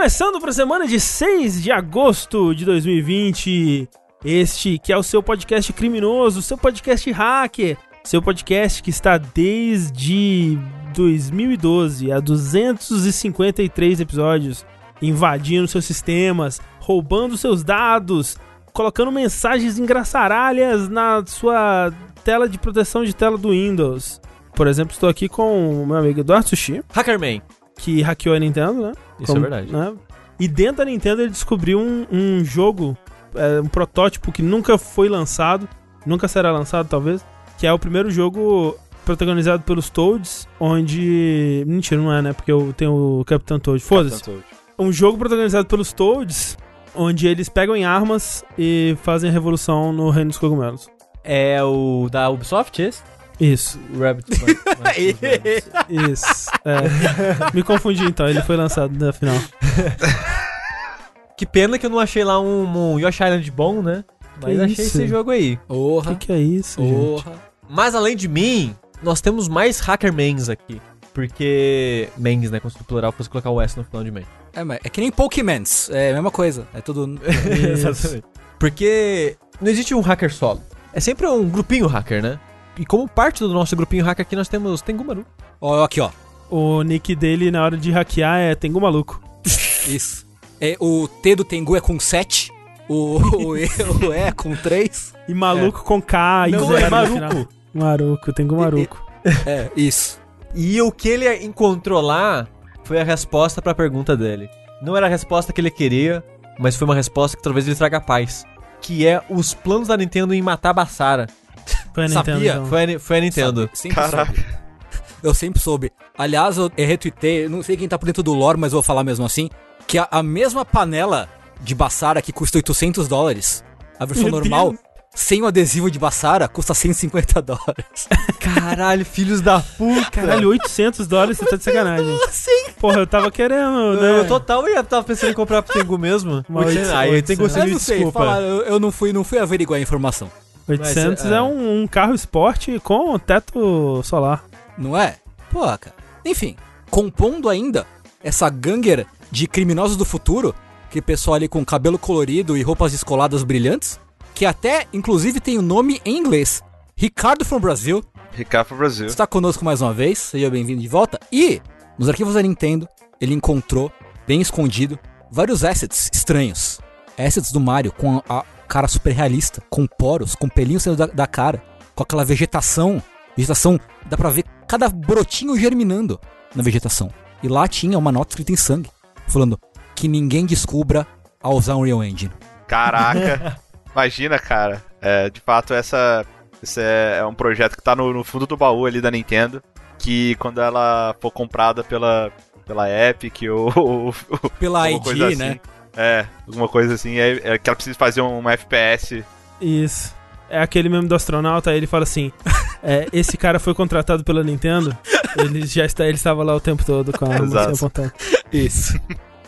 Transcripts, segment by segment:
Começando para a semana de 6 de agosto de 2020. Este que é o seu podcast criminoso, seu podcast hacker, seu podcast que está desde 2012 a 253 episódios, invadindo seus sistemas, roubando seus dados, colocando mensagens engraçaralhas na sua tela de proteção de tela do Windows. Por exemplo, estou aqui com o meu amigo Eduardo Sushi, Hackerman. que hackeou a Nintendo, né? Isso é verdade. né? E dentro da Nintendo ele descobriu um, um jogo, é, um protótipo que nunca foi lançado, nunca será lançado talvez, que é o primeiro jogo protagonizado pelos Toads, onde... Mentira, não é, né? Porque eu tenho o Capitão Toad. Foda-se. Um jogo protagonizado pelos Toads, onde eles pegam em armas e fazem a revolução no Reino dos Cogumelos. É o da Ubisoft, esse? Isso, O Rabbit. isso. É. Me confundi então, ele foi lançado na final. que pena que eu não achei lá um, um Yoshi Island bom, né? Mas Que achei isso? esse jogo aí. O Porra. que, que é isso, gente? Porra. Mas além de mim, nós temos mais Hackermans aqui. Porque. Mans, né? Como se no plural fosse colocar o S no final de man. É, mas é que nem Pokémons. É a mesma coisa. É tudo. Exatamente. Porque não existe um hacker solo. É sempre um grupinho hacker, né? E como parte do nosso grupinho hacker aqui, nós temos Tengumaru. ó, aqui, ó. O nick dele na hora de hackear é Tengu Maluco. Isso. É, o T do Tengu é com 7. O, o, e, o E é com 3. E maluco com K e Não, é Maruco. Maruco, Tengu Maruco. É, isso. E o que ele encontrou lá foi a resposta pra pergunta dele. Não era a resposta que ele queria, mas foi uma resposta que talvez ele traga paz. Que é os planos da Nintendo em matar Bassara. Foi a Sabia? Nintendo, então. Foi a, foi a Nintendo. Sabe, sempre soube. Eu sempre soube. Aliás, eu retuitei, não sei quem tá por dentro do lore, mas eu vou falar mesmo assim, que a, a mesma panela de Bassara que custa 800 dólares, a versão Meu normal, Deus. sem o adesivo de Bassara, custa 150 dólares. Caralho, filhos da puta. Caralho, 800 dólares, você tá de sacanagem. Sim. Porra, eu tava querendo, né? eu total ia tava pensando em comprar pro Tengu mesmo. Mas 800, aí tem 800. gosto Eu não sei, desculpa. falar, eu, eu não fui, não fui averiguar a informação. 800 Mas, é, é- um, um carro esporte com teto solar. Não é? Pô, cara. Enfim, compondo ainda essa ganger de criminosos do futuro, que pessoal ali com cabelo colorido e roupas descoladas brilhantes, que até, inclusive, tem o nome em inglês. Ricardo from Brasil Ricardo pro Brasil. está conosco mais uma vez, seja bem-vindo de volta. E, nos arquivos da Nintendo, ele encontrou, bem escondido, vários assets estranhos. Assets do Mario com a, a cara super realista, com poros, com pelinhos saindo da, da cara, com aquela vegetação. Vegetação, dá pra ver cada brotinho germinando na vegetação. E lá tinha uma nota escrita em sangue, falando que ninguém descubra ao usar Unreal Engine. Caraca. Imagina, cara. É, de fato, essa, esse é, é um projeto que tá no, no fundo do baú ali da Nintendo. Que quando ela for comprada pela, pela Epic ou, ou- Pela ID, coisa assim, né? É, alguma coisa assim. É, é que ela precisa fazer um FPS. Isso. É aquele mesmo do astronauta, aí ele fala assim: é, esse cara foi contratado pela Nintendo. Ele já está, ele estava lá o tempo todo com a Exato. apontando. Isso.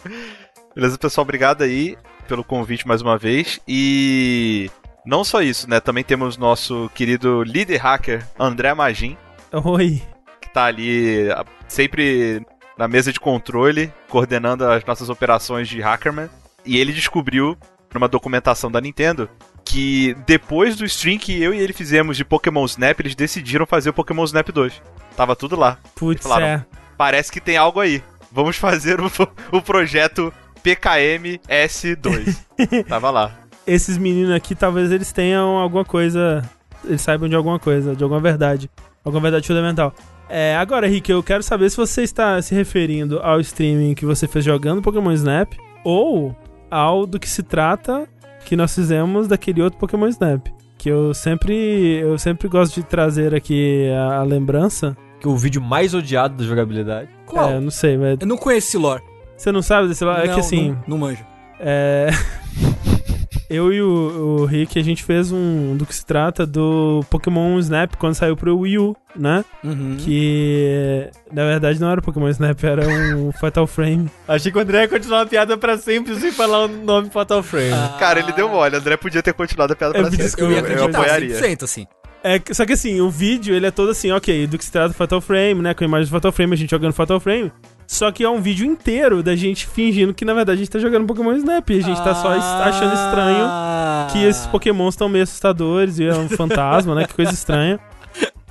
Beleza, pessoal? Obrigado aí pelo convite mais uma vez. E não só isso, né? Também temos nosso querido líder hacker, André Magin. Oi. que tá ali a- sempre na mesa de controle, coordenando as nossas operações de Hackerman. E ele descobriu, numa documentação da Nintendo, que depois do stream que eu e ele fizemos de Pokémon Snap, eles decidiram fazer o Pokémon Snap 2. Tava tudo lá. Putz, Falaram. é. Parece que tem algo aí. Vamos fazer o, o projeto PKM S2. Tava lá. Esses meninos aqui, talvez eles tenham alguma coisa. Eles saibam de alguma coisa, de alguma verdade. Alguma verdade fundamental. É, agora, Rick, eu quero saber se você está se referindo ao streaming que você fez jogando Pokémon Snap ou ao do que se trata que nós fizemos daquele outro Pokémon Snap. Que eu sempre, eu sempre gosto de trazer aqui a, a lembrança. Que é o vídeo mais odiado da jogabilidade. Qual? É, eu não sei, mas Eu não conheço esse lore. você não sabe desse? É Não, que assim, Não, não manjo. é... eu e o, o Rick, a gente fez um do que se trata do Pokémon Snap quando saiu pro Wii U, né? Uhum. Que na verdade não era Pokémon Snap, era um Fatal Frame. Achei que o André ia continuar a piada pra sempre sem falar o nome Fatal Frame. Ah, Cara, ele deu mole. André podia ter continuado a piada Eu pra me sempre. desculpa, Eu ia eu apoiaria. 100%, assim. É, só que assim, o vídeo ele é todo assim, ok, do que se trata do Fatal Frame, né? Com a imagem do Fatal Frame, a gente jogando Fatal Frame. Só que é um vídeo inteiro da gente fingindo que na verdade a gente tá jogando Pokémon Snap. E a gente tá só es- achando estranho Ah. que esses Pokémons estão meio assustadores e é um fantasma, né? Que coisa estranha.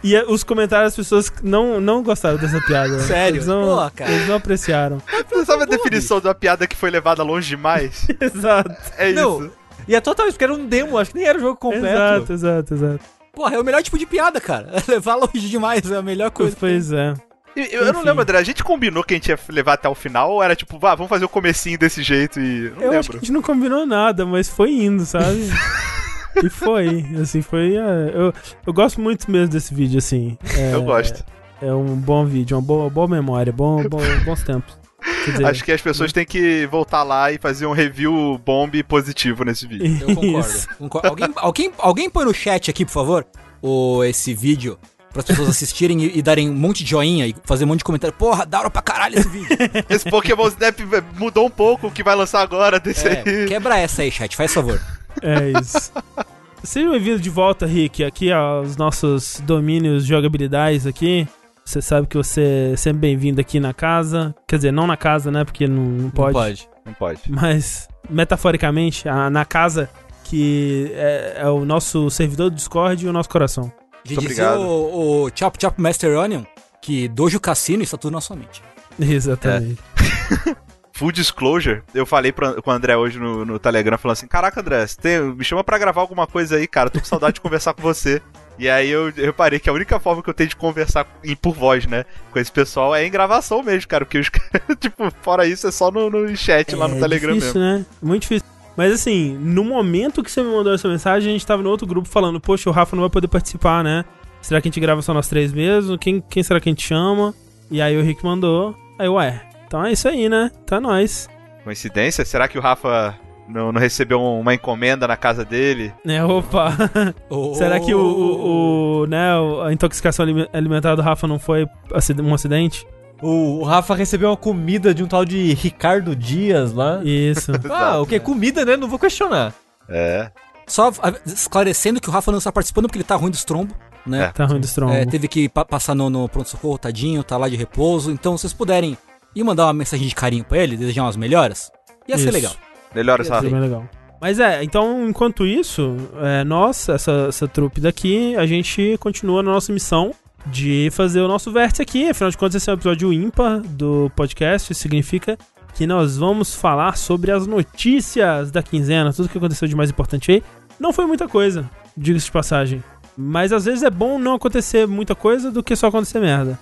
E eh, os comentários das pessoas não, não gostaram dessa piada. Sério? Eles não, Pô, cara. eles não apreciaram. Você sabe a definição de uma piada que foi levada longe demais? Exato. É Não, isso. E é totalmente, porque era um demo, acho que nem era o jogo completo. Exato, exato, exato. Porra, é o melhor tipo de piada, cara. Levar longe demais é a melhor coisa. Pois é. Eu, eu não lembro, André, a gente combinou que a gente ia levar até o final ou era tipo, vá, vamos fazer o comecinho desse jeito e. Não Eu acho que lembro. a gente não combinou nada, mas foi indo, sabe? e foi, assim, foi. é, eu, eu gosto muito mesmo desse vídeo, assim. É, Eu gosto. É um bom vídeo, uma boa, boa memória, bom, bom- bons tempos. Quer dizer, Acho que as pessoas têm que voltar lá e fazer um review bomb positivo nesse vídeo. Eu concordo. Concordo. Alguém, alguém, alguém põe no chat aqui, por favor, o, esse vídeo. Para as pessoas assistirem e, e darem um monte de joinha e fazer um monte de comentário. Porra, da hora pra caralho esse vídeo. Esse Pokémon Snap mudou um pouco o que vai lançar agora desse É, aí. quebra essa aí, chat, faz favor. É isso. Seja bem-vindo de volta, Rick, aqui aos nossos domínios jogabilidades aqui. Você sabe que você é sempre bem-vindo aqui na casa. Quer dizer, não na casa, né? Porque não, não pode. Não pode. Não pode. Mas, metaforicamente, a- na casa que é, é o nosso servidor do Discord e o nosso coração. De Muito dizer obrigado. o, o Chop Chop Master Onion que Dojo Cassino está tudo na sua mente. Exatamente. Full disclosure, eu falei pro, com o André hoje no, no Telegram, falando assim: Caraca, André, você tem- me chama pra gravar alguma coisa aí, cara. Tô com saudade de conversar com você. E aí eu, reparei que a única forma que eu tenho de conversar em, por voz, né, com esse pessoal é em gravação mesmo, cara. Porque os caras, tipo, fora isso, é só no, no chat lá no Telegram difícil, mesmo. né? Muito difícil. Mas assim, no momento que você me mandou essa mensagem, a gente tava no outro grupo falando, poxa, o Rafa não vai poder participar, né? Será que a gente grava só nós três mesmo? Quem, quem será que a gente chama? E aí o Rick mandou. Aí, ué, então é isso aí, né? Tá nós. Coincidência? Será que o Rafa não, não recebeu um- uma encomenda na casa dele? Né, opa. Será que o, o, o, né, o- a intoxicação alime- alimentar do Rafa não foi um acidente? O, Rafa recebeu uma comida de um tal de Ricardo Dias lá. Isso. Ah, o que? Comida, né? Não vou questionar. É. Só esclarecendo que o Rafa não está participando porque ele tá ruim do estrombo, né? É. Tá ruim do estômago. É, teve que pa- passar no, no pronto-socorro, tadinho, tá lá de repouso. Então, se vocês puderem ir mandar uma mensagem de carinho pra ele, desejar umas melhoras, ia ser Isso. legal. Melhoras, é Rafa. bem legal. Mas é, então, enquanto isso, é, nós, essa, essa trupe daqui, a gente continua na nossa missão de fazer o nosso vértice aqui. Afinal de contas, esse é um episódio ímpar do podcast. Isso significa que nós vamos falar sobre as notícias da quinzena, tudo que aconteceu de mais importante aí. Não foi muita coisa, diga-se de passagem. Mas às vezes é bom não acontecer muita coisa do que só acontecer merda.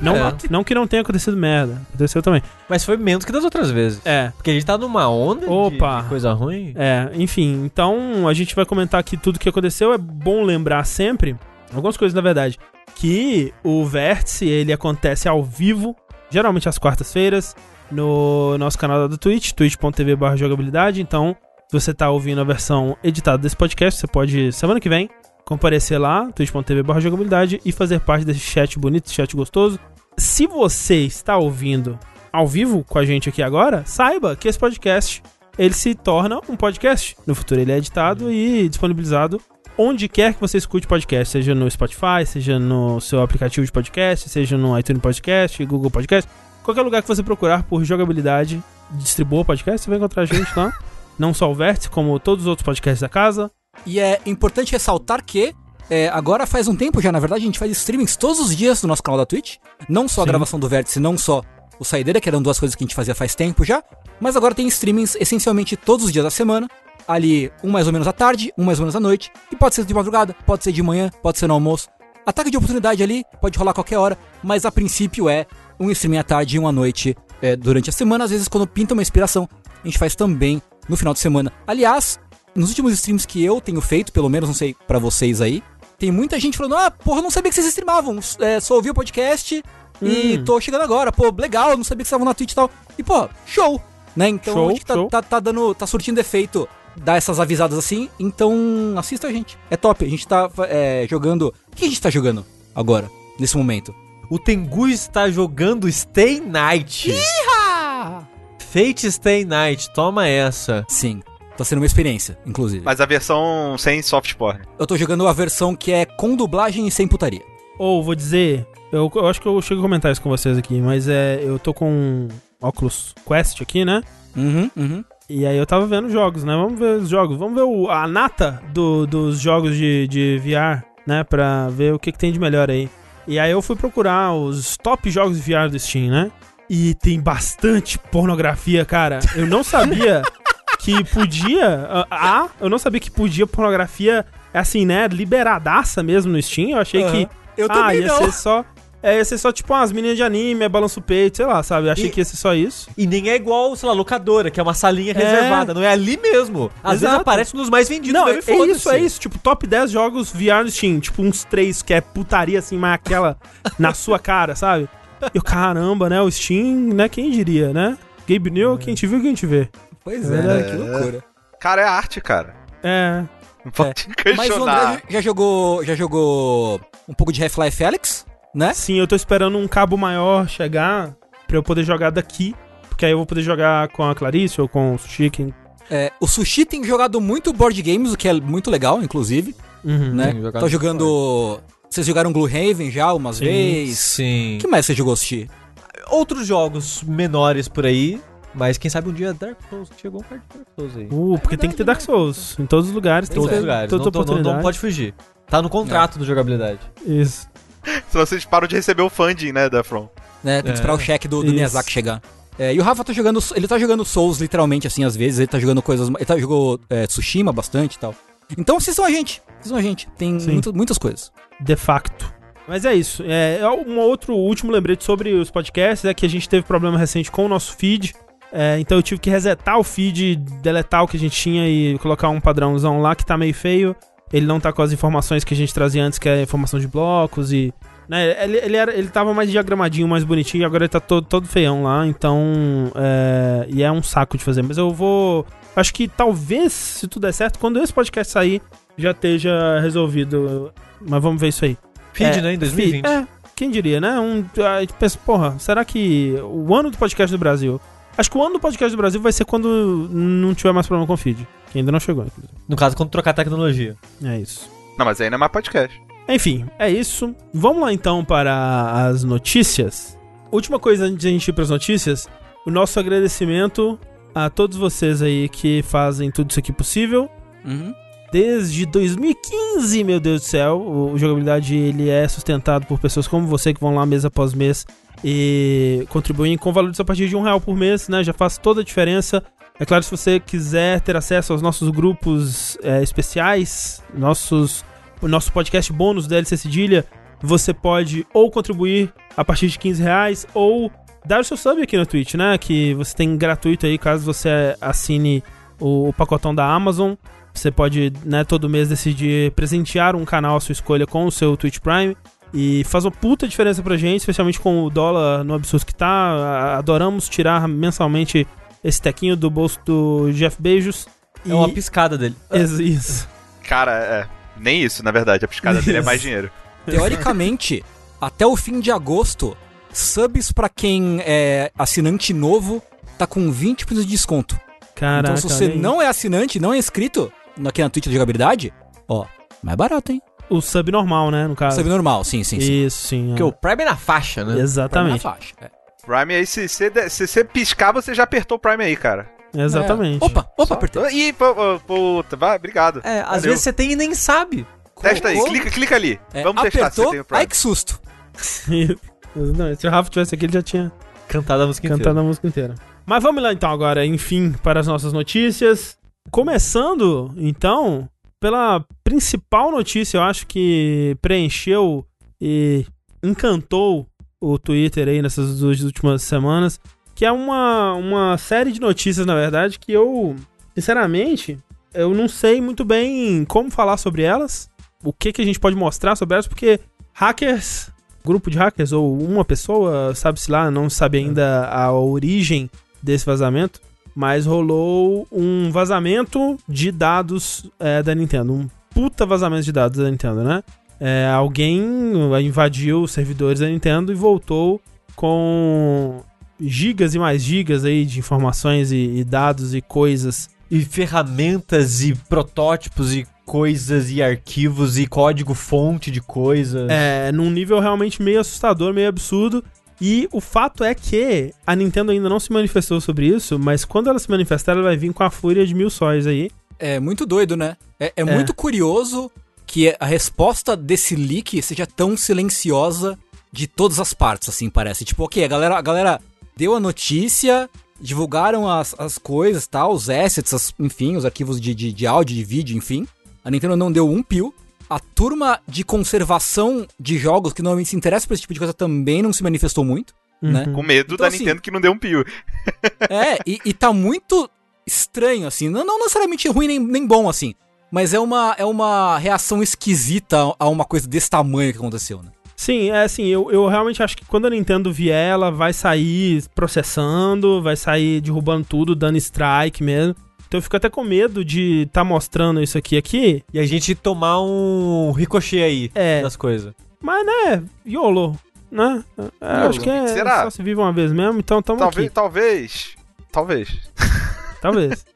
Não, É. não que não tenha acontecido merda, aconteceu também. Mas foi menos que das outras vezes. É, Porque a gente tá numa onda de- Opa. de coisa ruim. É, enfim, então a gente vai comentar aqui tudo que aconteceu. É bom lembrar sempre, algumas coisas na verdade, que o Vértice ele acontece ao vivo, geralmente às quartas-feiras, no nosso canal do Twitch, twitch.tv jogabilidade. Então, se você tá ouvindo a versão editada desse podcast, você pode, semana que vem, comparecer lá, twitch.tv jogabilidade e fazer parte desse chat bonito, chat gostoso. Se você está ouvindo ao vivo com a gente aqui agora, saiba que esse podcast ele se torna um podcast. No futuro ele é editado e disponibilizado onde quer que você escute podcast, seja no Spotify, seja no seu aplicativo de podcast, seja no iTunes Podcast, Google Podcast, qualquer lugar que você procurar por jogabilidade, distribua podcast, você vai encontrar a gente lá. Não só o Vértice, como todos os outros podcasts da casa. E é importante ressaltar que é, agora faz um tempo já, na verdade, a gente faz streamings todos os dias no nosso canal da Twitch. Não só a Sim. gravação do Vértice, não só o Saideira, que eram duas coisas que a gente fazia faz tempo já. Mas agora tem streamings essencialmente todos os dias da semana. Ali, um mais ou menos à tarde, um mais ou menos à noite. E pode ser de madrugada, pode ser de manhã, pode ser no almoço. Ataque de oportunidade ali, pode rolar qualquer hora. Mas a princípio é um streaming à tarde e um à noite é, durante a semana. Às vezes, quando pinta uma inspiração, a gente faz também no final de semana. Aliás, nos últimos streams que eu tenho feito, pelo menos não sei pra vocês aí, tem muita gente falando: ah, porra, não sabia que vocês streamavam, é, só ouvi o podcast e Hum. tô chegando agora, pô, legal, não sabia que vocês estavam na Twitch e tal. E, pô, show, né? Então Show, acho que tá, tá, tá dando, tá surtindo efeito dar essas avisadas assim, então assista a gente. É top, a gente tá é, jogando. O que a gente tá jogando agora, nesse momento? O Tengu está jogando Stay Night. Fate Stay Night, toma essa. Sim, tá sendo uma experiência, inclusive. Mas a versão sem soft porn. Eu tô jogando a versão que é com dublagem e sem putaria. Ou vou dizer, eu, eu acho que eu chego a comentar isso com vocês aqui, mas é, eu tô com um Oculus Quest aqui, né? Uhum, uhum. E aí eu tava vendo jogos, né? Vamos ver os jogos. Vamos ver o, a nata do- dos jogos de, de VR, né? Pra ver o que, que tem de melhor aí. E aí eu fui procurar os top jogos de VR do Steam, né? E tem bastante pornografia, cara. Eu não sabia que podia. ah, eu não sabia que podia pornografia, assim, né? Liberadaça mesmo no Steam. Eu achei que. Eu ah, ia não. ser só. É, ia ser só tipo umas meninas de anime, balança o peito, sei lá, sabe? Achei E- que ia ser só isso. E nem é igual, sei lá, locadora, que é uma salinha É. reservada. Não é ali mesmo. Às vezes Exato. aparece nos mais vendidos. Não, mesmo, é, e é isso, é isso. Tipo, top 10 jogos VR no Steam. Tipo, uns três que é putaria assim, mas aquela na sua cara, sabe? E eu, caramba, né? O Steam, né? Quem diria, né? Gabe New, quem te viu, quem te vê. Pois é, É. né? Que loucura. Cara, é arte, cara. É. Não pode Mas o. André já jogou, já jogou um pouco de Half-Life Alyx, né? Sim, eu tô esperando um cabo maior chegar pra eu poder jogar daqui. Porque aí eu vou poder jogar com a Clarice ou com o Sushi. Quem... É, o Sushi tem jogado muito board games, o que é muito legal, inclusive, Uhum. né? Tá jogando... Vocês jogaram Gloomhaven já umas Sim, vezes? Sim. O que mais você jogou, Sushi? Outros jogos menores por aí, mas quem sabe um dia Dark Souls. Chegou um par de Dark Souls aí. Uh, porque tem que ter Dark Souls. Em todos os lugares, Em tem todos os lugares. Não, não, não, não pode fugir. Tá no contrato do jogabilidade. Isso. Senão vocês param de receber o funding, né, da From. Né? Tem que É. esperar o cheque do, do. Miyazaki chegar. É, e o Rafa tá jogando. Ele tá jogando Souls, literalmente, assim, às vezes. Ele tá jogando coisas. Ele tá jogou é, Tsushima bastante e tal. Então assistam a gente. Assistam a gente. Tem muito- muitas coisas. De facto. Mas é isso. É, é um outro último lembrete sobre os podcasts é que a gente teve problema recente com o nosso feed. É, então eu tive que resetar o feed, deletar o que a gente tinha e colocar um padrãozão lá que tá meio feio. Ele não tá com as informações que a gente trazia antes, que é informação de blocos e. Né, ele, ele, era, ele tava mais diagramadinho, mais bonitinho, e agora ele tá todo, todo feião lá, então. É, e é um saco de fazer. Mas eu vou. Acho que talvez, se tudo der certo, quando esse podcast sair, já esteja resolvido. Mas vamos ver isso aí. Feed, É, né? Em 2020. Feed, É, quem diria, né? Um, a gente pensa, porra, será que o ano do podcast do Brasil. Acho que o ano do podcast do Brasil vai ser quando não tiver mais problema com o feed. Que ainda não chegou, inclusive. No caso, quando trocar tecnologia. É isso. Não, mas aí não é mais podcast. Enfim, é isso. Vamos lá então para as notícias. Última coisa antes de a gente ir para as notícias: o nosso agradecimento a todos vocês aí que fazem tudo isso aqui possível. Uhum. Desde 2015, meu Deus do céu, o, o jogabilidade ele é sustentado por pessoas como você que vão lá mês após mês e contribuem com valores a partir de um real por mês, né? Já faz toda a diferença. É claro, se você quiser ter acesso aos nossos grupos é, especiais, nossos, o nosso podcast bônus da LC Cedilha, você pode ou contribuir a partir de 15 reais ou dar o seu sub aqui no Twitch, né? Que você tem gratuito aí caso você assine o, o pacotão da Amazon. Você pode, né, todo mês decidir presentear um canal à sua escolha com o seu Twitch Prime. E faz uma puta diferença pra gente, especialmente com o dólar no absurdo que tá. Adoramos tirar mensalmente esse tequinho do bolso do Jeff Bezos. É uma piscada dele. Isso. Cara, é. Nem isso, na verdade. A piscada dele é Isso. mais dinheiro. Teoricamente, até o fim de agosto, subs pra quem é assinante novo tá com 20% de desconto. Caraca. então, se você não é assinante, não é inscrito aqui na Twitch da jogabilidade, ó, mais barato, hein? O sub normal, né, no caso. Sub normal, sim, sim, sim. Isso, sim. Porque é. o Prime é na faixa, né? Exatamente. Na faixa. é. Prime aí, se você piscar, você já apertou o Prime aí, cara. Exatamente. É. Opa, opa, Só- apertei. Ih, puta, vai, obrigado. É, às Valeu. vezes você tem e nem sabe. Testa aí, clica, clica ali. é, Vamos testar se você apertou, tem o Prime. ai que susto. Não, se o Rafa tivesse aqui, ele já tinha Cantada a música cantado inteira. a música inteira. Mas vamos lá então agora, enfim, para as nossas notícias. Começando, então, pela principal notícia, eu acho que preencheu e encantou o Twitter aí nessas duas últimas semanas, que é uma, uma série de notícias, na verdade, que eu, sinceramente, eu não sei muito bem como falar sobre elas, o que, que a gente pode mostrar sobre elas, porque hackers, grupo de hackers ou uma pessoa, sabe-se lá, não sabe ainda a origem desse vazamento, mas rolou um vazamento de dados é, da Nintendo, um puta vazamento de dados da Nintendo, né? É, alguém invadiu os servidores da Nintendo e voltou com gigas e mais gigas aí de informações e, e dados e coisas E ferramentas e protótipos e coisas e arquivos e código-fonte de coisas. É, num nível realmente meio assustador, meio absurdo. E o fato é que a Nintendo ainda não se manifestou sobre isso, mas quando ela se manifestar, ela vai vir com a fúria de mil sóis aí. É muito doido, né? É, é muito curioso que a resposta desse leak seja tão silenciosa de todas as partes, assim, parece. Tipo, ok, a galera, a galera deu a notícia, divulgaram as, as coisas, tal, os assets, as- enfim, os arquivos de, de, de áudio, de vídeo, enfim. A Nintendo não deu um pio. A turma de conservação de jogos, que normalmente se interessa por esse tipo de coisa, também não se manifestou muito, né? Com medo Então, da assim- Nintendo que não deu um pio. É, e, e tá muito estranho, assim. Não, não necessariamente ruim nem, nem bom, assim. Mas é uma, é uma reação esquisita a uma coisa desse tamanho que aconteceu, né? Sim, é assim, eu, eu realmente acho que quando a Nintendo vier, ela vai sair processando, vai sair derrubando tudo, dando strike mesmo. Então eu fico até com medo de tá mostrando isso aqui aqui. E a gente tomar um ricochet aí É. das coisas. Mas, né, YOLO, né? É, acho que é Será? só se vive uma vez mesmo, então tamo Talvez, aqui. talvez. Talvez. Talvez.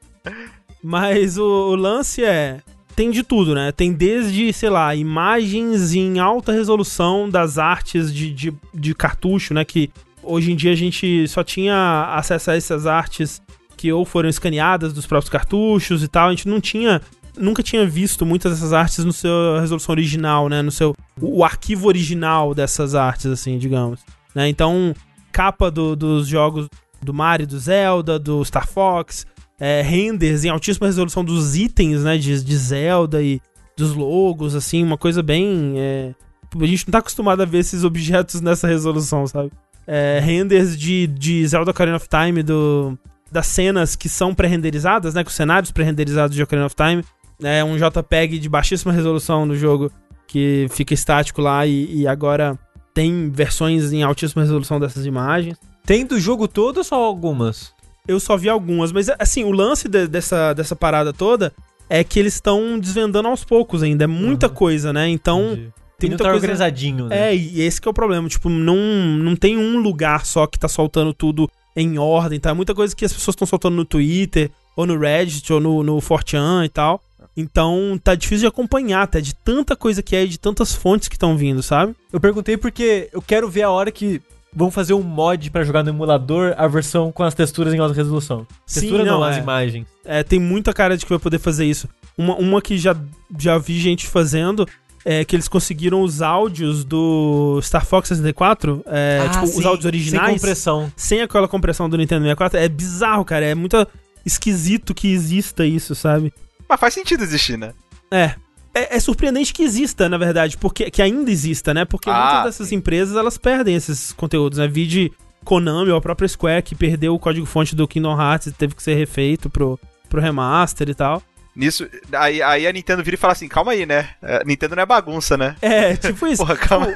Mas o, o lance é. Tem de tudo, né? Tem desde, sei lá, imagens em alta resolução das artes de, de, de cartucho, né? Que hoje em dia a gente só tinha acesso a essas artes que ou foram escaneadas dos próprios cartuchos e tal. A gente não tinha. Nunca tinha visto muitas dessas artes no seu resolução original, né? No seu. O, arquivo original dessas artes, assim, digamos. Né? Então, capa do- dos jogos do Mario, do Zelda, do Star Fox, é, renders em altíssima resolução dos itens, né, de, de Zelda e dos logos, assim, uma coisa bem... é, a gente não tá acostumado a ver esses objetos nessa resolução, sabe? É, renders de, de Zelda Ocarina of Time, do, das cenas que são pré-renderizadas, né, com os cenários pré-renderizados de Ocarina of Time, é um JPEG de baixíssima resolução no jogo que fica estático lá e, e agora tem versões em altíssima resolução dessas imagens. Tem do jogo todo ou só algumas? Eu só vi algumas, mas assim, o lance de- dessa, dessa parada toda é que eles estão desvendando aos poucos ainda. É muita Uhum. coisa, né? Então, Entendi. tem e muita tá coisa. organizadinho, né? É, e esse que é o problema. Tipo, não, não tem um lugar só que tá soltando tudo em ordem, tá? Muita coisa que as pessoas estão soltando no Twitter, ou no Reddit, ou no, no 4chan e tal. Então, tá difícil de acompanhar, até de tanta coisa que é e de tantas fontes que estão vindo, sabe? Eu perguntei porque eu quero ver a hora que vão fazer um mod pra jogar no emulador a versão com as texturas em alta resolução. Sim, Textura não, não, as é. imagens. É, tem muita cara de que vai poder fazer isso. Uma, uma que já, já vi gente fazendo é que eles conseguiram os áudios do Star Fox 64, é, Ah, tipo, os sim, áudios Sem originais, compressão. sem aquela compressão do Nintendo 64. É bizarro, cara. É muito esquisito que exista isso, sabe? Mas faz sentido existir, né? É. É, é surpreendente que exista, na verdade, porque que ainda exista, né? Porque Ah, muitas dessas sim. empresas elas perdem esses conteúdos, né? Vide Konami ou a própria Square que perdeu o código-fonte do Kingdom Hearts e teve que ser refeito pro, pro remaster e tal. Nisso, aí, aí a Nintendo vira e fala assim: calma aí, né? É, Nintendo não é bagunça, né? É, tipo isso. Porra, calma.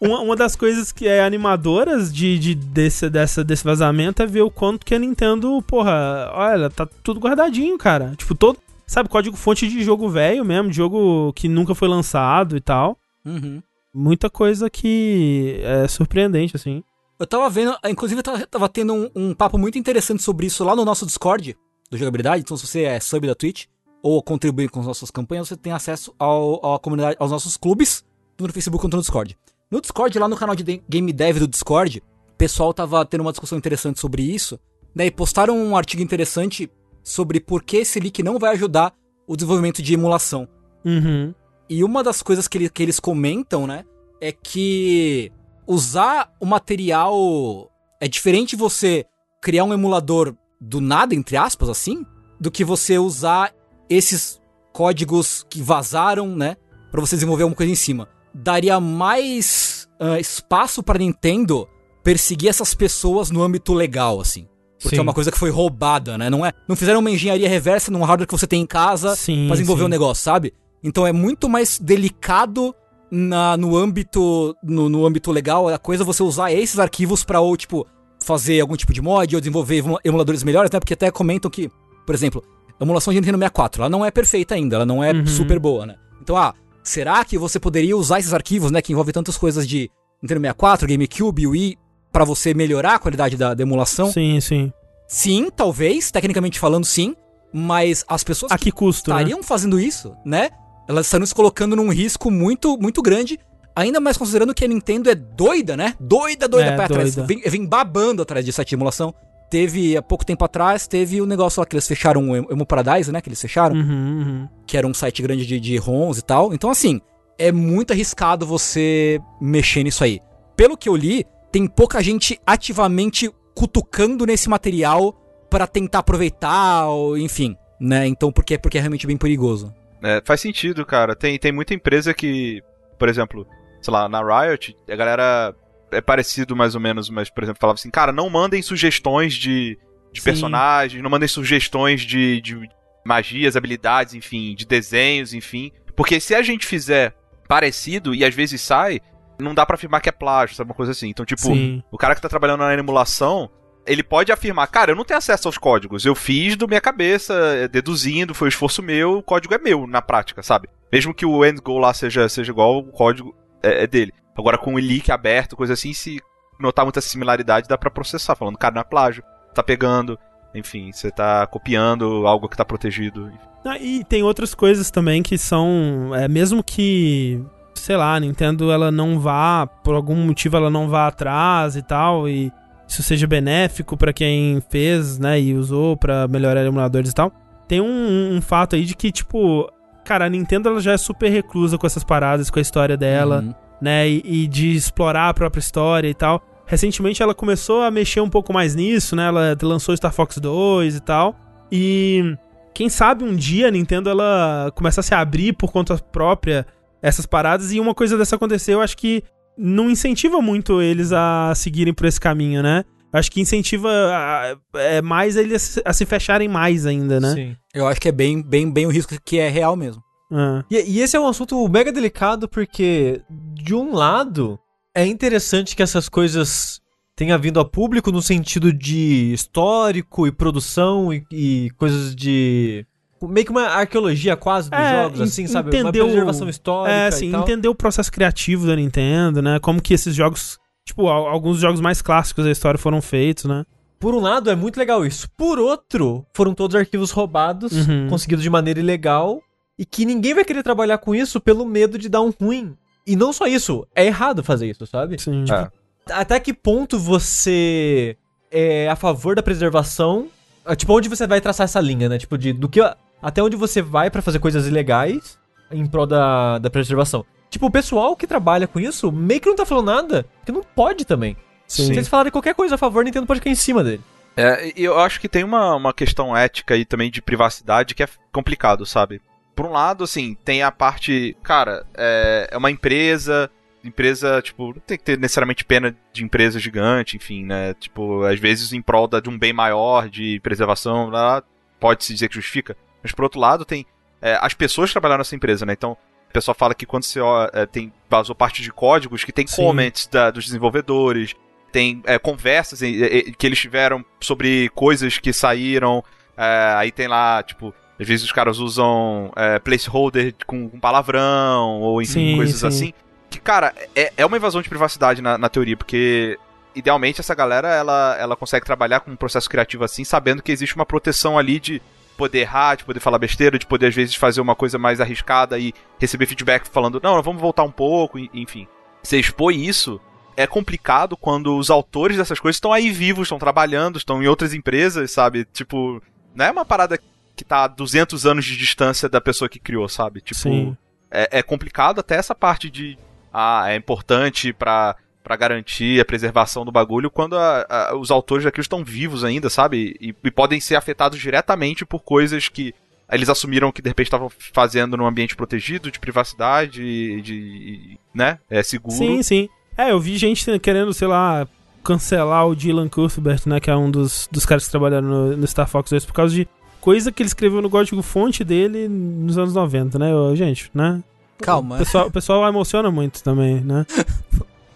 Uma, uma das coisas que é animadoras de, de, desse, dessa, desse vazamento é ver o quanto que a Nintendo, porra, olha, tá tudo guardadinho, cara. Tipo, todo. Sabe, código-fonte de jogo velho mesmo, de jogo que nunca foi lançado e tal. Uhum. Muita coisa que é surpreendente, assim. Eu tava vendo, inclusive eu tava, tendo um, um papo muito interessante sobre isso lá no nosso Discord do Jogabilidade. Então, se você é sub da Twitch ou contribui com as nossas campanhas, você tem acesso ao, à comunidade, aos nossos clubes, tanto no Facebook quanto no Discord. No Discord, lá no canal de de- Game Dev do Discord, o pessoal tava tendo uma discussão interessante sobre isso. Daí postaram um artigo interessante sobre por que esse leak não vai ajudar o desenvolvimento de emulação. Uhum. E uma das coisas que, ele- que eles comentam, né, é que usar o material é diferente você criar um emulador do nada, entre aspas, assim, do que você usar esses códigos que vazaram, né, Pra você desenvolver alguma coisa em cima. Daria mais ah, espaço pra Nintendo perseguir essas pessoas no âmbito legal, assim. Porque Sim. é uma coisa que foi roubada, né? Não é, não fizeram uma engenharia reversa num hardware que você tem em casa Sim, pra desenvolver sim. um negócio, sabe? Então é muito mais delicado na, no âmbito no, no âmbito legal a coisa é você usar esses arquivos pra ou tipo fazer algum tipo de mod ou desenvolver emu- emuladores melhores, né? Porque até comentam que, por exemplo, a emulação de Nintendo 64, ela não é perfeita ainda, ela não é Uhum. super boa, né? Então, ah, será que você poderia usar esses arquivos, né, que envolvem tantas coisas de Nintendo 64, GameCube, Wii, pra você melhorar a qualidade da, da emulação? Sim, sim. Sim, talvez, tecnicamente falando, sim. mas as pessoas A que custo, né? estariam fazendo isso, né? Elas estariam se colocando num risco muito, muito grande. Ainda mais considerando que a Nintendo é doida, né? Doida, doida É, pra doida. Vem, vem babando atrás disso, essa emulação. Teve, há pouco tempo atrás, teve o negócio lá que eles fecharam o Emo Paradise, né? Que eles fecharam. Uhum, uhum. Que era um site grande de, de ROMs e tal. Então, assim, é muito arriscado você mexer nisso aí. Pelo que eu li, tem pouca gente ativamente cutucando nesse material pra tentar aproveitar, ou, enfim, né? Então, porque, porque é realmente bem perigoso. É, faz sentido, cara. Tem, tem muita empresa que, por exemplo, sei lá, na Riot, a galera é parecido mais ou menos, mas, por exemplo, falava assim, cara, não mandem sugestões de, de Sim. personagens, não mandem sugestões de, de magias, habilidades, enfim, de desenhos, enfim. Porque se a gente fizer parecido e às vezes sai, não dá pra afirmar que é plágio, sabe? Uma coisa assim. Então, tipo, Sim. o cara que tá trabalhando na emulação, ele pode afirmar, cara, eu não tenho acesso aos códigos, eu fiz do minha cabeça, é, deduzindo, foi um esforço meu, o código é meu na prática, sabe? Mesmo que o end goal lá seja, seja igual, o código é, é dele. Agora com o leak aberto, coisa assim, se notar muita similaridade, dá pra processar, falando, cara, não é plágio, tá pegando, enfim, você tá copiando algo que tá protegido. Ah, e tem outras coisas também que são. É, mesmo que. Sei lá, a Nintendo ela não vá, por algum motivo ela não vá atrás e tal, e isso seja benéfico pra quem fez, né, e usou pra melhorar emuladores e tal. Tem um, um fato aí de que, tipo, cara, a Nintendo ela já é super reclusa com essas paradas, com a história dela Uhum. né, e, e de explorar a própria história e tal. Recentemente ela começou a mexer um pouco mais nisso, né? Ela lançou Star Fox 2 e tal. E quem sabe um dia a Nintendo ela começa a se abrir por conta própria essas paradas e uma coisa dessa aconteceu, eu acho que não incentiva muito eles a seguirem por esse caminho, né? Eu Acho que incentiva a- é, mais eles a se- a se fecharem mais ainda, né? Sim. Eu acho que é bem, bem, bem o risco que é real mesmo. Ah, E, e esse é um assunto mega delicado porque, de um lado, é interessante que essas coisas tenham vindo a público no sentido de histórico e produção e, e coisas de. Meio que uma arqueologia quase dos É, jogos, assim, sabe? entendeu- Uma preservação histórica. É, e assim, tal. entender o processo criativo da Nintendo, né? Como que esses jogos, tipo, al- alguns jogos mais clássicos da história foram feitos, né? Por um lado, é muito legal isso. Por outro, foram todos arquivos roubados, Uhum. conseguidos de maneira ilegal, e que ninguém vai querer trabalhar com isso pelo medo de dar um ruim. E não só isso, é errado fazer isso, sabe? Sim. É. Até que ponto você é a favor da preservação? Ah, Tipo, onde você vai traçar essa linha, né? Tipo, de do que até onde você vai pra fazer coisas ilegais em prol da, da preservação. Tipo, o pessoal que trabalha com isso meio que não tá falando nada, porque não pode também. Sim. Se eles falarem qualquer coisa a favor, Nintendo pode cair em cima dele. É, e eu acho que tem uma, uma questão ética aí também de privacidade que é complicado, sabe? Por um lado, assim, tem a parte. Cara, é, é uma empresa. Empresa, tipo, não tem que ter necessariamente pena de empresa gigante, enfim, né? Tipo, às vezes em prol da- de um bem maior, de preservação, lá, pode-se dizer que justifica. Mas por outro lado, tem é, as pessoas que trabalharam nessa empresa, né? Então, o pessoal fala que quando você ó, é, tem, vazou parte de códigos que tem Sim. comments da- dos desenvolvedores, tem é, conversas em- que eles tiveram sobre coisas que saíram. é, aí tem lá, tipo, às vezes os caras usam é, placeholder com, com palavrão, ou enfim, Sim, coisas sim. assim. Que, cara, é, é uma invasão de privacidade na, na teoria, porque idealmente essa galera ela, ela consegue trabalhar com um processo criativo assim, sabendo que existe uma proteção ali de poder errar, de poder falar besteira, de poder às vezes fazer uma coisa mais arriscada e receber feedback falando, não, vamos voltar um pouco, enfim. Você expor isso é complicado quando os autores dessas coisas estão aí vivos, estão trabalhando, estão em outras empresas, sabe? Tipo, não é uma parada que tá a 200 anos de distância da pessoa que criou, sabe? Tipo, Sim. é, é complicado até essa parte de ah, é importante pra, pra garantir a preservação do bagulho quando a- a- os autores daquilo estão vivos ainda, sabe? E, e podem ser afetados diretamente por coisas que eles assumiram que de repente estavam fazendo num ambiente protegido, de privacidade, de, de- né? É seguro. Sim, sim. É, eu vi gente querendo, sei lá, cancelar o Dylan Cuthbert, né? Que é um dos, dos caras que trabalharam no, no Star Fox 2 por causa de coisa que ele escreveu no código fonte dele nos anos 90, né? Ô, Gente, né? O Calma. pessoal, o pessoal emociona muito também, né?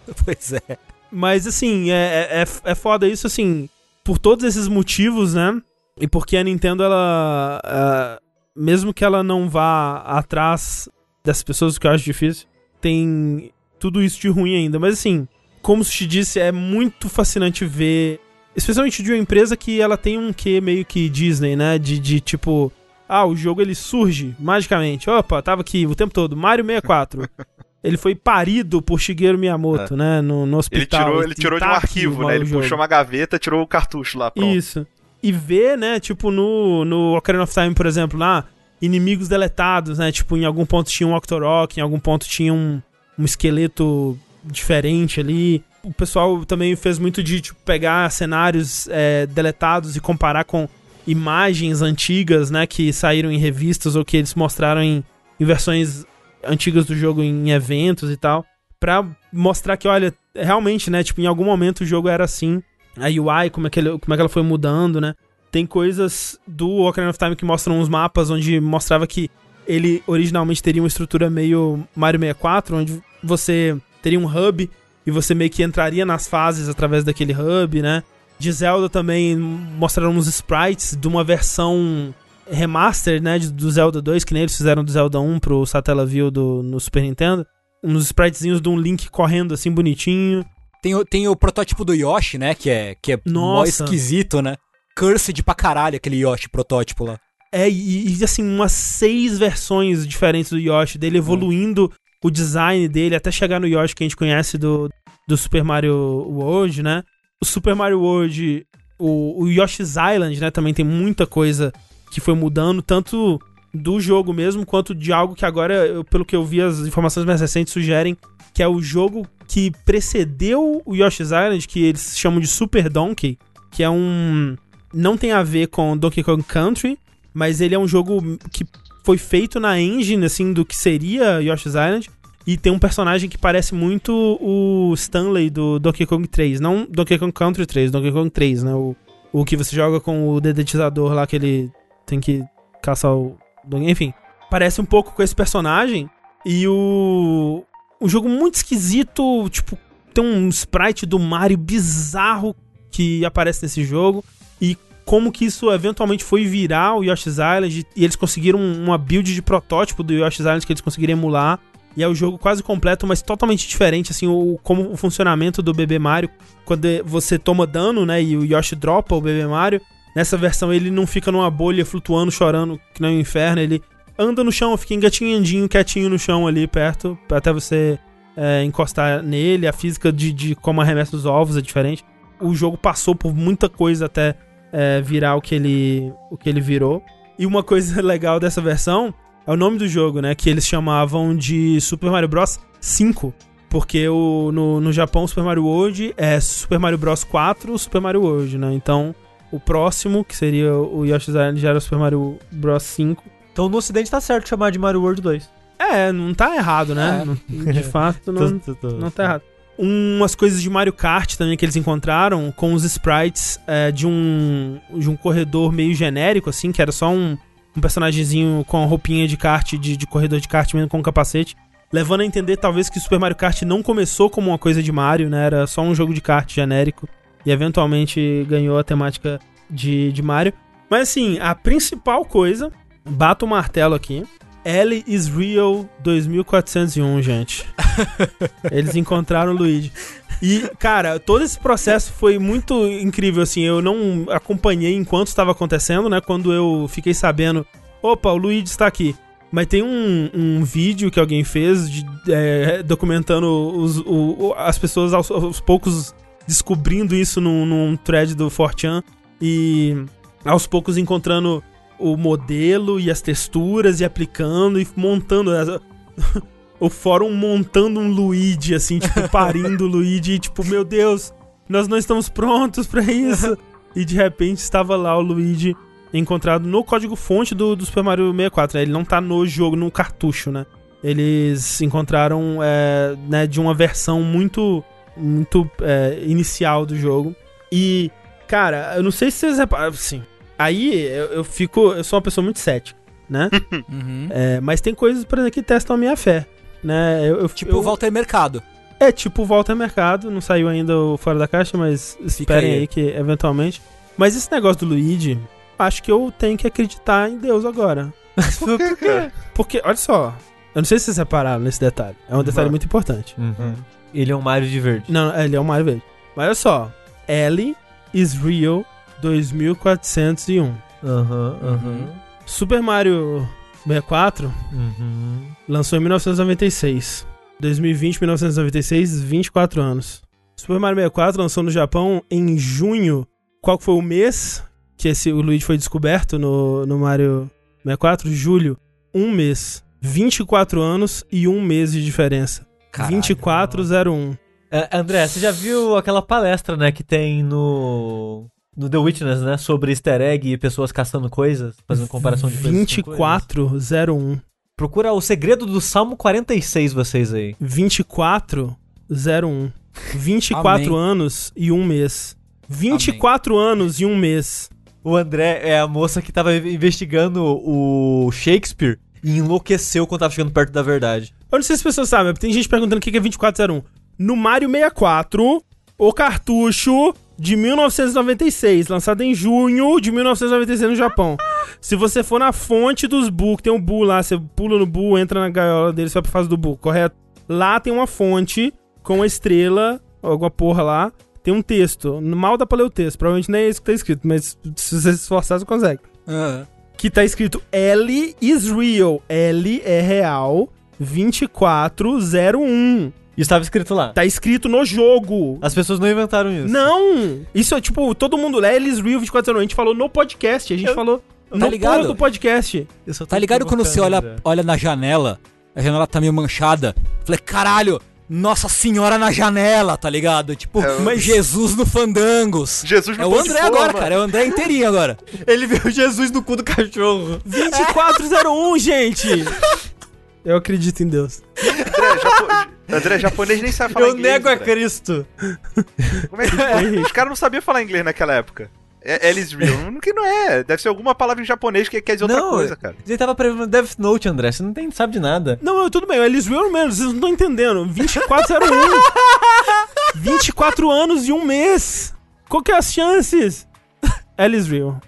pois é. Mas assim, é, é, é- é foda isso, assim, por todos esses motivos, né? E porque a Nintendo, ela. ah, mesmo que ela não vá atrás dessas pessoas, que eu acho difícil, tem tudo isso de ruim ainda. Mas assim, como se te disse, é muito fascinante ver especialmente de uma empresa que ela tem um quê meio que Disney, né? De, de tipo, ah, o jogo ele surge magicamente. Opa, tava aqui o tempo todo, Mario 64. Ele foi parido por Shigeru Miyamoto, né? No, no Ele hospital. tirou, ele tirou de tá um aqui arquivo, né? Ele jogo. puxou uma gaveta, tirou o cartucho lá, pronto. Isso. E ver, né, tipo, no, no Ocarina of Time, por exemplo, lá, inimigos deletados, né? Tipo, em algum ponto tinha um Octorok, em algum ponto tinha um, um esqueleto diferente ali. O pessoal também fez muito de, tipo, pegar cenários é, deletados e comparar com imagens antigas, né, que saíram em revistas ou que eles mostraram em, em versões antigas do jogo em eventos e tal, pra mostrar que, olha, realmente, né, tipo, em algum momento o jogo era assim, a UI, como é que, ele- como é que ela foi mudando, né? Tem coisas do Ocarina of Time que mostram uns mapas onde mostrava que ele originalmente teria uma estrutura meio Mario 64, onde você teria um hub e você meio que entraria nas fases através daquele hub, né? De Zelda também mostraram uns sprites de uma versão remaster, né, de- do Zelda 2, que nem eles fizeram do Zelda 1 pro Satellaview do no Super Nintendo. Uns spritezinhos de um Link correndo assim bonitinho. Tem, o- tem o protótipo do Yoshi, né? Que é, que é mó Nossa. esquisito, né? Cursed pra caralho aquele Yoshi protótipo lá. É, e, e, assim, umas seis versões diferentes do Yoshi, dele evoluindo o design dele até chegar no Yoshi que a gente conhece do, do Super Mario World, né? O Super Mario World, o, o Yoshi's Island, né? Também tem muita coisa que foi mudando, tanto do jogo mesmo, quanto de algo que agora, eu- pelo que eu vi, as informações mais recentes sugerem que é o jogo que precedeu o Yoshi's Island, que eles chamam de Super Donkey, que é um. Não tem a ver com Donkey Kong Country, mas ele é um jogo que foi feito na engine, assim, do que seria Yoshi's Island. E tem um personagem que parece muito o Stanley do Donkey Kong 3. Não Donkey Kong Country 3, Donkey Kong 3, né? O, o que você joga com o dedetizador lá, que ele tem que caçar o. Enfim. Parece um pouco com esse personagem. E o. Um jogo muito esquisito, tipo, tem um sprite do Mario bizarro que aparece nesse jogo. E como que isso eventualmente foi virar o Yoshi's Island e eles conseguiram uma build de protótipo do Yoshi's Island que eles conseguiram emular. E é o jogo quase completo, mas totalmente diferente, assim, o, como o funcionamento do bebê Mario. Quando você toma dano, né, e o Yoshi dropa o bebê Mario, nessa versão ele não fica numa bolha flutuando, chorando, que nem o inferno, ele anda no chão, fica engatinhandinho, quietinho no chão ali perto, até você é, encostar nele. A física de, de como arremessa os ovos é diferente. O jogo passou por muita coisa até é, virar o que, ele, o que ele virou. E uma coisa legal dessa versão é o nome do jogo, né? Que eles chamavam de Super Mario Bros 5. Porque o, no, no Japão, Super Mario World é Super Mario Bros 4 Super Mario World, né? Então, o próximo, que seria o Yoshi's Island, já era Super Mario Bros 5. Então no ocidente tá certo chamar de Mario World 2. É, não tá errado, né? É. Não- De fato, não, não tá errado. Umas coisas de Mario Kart também que eles encontraram com os sprites é, de um de um corredor meio genérico, assim, que era só um, um personagemzinho com a roupinha de kart, de, de corredor de kart mesmo com capacete. Levando a entender, talvez, que o Super Mario Kart não começou como uma coisa de Mario, né? Era só um jogo de kart genérico. E eventualmente ganhou a temática de, de Mario. Mas assim, a principal coisa, bato o martelo aqui. Ellie is Real 2401, gente. Eles encontraram o Luigi. E, cara, todo esse processo foi muito incrível, assim. Eu não acompanhei enquanto estava acontecendo, né? Quando eu fiquei sabendo, opa, o Luigi está aqui. Mas tem um, um vídeo que alguém fez de- é, documentando os, o- as pessoas aos, aos poucos descobrindo isso num, num thread do 4chan e aos poucos encontrando o modelo e as texturas e aplicando e montando. as- o fórum montando um Luigi, assim, tipo, parindo o Luigi, e, tipo, meu Deus, nós não estamos prontos pra isso. e de repente estava lá o Luigi encontrado no código-fonte do, do Super Mario 64. né? Ele não tá no jogo, no cartucho, né? Eles encontraram, é, né, de uma versão muito, muito é, inicial do jogo. E, cara, eu não sei se vocês reparam, assim, aí eu, eu fico, eu sou uma pessoa muito cética, né? Uhum. É, mas tem coisas, por exemplo, que testam a minha fé. Né? Eu, eu- Tipo eu- o Walter Mercado. É tipo Volta ao Mercado. Não saiu ainda o Fora da Caixa, mas esperem aí. aí. que eventualmente. Mas esse negócio do Luigi, acho que eu tenho que acreditar em Deus agora. Por quê? Porque, olha só. Eu não sei se vocês repararam nesse detalhe. É um detalhe Não. muito importante. Ele é um Mario de verde. Não, é, ele é o Mario Verde. Mas olha só. Ellie is Real 2401. Aham, aham. Super Mario 64 Uhum. lançou em 1996. 2020, 1996, 24 anos. Super Mario 64 lançou no Japão em junho. Qual foi o mês que esse, o Luigi foi descoberto no, no Mario 64? Julho. Um mês. 24 anos e um mês de diferença. Caralho. 2401. É, André, você já viu aquela palestra, né, que tem no. No The Witness, né? Sobre easter egg e pessoas caçando coisas, fazendo comparação de coisas. com coisas? 2401. Procura o segredo do Salmo 46, vocês aí. 2401. 24 Amém. anos e um mês. 24 anos e um mês. O André é a moça que tava investigando o Shakespeare e enlouqueceu quando tava chegando perto da verdade. Eu não sei se as pessoas sabem, tem gente perguntando o que é 2401. No Mario 64, o cartucho de 1996, lançado em junho de 1996 no Japão. Se você for na fonte dos Buu, que tem um Buu lá, você pula no Buu, entra na gaiola dele, você vai pra fase do Buu, correto? Lá tem uma fonte com uma estrela, alguma porra lá, tem um texto. Mal dá pra ler o texto, provavelmente nem é isso que tá escrito, mas se você se esforçar, você consegue Ah, que tá escrito L is real. L é real. 2401. Isso tava escrito lá. Tá escrito no jogo. As pessoas não inventaram isso. Não! Isso é tipo, todo mundo lê L is real 2401. A gente falou no podcast. A gente falou no ligado? do podcast. Eu Tá ligado quando você olha, olha na janela, a janela tá meio manchada? Falei, caralho, Nossa Senhora na janela, tá ligado? Tipo, É, mas Jesus no Fandangos. Jesus no É o André forma. agora, cara. É o André inteirinho agora. Ele viu Jesus no cu do cachorro. 2401, gente! Eu acredito em Deus. André, japo... André, japonês nem sabe falar Eu inglês. nego a André. Cristo. Como é que... Os caras não sabiam falar inglês naquela época. É Alice Real. Que não é. Deve ser alguma palavra em japonês que quer dizer outra Não, coisa, cara. Ele tava prevendo Death Note, André. Você não tem, sabe de nada. Não, eu- tudo bem, eles viram menos, vocês não estão entendendo. 2401. 24 anos e um mês. Qual que é as chances? Alice Real.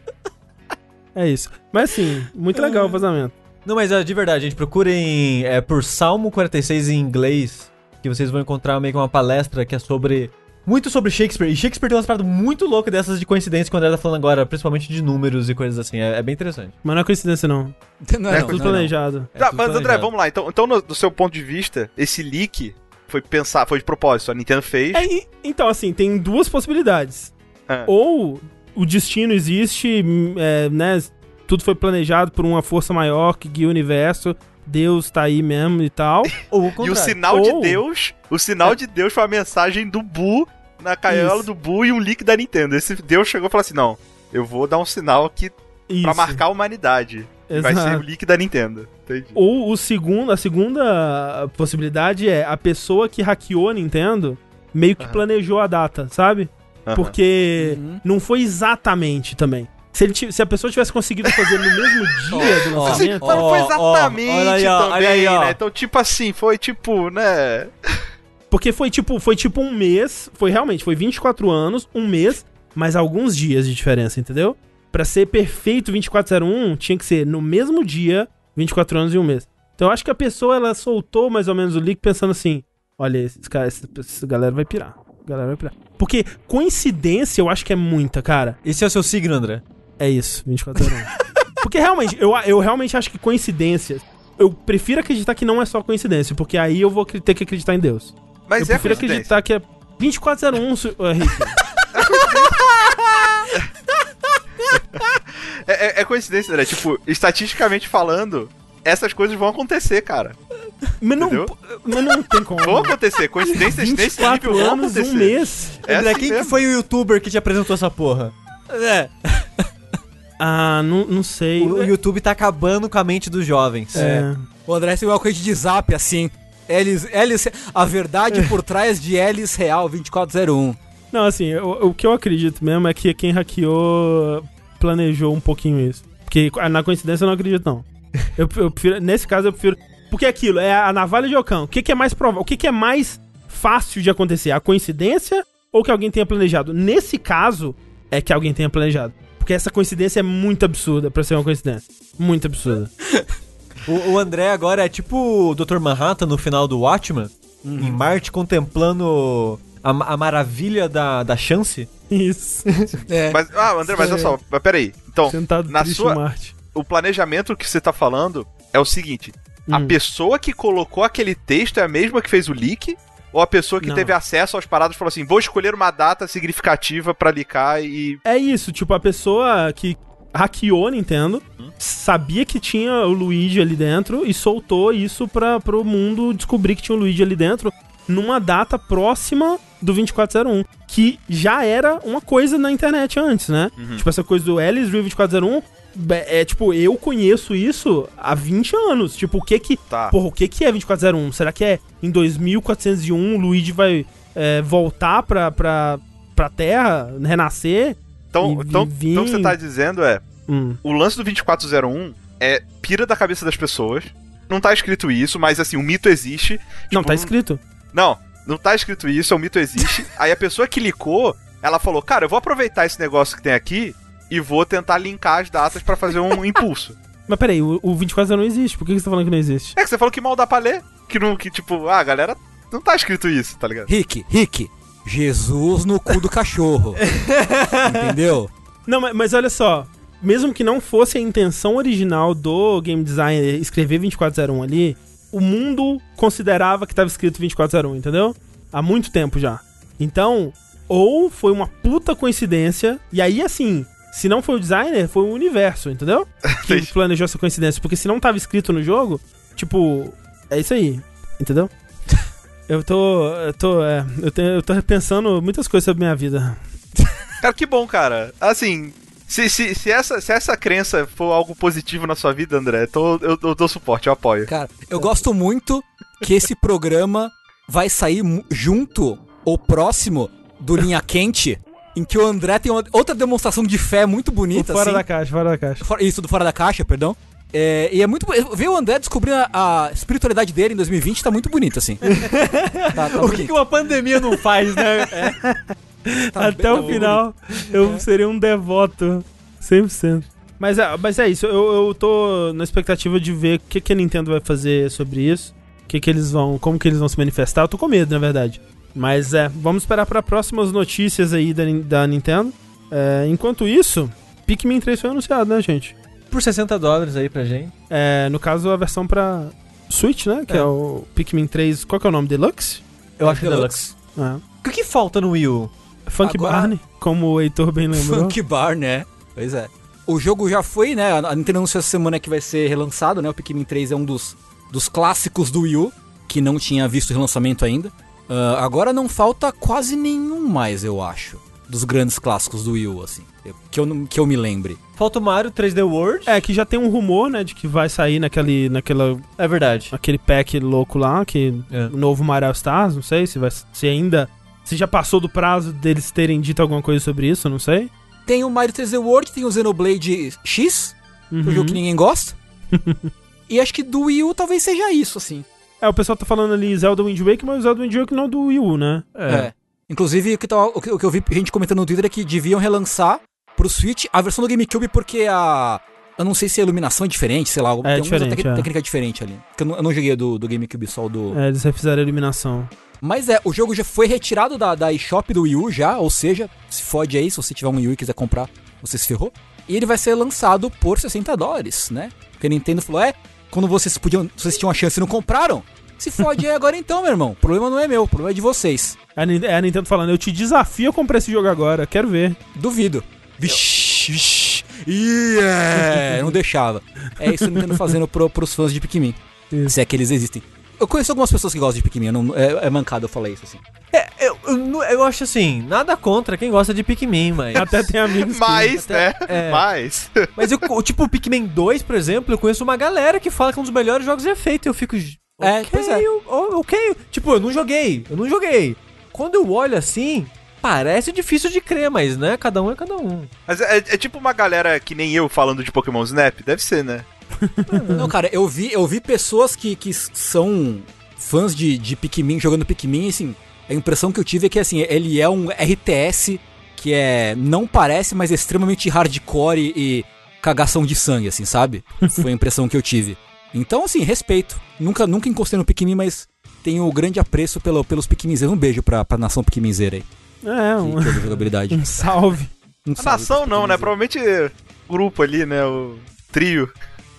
É isso. Mas sim, muito legal o vazamento. Não, mas de verdade, gente, procurem é, por Salmo 46 em inglês, que vocês vão encontrar meio que uma palestra que é sobre. Muito sobre Shakespeare. E Shakespeare tem umas paradas muito loucas dessas de coincidência que o André tá falando agora, principalmente de números e coisas assim. É, é bem interessante. Mas não é coincidência, não. Não, É não, Tudo não, não. planejado. É Tá, tudo mas André, planejado. vamos lá. Então, então no- do seu ponto de vista, esse leak foi pensar, foi de propósito. A Nintendo fez. É, e- então, assim, tem duas possibilidades. Ah. Ou o destino existe, hum, é, né? Tudo foi planejado por uma força maior que guia o universo. Deus tá aí mesmo e tal. Ou o E o sinal Ou- de Deus, o sinal de Deus foi a mensagem do Boo na caiola Isso. do Boo e um leak da Nintendo. Esse Deus chegou e falou assim: "Não, eu vou dar um sinal aqui Isso. pra marcar a humanidade". E Vai ser Exato. o leak da Nintendo. Entendi. Ou o segundo, a segunda possibilidade é a pessoa que hackeou a Nintendo meio que Aham. planejou a data, sabe? Aham. Porque Uhum. não foi exatamente também. Se, ele se a pessoa tivesse conseguido fazer no mesmo dia do lançamento. Mas não foi Ó, ó, exatamente olha aí, ó, também, olha aí, ó. né? Então, tipo assim, foi tipo, né? Porque foi tipo, foi tipo um mês, foi realmente, foi 24 anos, um mês, mas alguns dias de diferença, entendeu? Pra ser perfeito 2401, tinha que ser no mesmo dia, 24 anos e um mês. Então eu acho que a pessoa, ela soltou mais ou menos o leak pensando assim, olha, esses caras, essa, essa galera vai pirar. A galera vai pirar. Porque coincidência eu acho que é muita, cara. Esse é o seu signo, André. É isso, 2401. porque realmente, eu, eu realmente acho que coincidências... Eu prefiro acreditar que não é só coincidência, porque aí eu vou ter que acreditar em Deus. Mas eu é prefiro coincidência. acreditar que é 2401, su- uh, Henrique. É, é- é coincidência, André. Tipo, estatisticamente falando, essas coisas vão acontecer, cara. mas, não, Entendeu? mas não tem como. Vão acontecer. Coincidências nesse 24 nível vão anos, acontecer. um mês. É assim quem que mesmo. foi o youtuber que te apresentou essa porra? É. Ah, não, não sei. O, o YouTube tá acabando com a mente dos jovens. É. O André é igual coisa de zap, assim. Elis, Elis, a verdade por trás de Elis Real 2401. Não, assim, o, o que eu acredito mesmo é que quem hackeou planejou um pouquinho isso. Porque na coincidência eu não acredito, não. Eu, eu prefiro, nesse caso eu prefiro. Porque é aquilo, é a navalha de Ocão. O que, que é mais provável? O que, que é mais fácil de acontecer? A coincidência ou que alguém tenha planejado? Nesse caso, é que alguém tenha planejado. Porque essa coincidência é muito absurda pra ser uma coincidência. Muito absurda. O, o André agora é tipo o Dr. Manhattan no final do Watchmen, em Marte, contemplando A, a maravilha da, da chance. Isso. É. Mas, ah, André, mas olha só, mas peraí. Então, Sentado na sua- Marte. o planejamento que você tá falando é o seguinte: a Hum. pessoa que colocou aquele texto é a mesma que fez o leak? Ou a pessoa que Não. teve acesso às paradas falou assim: vou escolher uma data significativa pra licar e. É isso, tipo, a pessoa que hackeou a Nintendo sabia que tinha o Luigi ali dentro e soltou isso pra, pro mundo descobrir que tinha o Luigi ali dentro numa data próxima do 2401, que já era uma coisa na internet antes, né? Tipo, essa coisa do Alice Real 2401 é, é, tipo, eu conheço isso há 20 anos. Tipo, o que que Tá. Porra, o que, que é 2401? Será que é em 2401 o Luigi vai é, voltar pra, pra, pra Terra, renascer? Então, E então, então o que você tá dizendo é: Hum. o lance do 2401 é pira da cabeça das pessoas. Não tá escrito isso, mas assim, o mito existe. Não, Tipo, tá escrito. Não, não tá escrito isso, o mito existe. Aí a pessoa que licou, ela falou: Cara, eu vou aproveitar esse negócio que tem aqui e vou tentar linkar as datas pra fazer um impulso. Mas peraí, o, o 2401 não existe. Por que que você tá falando que não existe? É que você falou que mal dá pra ler. Que não, que tipo, ah, galera, não tá escrito isso, tá ligado? Rick, Rick, Jesus no cu do cachorro. Entendeu? Não, mas, mas olha só. Mesmo que não fosse a intenção original do game designer escrever 2401 ali, o mundo considerava que tava escrito 2401, entendeu? Há muito tempo já. Então, ou foi uma puta coincidência, e aí assim, se não foi o designer, foi o universo, entendeu? Que planejou essa coincidência. Porque se não tava escrito no jogo, tipo, é isso aí, entendeu? Eu tô. Eu tô. É, eu, tenho, eu tô repensando muitas coisas sobre minha vida. Cara, que bom, cara. Assim, se, se, se, essa, se essa crença for algo positivo na sua vida, André, tô, eu, eu dou suporte, eu apoio. Cara, eu gosto muito que esse programa vai sair junto ou próximo do Linha Quente, em que o André tem uma- outra demonstração de fé muito bonita. fora assim. da caixa, fora da caixa. Fora- Isso, do Fora da Caixa, perdão. É, e é muito. Ver o André descobrir a, a espiritualidade dele em 2020 tá muito bonito, assim. tá, tá O que, bonito. que uma pandemia não faz, né? Tá Até o tá bem final, eu seria um devoto. 100%. Mas é, mas é isso, eu, eu tô na expectativa de ver o que, que a Nintendo vai fazer sobre isso. O que, que eles vão. Como que eles vão se manifestar. Eu tô com medo, na verdade. Mas é, vamos esperar para próximas notícias aí da, da Nintendo. É, enquanto isso, Pikmin 3 foi anunciado, né, gente? Por 60 dólares aí pra gente. É, no caso, a versão pra Switch, né? Que é, É. o Pikmin 3. Qual que é o nome? Deluxe? Eu acho que é Deluxe. Deluxe. É. O que falta no Wii U? Funk Agora- Barney, como o Heitor bem lembrou. Funk Bar, né? Pois é. O jogo já foi, né? A Nintendo anunciou essa semana que vai ser relançado, né? O Pikmin 3 é um dos, dos clássicos do Wii U, que não tinha visto relançamento ainda. Ah, agora não falta quase nenhum mais, eu acho. Dos grandes clássicos do Wii U, assim. Que eu, que eu me lembre. Falta o Mario 3D World. É, que já tem um rumor, né, de que vai sair naquele, naquela, É verdade. aquele pack louco lá, que É. o novo Mario Stars, não sei se vai se ainda se já passou do prazo deles terem dito alguma coisa sobre isso, não sei. Tem o Mario 3D World, tem o Xenoblade X, Uhum. o jogo que ninguém gosta. e acho que do Wii U talvez seja isso, assim. É, o pessoal tá falando ali Zelda Wind Waker, mas o Zelda Wind Waker não é do Wii U, né? É. Inclusive, o que, tava- o que- o que eu vi gente comentando no Twitter é que deviam relançar pro Switch a versão do GameCube porque a. Eu não sei se a iluminação é diferente, sei lá. tem alguma diferente, tec- é. técnica diferente ali. Porque eu não, eu não joguei do, do GameCube, só o do. É, eles refizeram a eliminação. Mas é, o jogo já foi retirado da, da eShop do Wii U já, ou seja, se fode aí, se você tiver um Wii U e quiser comprar, você se ferrou. E ele vai ser lançado por 60 dólares, né? Porque a Nintendo falou, é, quando vocês podiam, vocês tinham a chance e não compraram, se fode aí agora então, meu irmão. O problema não é meu, o problema é de vocês. É a, é Nintendo falando, eu te desafio a comprar esse jogo agora, quero ver. Duvido. Vixe, vixe. Yeah! Não deixava. É isso a Nintendo fazendo pro, pros fãs de Pikmin. Isso. Se é que eles existem. Eu conheço algumas pessoas que gostam de Pikmin, eu não, é, é mancado eu falar isso assim. É, eu, eu, eu acho assim, nada contra quem gosta de Pikmin, mas. Até tem amigos que- Mas, né? é. Mas. Mas eu, o tipo, o Pikmin 2, por exemplo, eu conheço uma galera que fala que é um dos melhores jogos já feito. Eu fico. É, ok, pois é. eu- ok. Tipo, eu não joguei, eu não joguei. Quando eu olho assim, parece difícil de crer, mas né, cada um é cada um. Mas é, é tipo uma galera que nem eu falando de Pokémon Snap? Deve ser, né? Não, cara, eu vi, eu vi pessoas que, que são fãs de, de Pikmin jogando Pikmin, e, assim, a impressão que eu tive é que assim, ele é um RTS que é não parece, mas extremamente hardcore e, e cagação de sangue, assim, sabe? Foi a impressão que eu tive. Então, assim, respeito. Nunca, nunca encostei no Pikmin, mas tenho grande apreço pelo, pelos Pikminzeiros. Um beijo pra, pra nação Pikminzeira aí. É, Que, um, que é da jogabilidade. um salve. Um A salve nação pros não, né? Provavelmente grupo ali, né? O trio.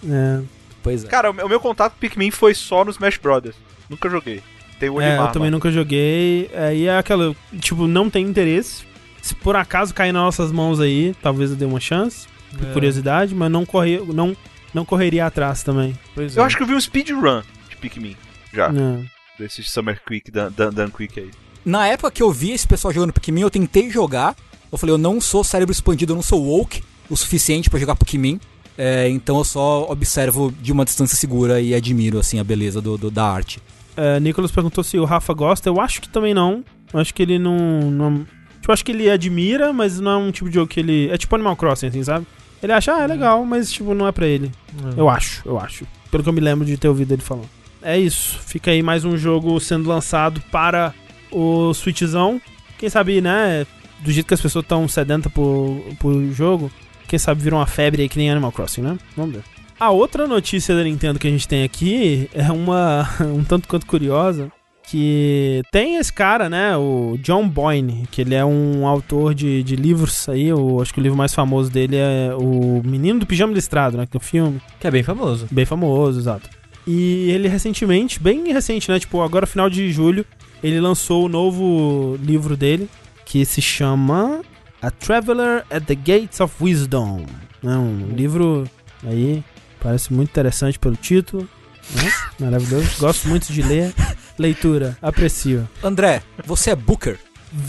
É, Pois é. Cara, o meu contato com Pikmin foi só no Smash Brothers. Nunca joguei. Tem o é, Olimar eu também lá. nunca joguei. É, e é aquela, tipo, não tem interesse. Se por acaso cair nas nossas mãos aí, talvez eu dê uma chance, por É. curiosidade, mas não, correr, não, não correria atrás também. Pois Eu é. acho que eu vi um speedrun de Pikmin. Já. É. Desses Summer Quick, Dan, Dan, Dan Quick aí. Na época que eu vi esse pessoal jogando Pikmin, eu tentei jogar. Eu falei, eu não sou cérebro expandido, eu não sou woke o suficiente pra jogar Pikmin. É, então eu só observo de uma distância segura e admiro assim a beleza do, do- da arte. É, Nicolas perguntou se o Rafa gosta. Eu acho que também não. Eu acho que ele não. não tipo, eu acho que ele admira, mas não é um tipo de jogo que ele. É tipo Animal Crossing, assim, sabe? Ele acha, ah, é legal, mas tipo, não é pra ele. É. Eu acho, eu acho. Pelo que eu me lembro de ter ouvido ele falando. É isso. Fica aí mais um jogo sendo lançado para o Switchzão. Quem sabe, né? Do jeito que as pessoas estão sedentas por, por jogo, quem sabe vira uma febre aí que nem Animal Crossing, né? Vamos ver. A outra notícia da Nintendo que a gente tem aqui é uma um tanto quanto curiosa. Que tem esse cara, né? O John Boyne, que ele é um autor de, de livros aí. O, acho que o livro mais famoso dele é O Menino do Pijama Listrado, né? Que é um filme. Que é bem famoso. Bem famoso, exato. E ele recentemente, bem recente, né? Tipo, agora final de julho, ele lançou o novo livro dele, que se chama A Traveler at the Gates of Wisdom. É um livro aí, parece muito interessante pelo título. Né? Maravilhoso. Gosto muito de ler. Leitura, aprecio. André, você é Booker?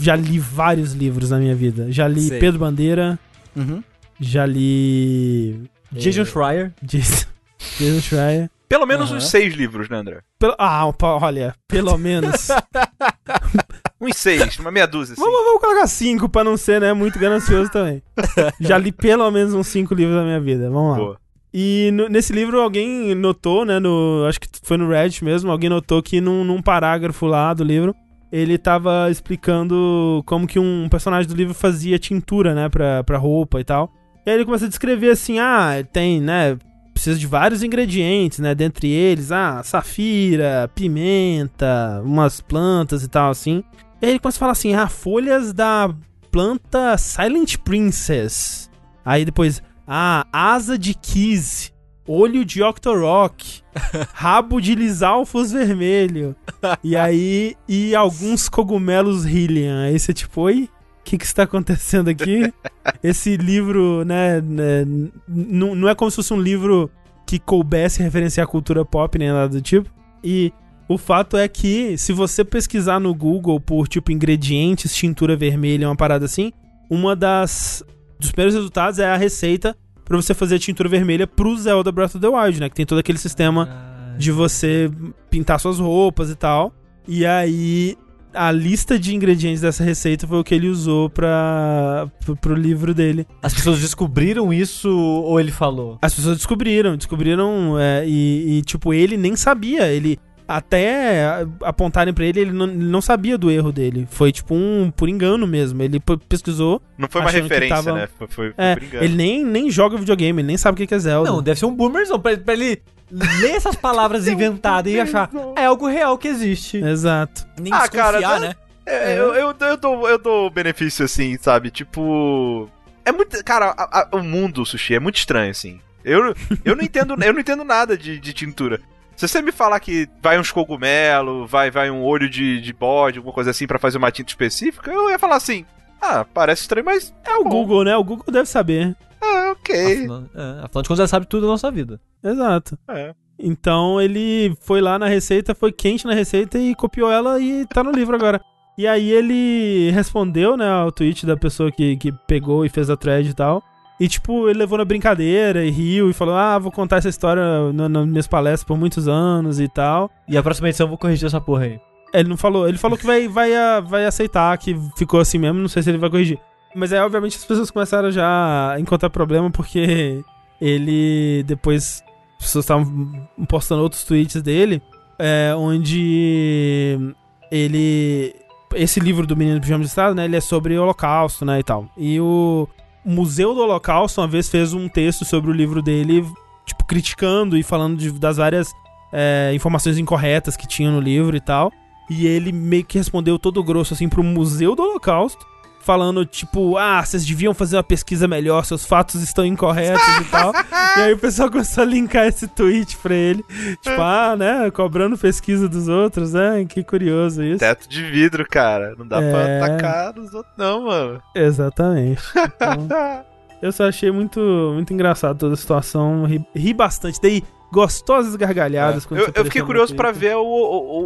Já li vários livros na minha vida. Já li Sei. Pedro Bandeira, Uhum. já li. Jason Schreier. Jason Jason Schreier. Pelo menos Aham. uns seis livros, né, André? Ah, olha, pelo menos. Uns seis, uma meia dúzia, assim. vamos, vamos colocar cinco pra não ser, né, muito ganancioso também. Já li pelo menos uns cinco livros da minha vida. Vamos lá. Boa. E no- nesse livro alguém notou, né, no, acho que foi no Reddit mesmo, alguém notou que num, num parágrafo lá do livro, ele tava explicando como que um personagem do livro fazia tintura, né, pra, pra roupa e tal. E aí ele começa a descrever assim, ah, tem, né, precisa de vários ingredientes, né, dentre eles, ah, safira, pimenta, umas plantas e tal, assim. E aí ele começa a falar assim, ah, folhas da planta Silent Princess. Aí depois, ah, asa de Kiss, olho de Octorok, rabo de Lisalfos vermelho. E aí, e alguns cogumelos Hylian. Aí você tipo, oi? O que que está acontecendo aqui? Esse livro, né, né, não é como se fosse um livro que coubesse referenciar a cultura pop nem nada do tipo. E o fato é que, se você pesquisar no Google por, tipo, ingredientes, tintura vermelha, uma parada assim, uma das dos primeiros resultados é a receita pra você fazer a tintura vermelha pro Zelda Breath of the Wild, né? Que tem todo aquele sistema de você pintar suas roupas e tal. E aí a lista de ingredientes dessa receita foi o que ele usou pra, pro, pro livro dele. As pessoas descobriram isso ou ele falou? As pessoas descobriram, descobriram é, e, e, tipo, ele nem sabia, ele até a- apontarem pra ele, ele não, ele não sabia do erro dele. Foi tipo um por engano mesmo. Ele pesquisou, Não foi uma referência, tava- né? Foi, foi, foi é, por engano. ele nem, nem joga videogame, ele nem sabe o que que é Zelda. Não, deve ser um boomerzão. Pra, pra ele ler essas palavras inventadas e achar é algo real que existe. Exato. Nem Ah, cara, né? É, eu, eu, eu, dou, eu dou benefício assim, sabe? Tipo. É muito. Cara, a- a- o mundo, sushi, é muito estranho, assim. Eu, eu não entendo, eu não entendo nada de, de tintura. Se você me falar que vai uns cogumelos, vai, vai um olho de, de bode, alguma coisa assim pra fazer uma tinta específica, eu ia falar assim. Ah, parece estranho, mas É o bom. Google, né? O Google deve saber. Ah, ok. Afinal, é, afinal de contas, ela sabe tudo da nossa vida. Exato. É. Então ele foi lá na receita, foi quente na receita e copiou ela e tá no livro agora. E aí ele respondeu, né, ao tweet da pessoa que, que pegou e fez a thread e tal. E tipo, ele levou na brincadeira e riu e falou: Ah, vou contar essa história na- nas minhas palestras por muitos anos e tal. E a próxima edição eu vou corrigir essa porra aí. Ele não falou, ele falou que vai, vai, a- vai aceitar que ficou assim mesmo, não sei se ele vai corrigir. Mas aí, obviamente, as pessoas começaram já a encontrar problema porque ele depois. As pessoas estavam postando outros tweets dele, é, onde ele. Esse livro do Menino do Pijama de Estado, né? Ele é sobre o Holocausto, né? E tal. E o Museu do Holocausto uma vez fez um texto sobre o livro dele, tipo, criticando e falando de- das várias é, informações incorretas que tinha no livro e tal. E ele meio que respondeu todo grosso, assim, pro Museu do Holocausto. Falando, tipo, ah, vocês deviam fazer uma pesquisa melhor, seus fatos estão incorretos e tal. E aí o pessoal começou a linkar esse tweet pra ele. Tipo, ah, né, cobrando pesquisa dos outros, né? Que curioso isso. Teto de vidro, cara. Não dá É. pra atacar os outros, não, mano. Exatamente. Então, eu só achei muito, muito engraçado toda a situação. Ri, ri bastante. Dei gostosas gargalhadas. quando Eu, eu fiquei curioso pra Twitter. ver o-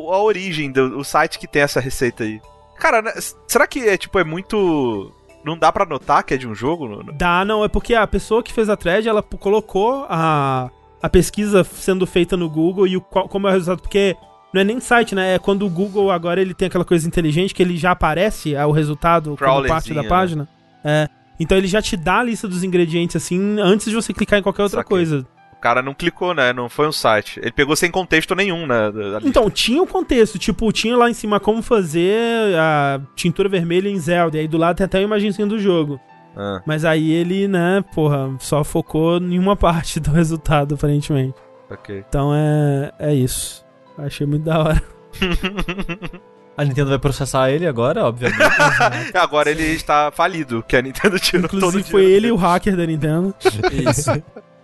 o- a origem do o site que tem essa receita aí. Cara, né, será que é tipo é muito. Não dá pra notar que é de um jogo? Dá, não, é porque a pessoa que fez a thread, ela colocou a, a pesquisa sendo feita no Google e o, como é o resultado, porque não é nem site, né? É quando o Google agora ele tem aquela coisa inteligente que ele já aparece é, o resultado como parte da né? página. É. Então ele já te dá a lista dos ingredientes assim antes de você clicar em qualquer outra Saquei. coisa. O cara não clicou, né? Não foi um site. Ele pegou sem contexto nenhum, né? Então, tinha o contexto, tipo, tinha lá em cima como fazer a tintura vermelha em Zelda, e aí do lado tem até uma imagenzinha do jogo. Ah. Mas aí ele, né, porra, só focou em uma parte do resultado, aparentemente. Ok. Então é, é isso. Achei muito da hora. A Nintendo vai processar ele agora, obviamente. Agora ele está falido, que a Nintendo tirou todo o Inclusive foi ele o hacker da Nintendo. Isso.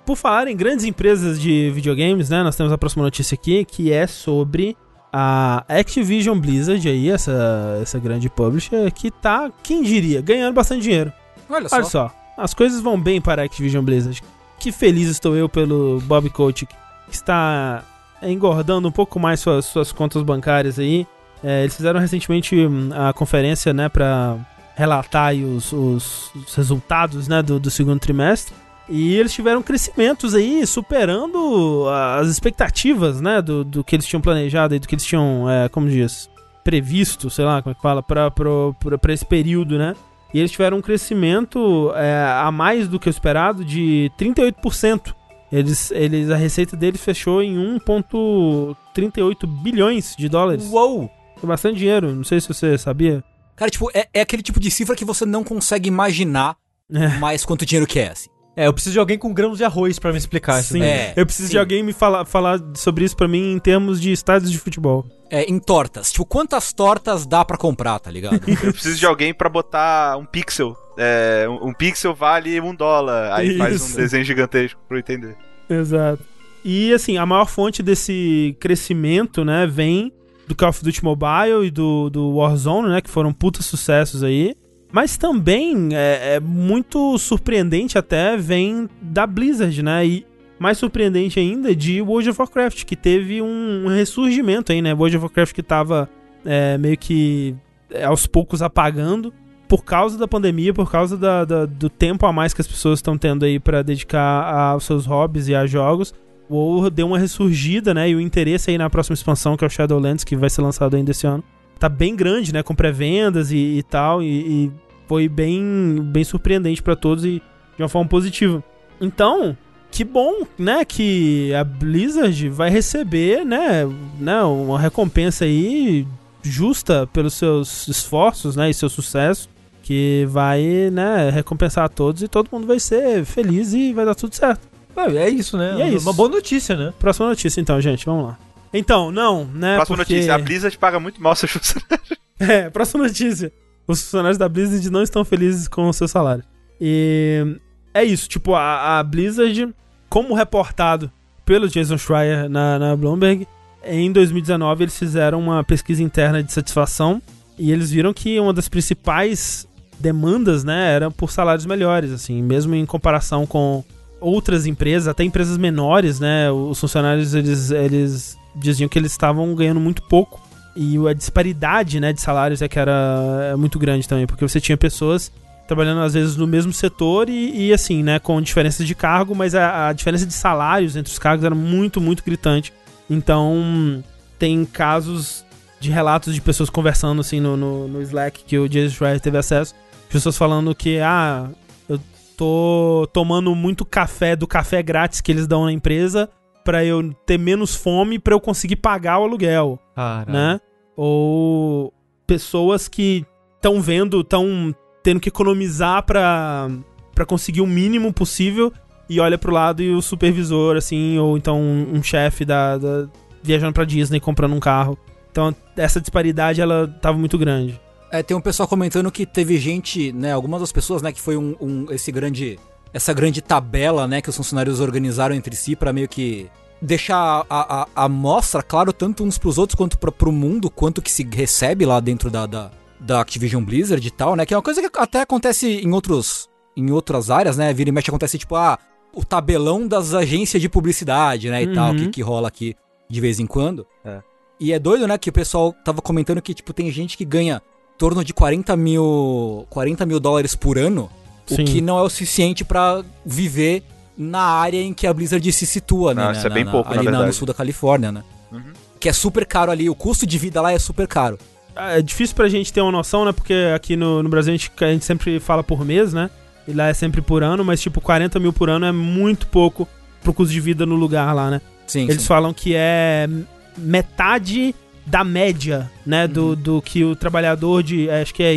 Por falar em grandes empresas de videogames, né, nós temos a próxima notícia aqui, que é sobre a Activision Blizzard aí, essa, essa grande publisher, que tá, quem diria, ganhando bastante dinheiro. Olha só. Olha só, as coisas vão bem para a Activision Blizzard. Que feliz estou eu pelo Bob Kotick, que está engordando um pouco mais suas, suas contas bancárias aí. É, eles fizeram recentemente hum, a conferência, né, para relatar os, os- os resultados, né, do, do segundo trimestre. E eles tiveram crescimentos aí, superando as expectativas, né, do, do que eles tinham planejado e do que eles tinham, é, como diz, previsto, sei lá como é que fala, para esse período, né. E eles tiveram um crescimento é, a mais do que o esperado de 38%. Eles, eles, a receita deles fechou em 1,38 bilhões de dólares. Uou! É bastante dinheiro, não sei se você sabia. Cara, tipo, é, é aquele tipo de cifra que você não consegue imaginar É. mais quanto dinheiro que é, assim. É, eu preciso de alguém com grãos de arroz pra me explicar isso. Sim. daí. É, Eu preciso sim. de alguém me falar, falar sobre isso pra mim em termos de estádios de futebol. É, em tortas. Tipo, quantas tortas dá pra comprar, tá ligado? Eu preciso de alguém pra botar um pixel. É, um, um pixel vale um dólar. Aí faz Isso. um desenho gigantesco pra eu entender. Exato. E assim, a maior fonte desse crescimento, né, vem do Call of Duty Mobile e do, do Warzone, né, que foram putas sucessos aí. Mas também é, é muito surpreendente até vem da Blizzard, né? E mais surpreendente ainda de World of Warcraft, que teve um, ressurgimento aí, né? World of Warcraft que tava é, meio que é, aos poucos apagando por causa da pandemia, por causa da- da- do tempo a mais que as pessoas estão tendo aí pra dedicar aos seus hobbies e a jogos. O WoW deu uma ressurgida, né? E o interesse aí na próxima expansão, que é o Shadowlands, que vai ser lançado ainda esse ano, tá bem grande, né? Com pré-vendas e, e tal. E, e foi bem, bem surpreendente pra todos e de uma forma positiva. Então, que bom, né? Que a Blizzard vai receber, né? né uma recompensa aí justa pelos seus esforços, né? E seu sucesso. Que vai, né, recompensar a todos e todo mundo vai ser feliz e vai dar tudo certo. É, é isso, né? E é isso. Uma boa notícia, né? Próxima notícia, então, gente, vamos lá. Então, não, né? Próxima porque... notícia: a Blizzard paga muito mal seus funcionários. É, próxima notícia. Os funcionários da Blizzard não estão felizes com o seu salário. E é isso, tipo, a, a Blizzard, como reportado pelo Jason Schreier na, na Bloomberg, em 2019 eles fizeram uma pesquisa interna de satisfação e eles viram que uma das principais demandas, né, era por salários melhores, assim, mesmo em comparação com outras empresas, até empresas menores, né, os funcionários, eles, eles diziam que eles estavam ganhando muito pouco e a disparidade, né, de salários é que era é muito grande também, porque você tinha pessoas trabalhando às vezes no mesmo setor e, e, assim, né, com diferenças de cargo, mas a, a diferença de salários entre os cargos era muito, muito gritante. Então, tem casos de relatos de pessoas conversando assim no, no, no Slack que o Jason Schreier teve acesso, pessoas falando que, ah, eu tô tomando muito café do café grátis que eles dão na empresa pra eu ter menos fome pra eu conseguir pagar o aluguel Cara. né? Ou pessoas que estão vendo, estão tendo que economizar pra, pra conseguir o mínimo possível e olha pro lado e o supervisor, assim, ou então um, um chefe da, da, viajando pra Disney, comprando um carro. Então, essa disparidade, ela tava muito grande. É, tem um pessoal comentando que teve gente, né, algumas das pessoas, né, que foi um, um- esse grande, essa grande tabela, né, que os funcionários organizaram entre si pra meio que deixar a, a, a amostra, claro, tanto uns pros outros quanto pra, pro mundo, quanto que se recebe lá dentro da, da, da Activision Blizzard e tal, né, que é uma coisa que até acontece em outros, em outras áreas, né, vira e mexe acontece tipo, ah, o tabelão das agências de publicidade, né, e Uhum. tal, que, que rola aqui de vez em quando. É. E é doido, né, que o pessoal tava comentando que, tipo, tem gente que ganha em torno de 40 mil, 40 mil dólares por ano, Sim. o que não é o suficiente pra viver na área em que a Blizzard se situa, né? Não, na- isso é bem na- pouco, na ali no verdade. sul da Califórnia, né? Uhum. Que é super caro ali, o custo de vida lá é super caro. Ah, É difícil pra gente ter uma noção, né? Porque aqui no, no Brasil a gente, a gente sempre fala por mês, né? E lá é sempre por ano, mas tipo, 40 mil por ano é muito pouco pro custo de vida no lugar lá, né? Sim, Eles sim. falam que é metade da média, né? Uhum. Do, do que o trabalhador de. é, Acho que é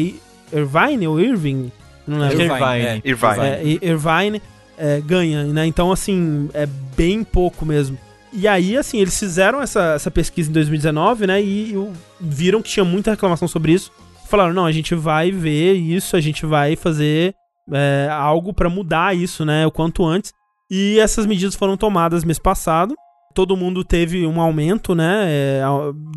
Irvine ou Irving? Não lembro. Irvine, é. Irvine. É, Irvine é, ganha, né? Então, assim, é bem pouco mesmo. E aí, assim, eles fizeram essa, essa pesquisa em 2019, né? E, o- viram que tinha muita reclamação sobre isso. Falaram, não, a gente vai ver isso, a gente vai fazer é, algo pra mudar isso, né? O quanto antes. E essas medidas foram tomadas mês passado. Todo mundo teve um aumento, né? é,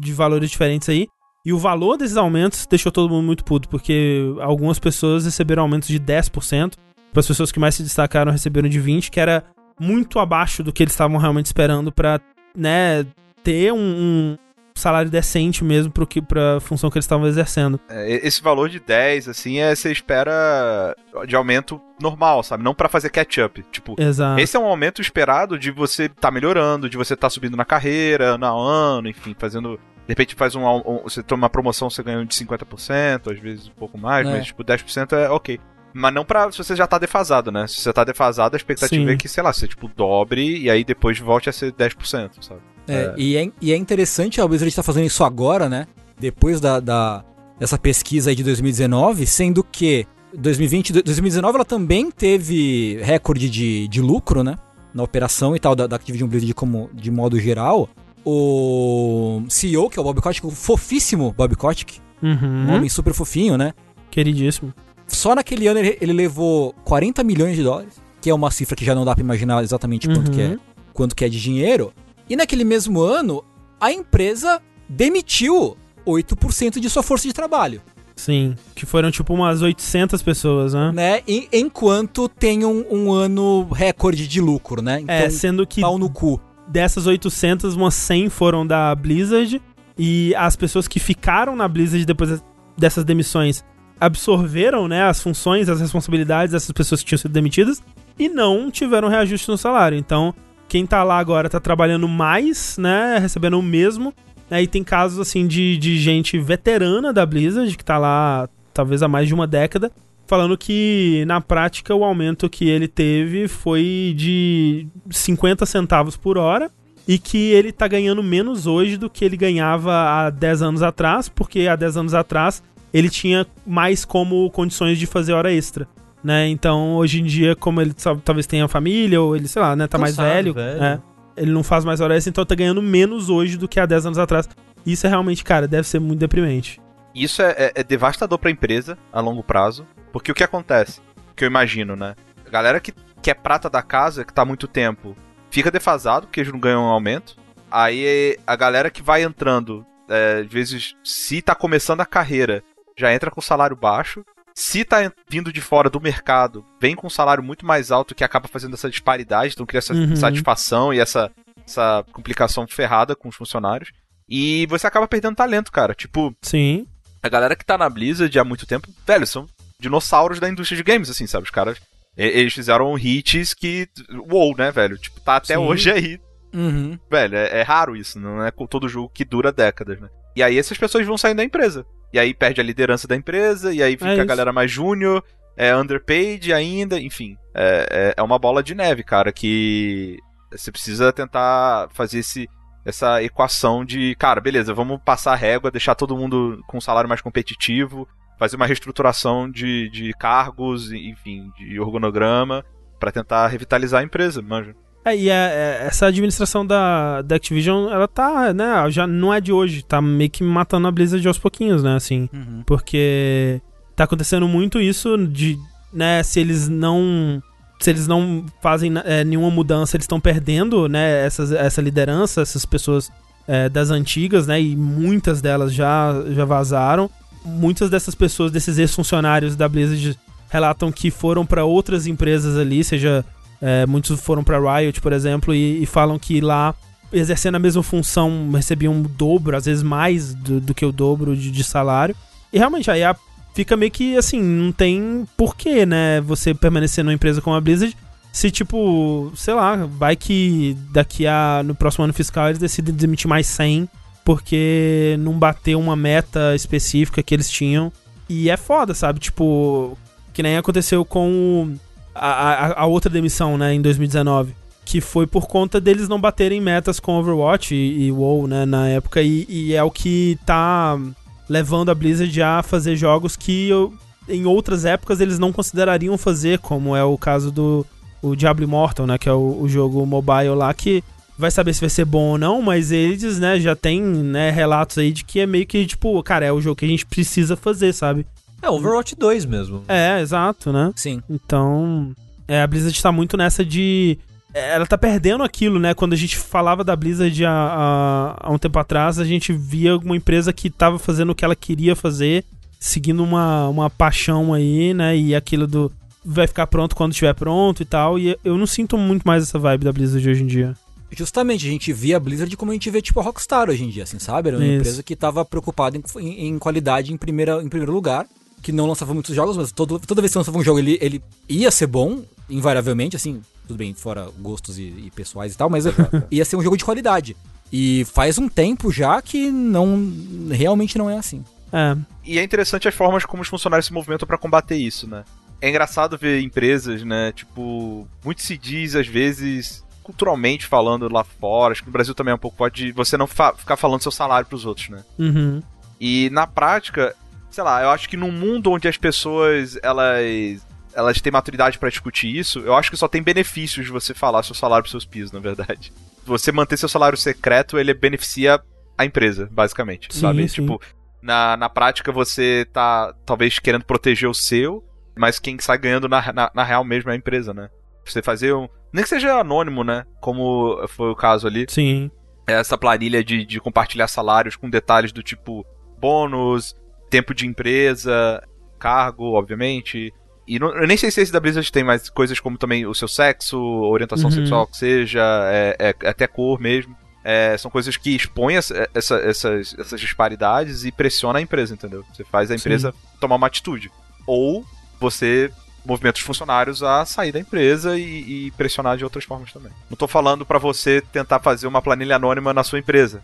de valores diferentes aí. E o valor desses aumentos deixou todo mundo muito puto, porque algumas pessoas receberam aumentos de 10%. Para as pessoas que mais se destacaram receberam de 20, que era muito abaixo do que eles estavam realmente esperando pra, né, ter um, um salário decente mesmo pro que pra função que eles estavam exercendo. É, Esse valor de 10, assim, é você espera de aumento normal, sabe? Não pra fazer catch-up. Tipo, Exato. esse é um aumento esperado de você tá melhorando, de você tá subindo na carreira, ano a ano, enfim, fazendo. De repente faz um, um- Você toma uma promoção, você ganha de 50%, às vezes um pouco mais, É. mas tipo, 10% é ok. Mas não pra. Se você já tá defasado, né? Se você tá defasado, a expectativa Sim. é que, sei lá, você tipo dobre e aí depois volte a ser 10%, sabe? É, E, é, e é interessante a Blizzard estar fazendo isso agora, né? Depois da, da- dessa pesquisa aí de 2019, sendo que 2020, 2019 ela também teve recorde de, de lucro, né? Na operação e tal da, da Activision Blizzard como, de modo geral. O CEO, que é o Bob Kotick, o fofíssimo Bob Kotick, um Uhum. homem super fofinho, né? Queridíssimo. Só naquele ano ele, ele levou 40 milhões de dólares, que é uma cifra que já não dá pra imaginar exatamente quanto, Uhum. que, é, quanto que é de dinheiro. E naquele mesmo ano, a empresa demitiu 8% de sua força de trabalho, Sim. Que foram tipo umas 800 pessoas, né? né? E- enquanto tem um, um ano recorde de lucro, né? Então, é, sendo que pau no cu. Dessas 800, umas 100 foram da Blizzard. E as pessoas que ficaram na Blizzard depois dessas demissões absorveram, né, as funções, as responsabilidades dessas pessoas que tinham sido demitidas e não tiveram reajuste no salário. Então, quem tá lá agora tá trabalhando mais, né, recebendo o mesmo. né, e tem casos, assim, de, de gente veterana da Blizzard, que tá lá talvez há mais de uma década, falando que na prática o aumento que ele teve foi de 50 centavos por hora e que ele tá ganhando menos hoje do que ele ganhava há 10 anos atrás, porque há 10 anos atrás ele tinha mais como condições de fazer hora extra. Né? Então, hoje em dia, como ele talvez tenha família, ou ele, sei lá, né, tá mais velho, velho. é, ele não faz mais hora extra, então tá ganhando menos hoje do que há 10 anos atrás. Isso é realmente, cara, deve ser muito deprimente. Isso é, é- é devastador pra empresa a longo prazo, porque o que acontece? Que eu imagino, né? A galera que, que é prata da casa, que tá há muito tempo, fica defasado, porque eles não ganham um aumento. Aí a galera que vai entrando, é, às vezes, se tá começando a carreira, já entra com salário baixo. Se tá vindo de fora do mercado, vem com um salário muito mais alto que acaba fazendo essa disparidade, então cria essa Uhum. satisfação e essa, essa complicação ferrada com os funcionários. E você acaba perdendo talento, cara. Tipo, Sim. a galera que tá na Blizzard há muito tempo, velho, são dinossauros da indústria de games, assim, sabe? Os caras. Eles fizeram hits que. Uou, né, velho? Tipo, tá até Sim. hoje aí. Uhum. Velho, é, é raro isso, não é com todo jogo que dura décadas, né? E aí essas pessoas vão saindo da empresa. E aí perde a liderança da empresa, e aí fica a isso. galera mais júnior, é underpaid ainda, enfim. É, é, é uma bola de neve, cara, que você precisa tentar fazer esse, essa equação de, cara, beleza, vamos passar a régua, deixar todo mundo com um salário mais competitivo, fazer uma reestruturação de, de cargos, enfim, de organograma, pra tentar revitalizar a empresa, manja. É, e é- é- essa administração da, da Activision, ela tá, né, já não é de hoje, tá meio que matando a Blizzard aos pouquinhos, né, assim. Uhum. Porque tá acontecendo muito isso de, né, se eles não se eles não fazem é, nenhuma mudança, eles estão perdendo, né, essas, essa liderança, essas pessoas é, das antigas, né, e muitas delas já, já vazaram. Muitas dessas pessoas, desses ex-funcionários da Blizzard, relatam que foram para outras empresas ali, seja é, muitos foram para Riot, por exemplo, e, e falam que lá exercendo a mesma função recebiam um dobro, às vezes mais do, do que o dobro de, de salário. E realmente aí a- fica meio que assim, não tem porquê, né, você permanecer numa empresa como a Blizzard. Se, tipo, sei lá, vai que daqui a. no próximo ano fiscal eles decidem demitir mais 100 porque não bateu uma meta específica que eles tinham. E é foda, sabe? Tipo, que nem aconteceu com a, a, a outra demissão, né, em 2019. Que foi por conta deles não baterem metas com Overwatch e, e WoW, né, na época. E, e é o que tá levando a Blizzard a fazer jogos que eu- em outras épocas eles não considerariam fazer, como é o caso do o Diablo Immortal, né, que é o, o jogo mobile lá, que vai saber se vai ser bom ou não, mas eles, né, já tem, né, relatos aí de que é meio que, tipo, cara, é o jogo que a gente precisa fazer, sabe? É, Overwatch 2 mesmo. É, exato, né? Sim. Então, é, a Blizzard tá muito nessa de. é, Ela tá perdendo aquilo, né? Quando a gente falava da Blizzard há, há- há um tempo atrás, a gente via uma empresa que tava fazendo o que ela queria fazer, seguindo uma, uma paixão aí, né? E aquilo do. Vai ficar pronto quando estiver pronto e tal. E eu não sinto muito mais essa vibe da Blizzard hoje em dia. Justamente, a gente via a Blizzard como a gente vê, tipo, a Rockstar hoje em dia, assim, sabe? Era uma Isso. empresa que tava preocupada em, em- em qualidade em, primeira, em primeiro lugar, que não lançava muitos jogos, mas todo, toda vez que lançava um jogo, ele, ele ia ser bom, invariavelmente, assim, tudo bem, fora gostos e, e pessoais e tal, mas ia ser um jogo de qualidade. E faz um tempo já que não realmente não é assim. É. E é interessante as formas como os funcionários se movimentam pra combater isso, né? É engraçado ver empresas, né? Tipo, muito se diz às vezes, culturalmente falando lá fora, acho que no Brasil também é um pouco pode você não fa- ficar falando seu salário pros outros, né? Uhum. E na prática, sei lá, eu acho que num mundo onde as pessoas elas elas têm maturidade pra discutir isso, eu acho que só tem benefícios de você falar seu salário pros seus pisos, na verdade. Você manter seu salário secreto, ele beneficia a empresa, basicamente, Sim, sabe? sim. Tipo, na, na prática você tá talvez querendo proteger o seu, mas quem sai ganhando na, na, na real mesmo é a empresa, né? Você fazer um. Nem que seja anônimo, né? Como foi o caso ali Sim. essa planilha de, de compartilhar salários com detalhes do tipo bônus, tempo de empresa, cargo, obviamente. E não- eu nem sei se esse da Blizzard tem mais coisas como também o seu sexo, orientação Uhum. sexual que seja, é, é- até cor mesmo. É, são coisas que expõem essa- essa- essas, essas disparidades e pressiona a empresa, entendeu? Você faz a empresa tomar uma atitude. Ou você movimenta os funcionários a sair da empresa e, e pressionar de outras formas também. Não tô falando pra você tentar fazer uma planilha anônima na sua empresa.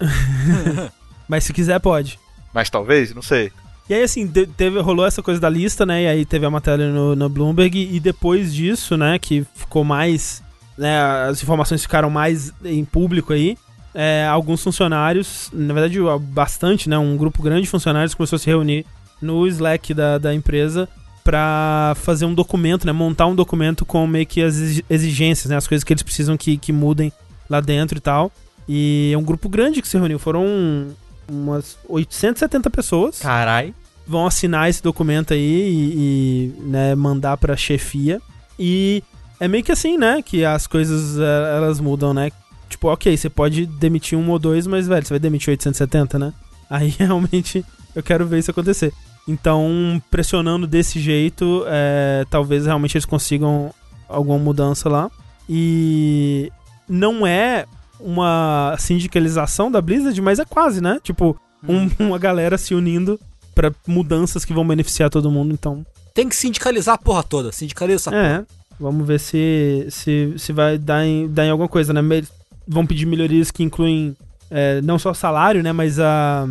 Mas se quiser, pode. Mas talvez, não sei. E aí, assim, teve, rolou essa coisa da lista, né? E aí teve a matéria no, no Bloomberg. E depois disso, né? Que ficou mais. Né, as informações ficaram mais em público aí. é, alguns funcionários, na verdade, bastante, né? Um grupo grande de funcionários começou a se reunir no Slack da, da empresa pra fazer um documento, né? Montar um documento com meio que as exi- exigências, né? As coisas que eles precisam que, que mudem lá dentro e tal. E é um grupo grande que se reuniu. Foram umas 870 pessoas Carai. vão assinar esse documento aí e, e, né, mandar pra chefia. E é meio que assim, né? Que as coisas eh, elas mudam, né? Tipo, ok, você pode demitir um ou dois, mas, velho, você vai demitir 870, né? Aí realmente eu quero ver isso acontecer. Então, pressionando desse jeito, é, talvez realmente eles consigam alguma mudança lá. E não é uma sindicalização da Blizzard, mas é quase, né? Tipo, um- uma galera se unindo pra mudanças que vão beneficiar todo mundo, então. Tem que sindicalizar a porra toda. Sindicaliza essa porra. É, vamos ver se, se, se vai dar em, dar em alguma coisa, né? Eles vão pedir melhorias que incluem é, não só salário, né? Mas a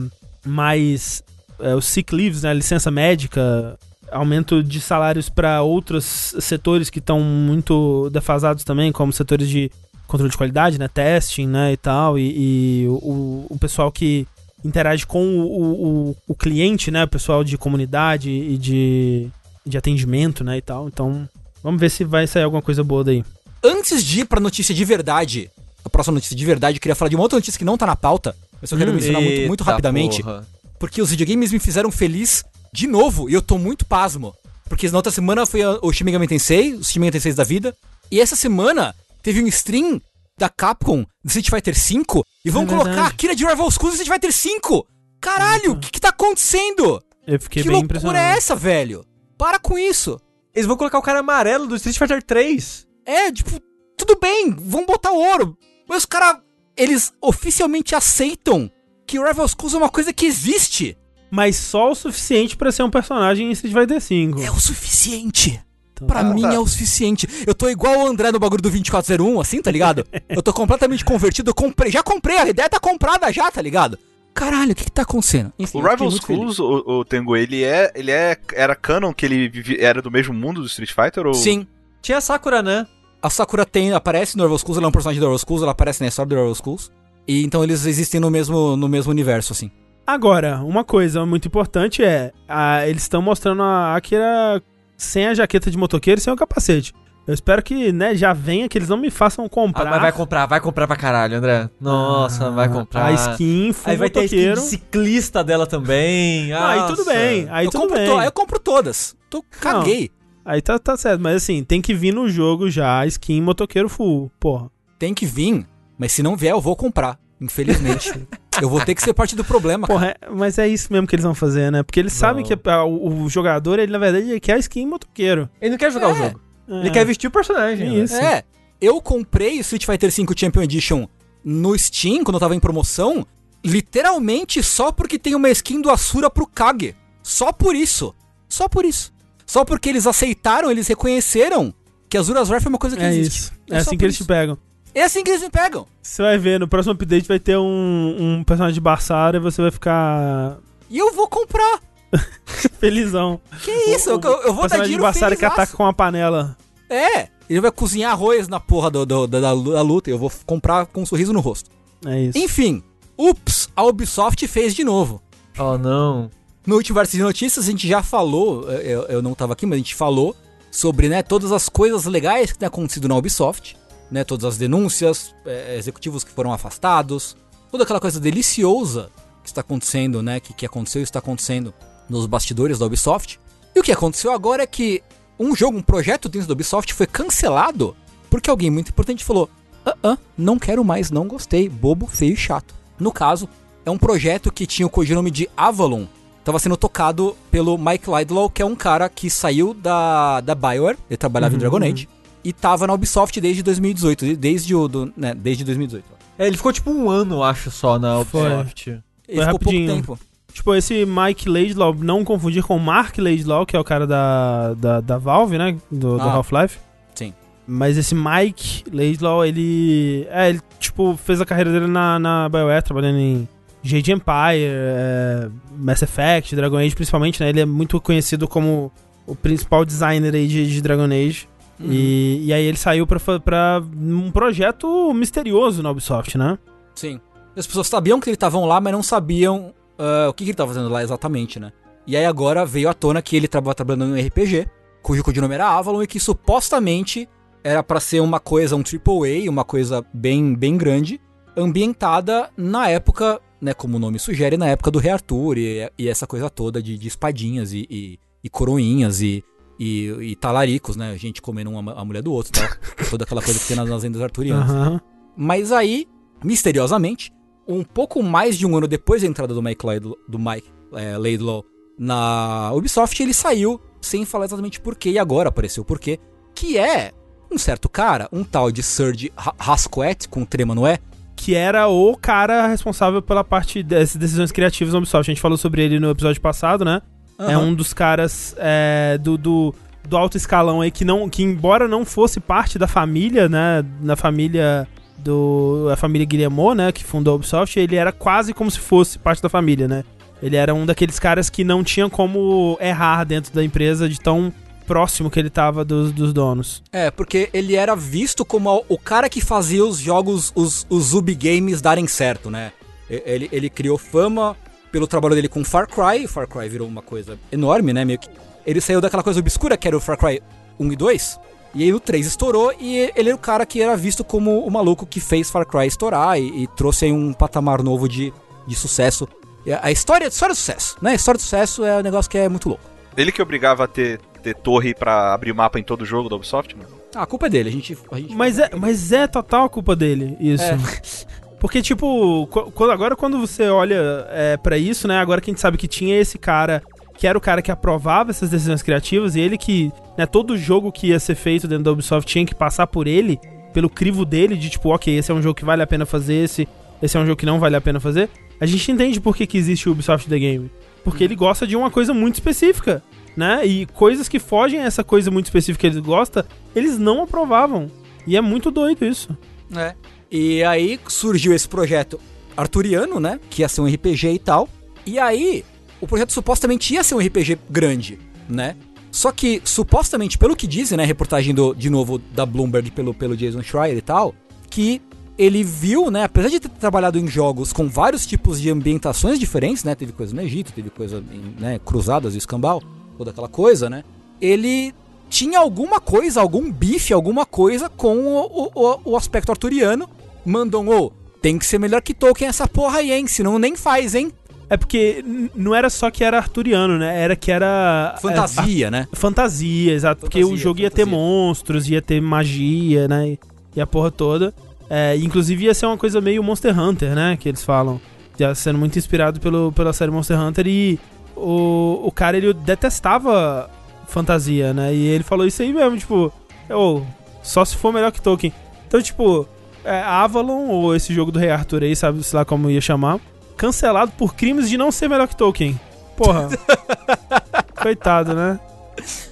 mais é, os sick leaves, né? A licença médica, aumento de salários para outros setores que estão muito defasados também, como setores de controle de qualidade, né? Testing, né? E tal. E, e o, o pessoal que interage com o, o, o- cliente, né? O pessoal de comunidade e de, de atendimento, né? E tal. Então, vamos ver se vai sair alguma coisa boa daí. Antes de ir pra notícia de verdade, a próxima notícia de verdade, eu queria falar de uma outra notícia que não tá na pauta, mas eu quero mencionar muito, muito rapidamente, porra. Porque os videogames me fizeram feliz de novo, e eu tô muito pasmo. Porque na outra semana foi o Shin Megami Tensei, os Shin Megami Tensei da vida, e essa semana teve um stream da Capcom de Street Fighter V, e vão É colocar Kira de Rival Schools no Street Fighter V! Caralho, o que que tá acontecendo? Eu fiquei que bem loucura é essa, velho? Para com isso. Eles vão colocar o cara amarelo do Street Fighter 3. É, tipo, tudo bem, vão botar ouro. Mas os caras, eles oficialmente aceitam que o Rival Schools é uma coisa que existe. Mas só o suficiente pra ser um personagem em Street Fighter V. É o suficiente. Então, Pra Ah, mim tá. é o suficiente. Eu tô igual o André no bagulho do 2401, assim, tá ligado? eu tô completamente convertido, eu comprei, já comprei, a ideia tá comprada já, tá ligado? Caralho, o que que tá acontecendo? Enfim, O Rival. Schools, o, o Tengu, ele é. Ele é. Era canon que ele era do mesmo mundo do Street Fighter? Ou... Sim, Tinha a Sakura, né? a Sakura tem, aparece no Rival Schools, ela é um personagem do Rival Schools, ela aparece na história do Rival Schools. E então eles existem no mesmo, no mesmo universo, assim. Agora, uma coisa muito importante é, a- eles estão mostrando a Akira sem a jaqueta de motoqueiro e sem o capacete. Eu espero que, né, já venha, que eles não me façam Ah, comprar mas vai comprar, vai comprar pra caralho, André. Nossa, vai comprar. a skin full Aí vai ter a skin motoqueiro. de ciclista dela também. Ah, aí tudo bem, aí eu, tudo compro bem. to- eu compro todas. Tô caguei. Aí tá, tá certo, mas assim, tem que vir no jogo já a skin motoqueiro full, porra. Tem que vir, mas se não vier, eu vou comprar. Infelizmente. eu vou ter que ser parte do problema, cara. Porra, é- mas é isso mesmo que eles vão fazer, né? Porque eles sabem Vão. que a- o, o jogador, ele na verdade, ele quer a skin motoqueiro. Ele não quer jogar o É. jogo. É. Ele quer vestir o personagem. né? Isso. É, eu comprei o Street Fighter V Champion Edition no Steam, quando eu tava em promoção, literalmente só porque tem uma skin do Asura pro Kage. Só por isso. Só por isso. Só porque eles aceitaram, eles reconheceram que Azura's Wrath é uma coisa que É existe. isso. É É assim que eles te isso. pegam. É assim que eles me pegam. Você vai ver, no próximo update vai ter um, um personagem de Bassara e você vai ficar E eu vou comprar. felizão. Que isso? eu, eu vou dar personagem de dinheiro Bassara que ataca com uma panela. É, ele vai cozinhar arroz na porra do, do- da, da luta e eu vou comprar com um sorriso no rosto. É isso. Enfim, ups, a Ubisoft fez de novo. Oh, não. No último vértice de notícias, a gente já falou, eu, eu não tava aqui, mas a gente falou sobre né, todas as coisas legais que têm acontecido na Ubisoft, né, todas as denúncias, é, executivos que foram afastados, toda aquela coisa deliciosa que está acontecendo, né, que, que aconteceu e está acontecendo nos bastidores da Ubisoft. E o que aconteceu agora é que um jogo, um projeto dentro da Ubisoft foi cancelado porque alguém muito importante falou: ah, ah, não quero mais, não gostei, bobo, feio e chato. No caso, é um projeto que tinha o codinome de Avalon, estava sendo tocado pelo Mike Laidlaw, que é um cara que saiu da, da Bioware, ele trabalhava em Dragon Age, e tava na Ubisoft desde 2018, desde o do, né, desde 2018. É, ele ficou tipo um ano, acho, só na Foi. Ubisoft. Ele Foi ficou pouco rapidinho. tempo. Tipo, esse Mike Laidlaw, não confundir com o Mark Laidlaw, que é o cara da, da, da Valve, né? Do, do Ah. Half-Life. Sim. Mas esse Mike Laidlaw, ele. É, ele, tipo, fez a carreira dele na, na BioWare, trabalhando em Jade Empire, é, Mass Effect, Dragon Age, principalmente, né? Ele é muito conhecido como o principal designer aí de, de Dragon Age. Uhum. E, e aí ele saiu pra um projeto misterioso na Ubisoft, né? Sim. As pessoas sabiam que eles estavam lá, mas não sabiam ah, o que, que ele estava fazendo lá exatamente, né? E aí agora veio à tona que ele estava trabalhando em um RPG, cujo codinome era Avalon, e que supostamente era pra ser uma coisa, um AAA, uma coisa bem, bem grande, ambientada na época, né, como o nome sugere, na época do Rei Arthur e, e essa coisa toda de, de espadinhas e, e, e coroinhas e, e, e talaricos, né? Gente comendo uma, a mulher do outro, tal. toda aquela coisa que tem nas, nas lendas arturianas. Aham. Mas aí, misteriosamente, um pouco mais de um ano depois da entrada do Mike Laidlaw, do Mike, é, Laidlaw na Ubisoft, ele saiu sem falar exatamente porquê, e agora apareceu porquê, que é um certo cara, um tal de Serge Hasquet, com trema no é, que era o cara responsável pela parte das decisões criativas da Ubisoft. A gente falou sobre ele no episódio passado, né? É um dos caras é, do, do, do alto escalão aí que não que embora não fosse parte da família, né, na família do a família Guillemot, né, que fundou a Ubisoft, ele era quase como se fosse parte da família, né? Ele era um daqueles caras que não tinha como errar dentro da empresa de tão próximo que ele tava dos, dos donos. É, porque ele era visto como o cara que fazia os jogos, os, os Ubi Games darem certo, né? Ele, ele criou fama pelo trabalho dele com Far Cry, Far Cry virou uma coisa enorme, né? Meio que. Ele saiu daquela coisa obscura que era o Far Cry 1 e 2, E aí o 3 estourou e ele era o cara que era visto como o maluco que fez Far Cry estourar e, e trouxe aí um patamar novo de, de sucesso. E a história, a história de sucesso, né? A história de sucesso é um negócio que é muito louco. Ele que obrigava a ter, ter torre pra abrir mapa em todo jogo da Ubisoft, mano. Ah, a culpa é dele, a gente. A gente Mas é, mas é total culpa dele, isso. É. Porque, tipo, qu- quando- agora quando você olha é, para isso, né? Agora que a gente sabe que tinha esse cara que era o cara que aprovava essas decisões criativas e ele que, né, todo jogo que ia ser feito dentro da Ubisoft tinha que passar por ele, pelo crivo dele, de tipo, ok, esse é um jogo que vale a pena fazer, esse, esse é um jogo que não vale a pena fazer. A gente entende por que, que existe o Ubisoft The Game. Porque ele gosta de uma coisa muito específica, né? E coisas que fogem a essa coisa muito específica que ele gosta, eles não aprovavam. E é muito doido isso. É. E aí surgiu esse projeto arturiano, né? Que ia ser um RPG e tal. E aí, o projeto supostamente ia ser um RPG grande, né? Só que, supostamente, pelo que dizem, né? Reportagem do, de novo da Bloomberg pelo, pelo Jason Schreier e tal, que ele viu, né? Apesar de ter trabalhado em jogos com vários tipos de ambientações diferentes, né? Teve coisa no Egito, teve coisa em né, cruzadas e escambau, toda aquela coisa, né? Ele tinha alguma coisa, algum bife, alguma coisa com o, o, o aspecto arturiano. Mandam, ô, tem que ser melhor que Tolkien essa porra aí, hein? Senão nem faz, hein? É porque não era só que era arturiano, né? Era que era. Fantasia, né? é, fantasia, exato. porque o Fantasia, jogo ia ter fantasia. monstros, ia ter magia, né? E, a porra toda. É, inclusive ia ser uma coisa meio Monster Hunter, né? Que eles falam. Já sendo muito inspirado pelo, pela série Monster Hunter. E o, o cara, ele detestava fantasia, né? E ele falou isso aí mesmo, tipo. Ô, só se for melhor que Tolkien. Então, tipo, é, Avalon, ou esse jogo do Rei Arthur aí, sabe, sei lá como ia chamar, cancelado por crimes de não ser melhor que Tolkien. Porra. Coitado, né?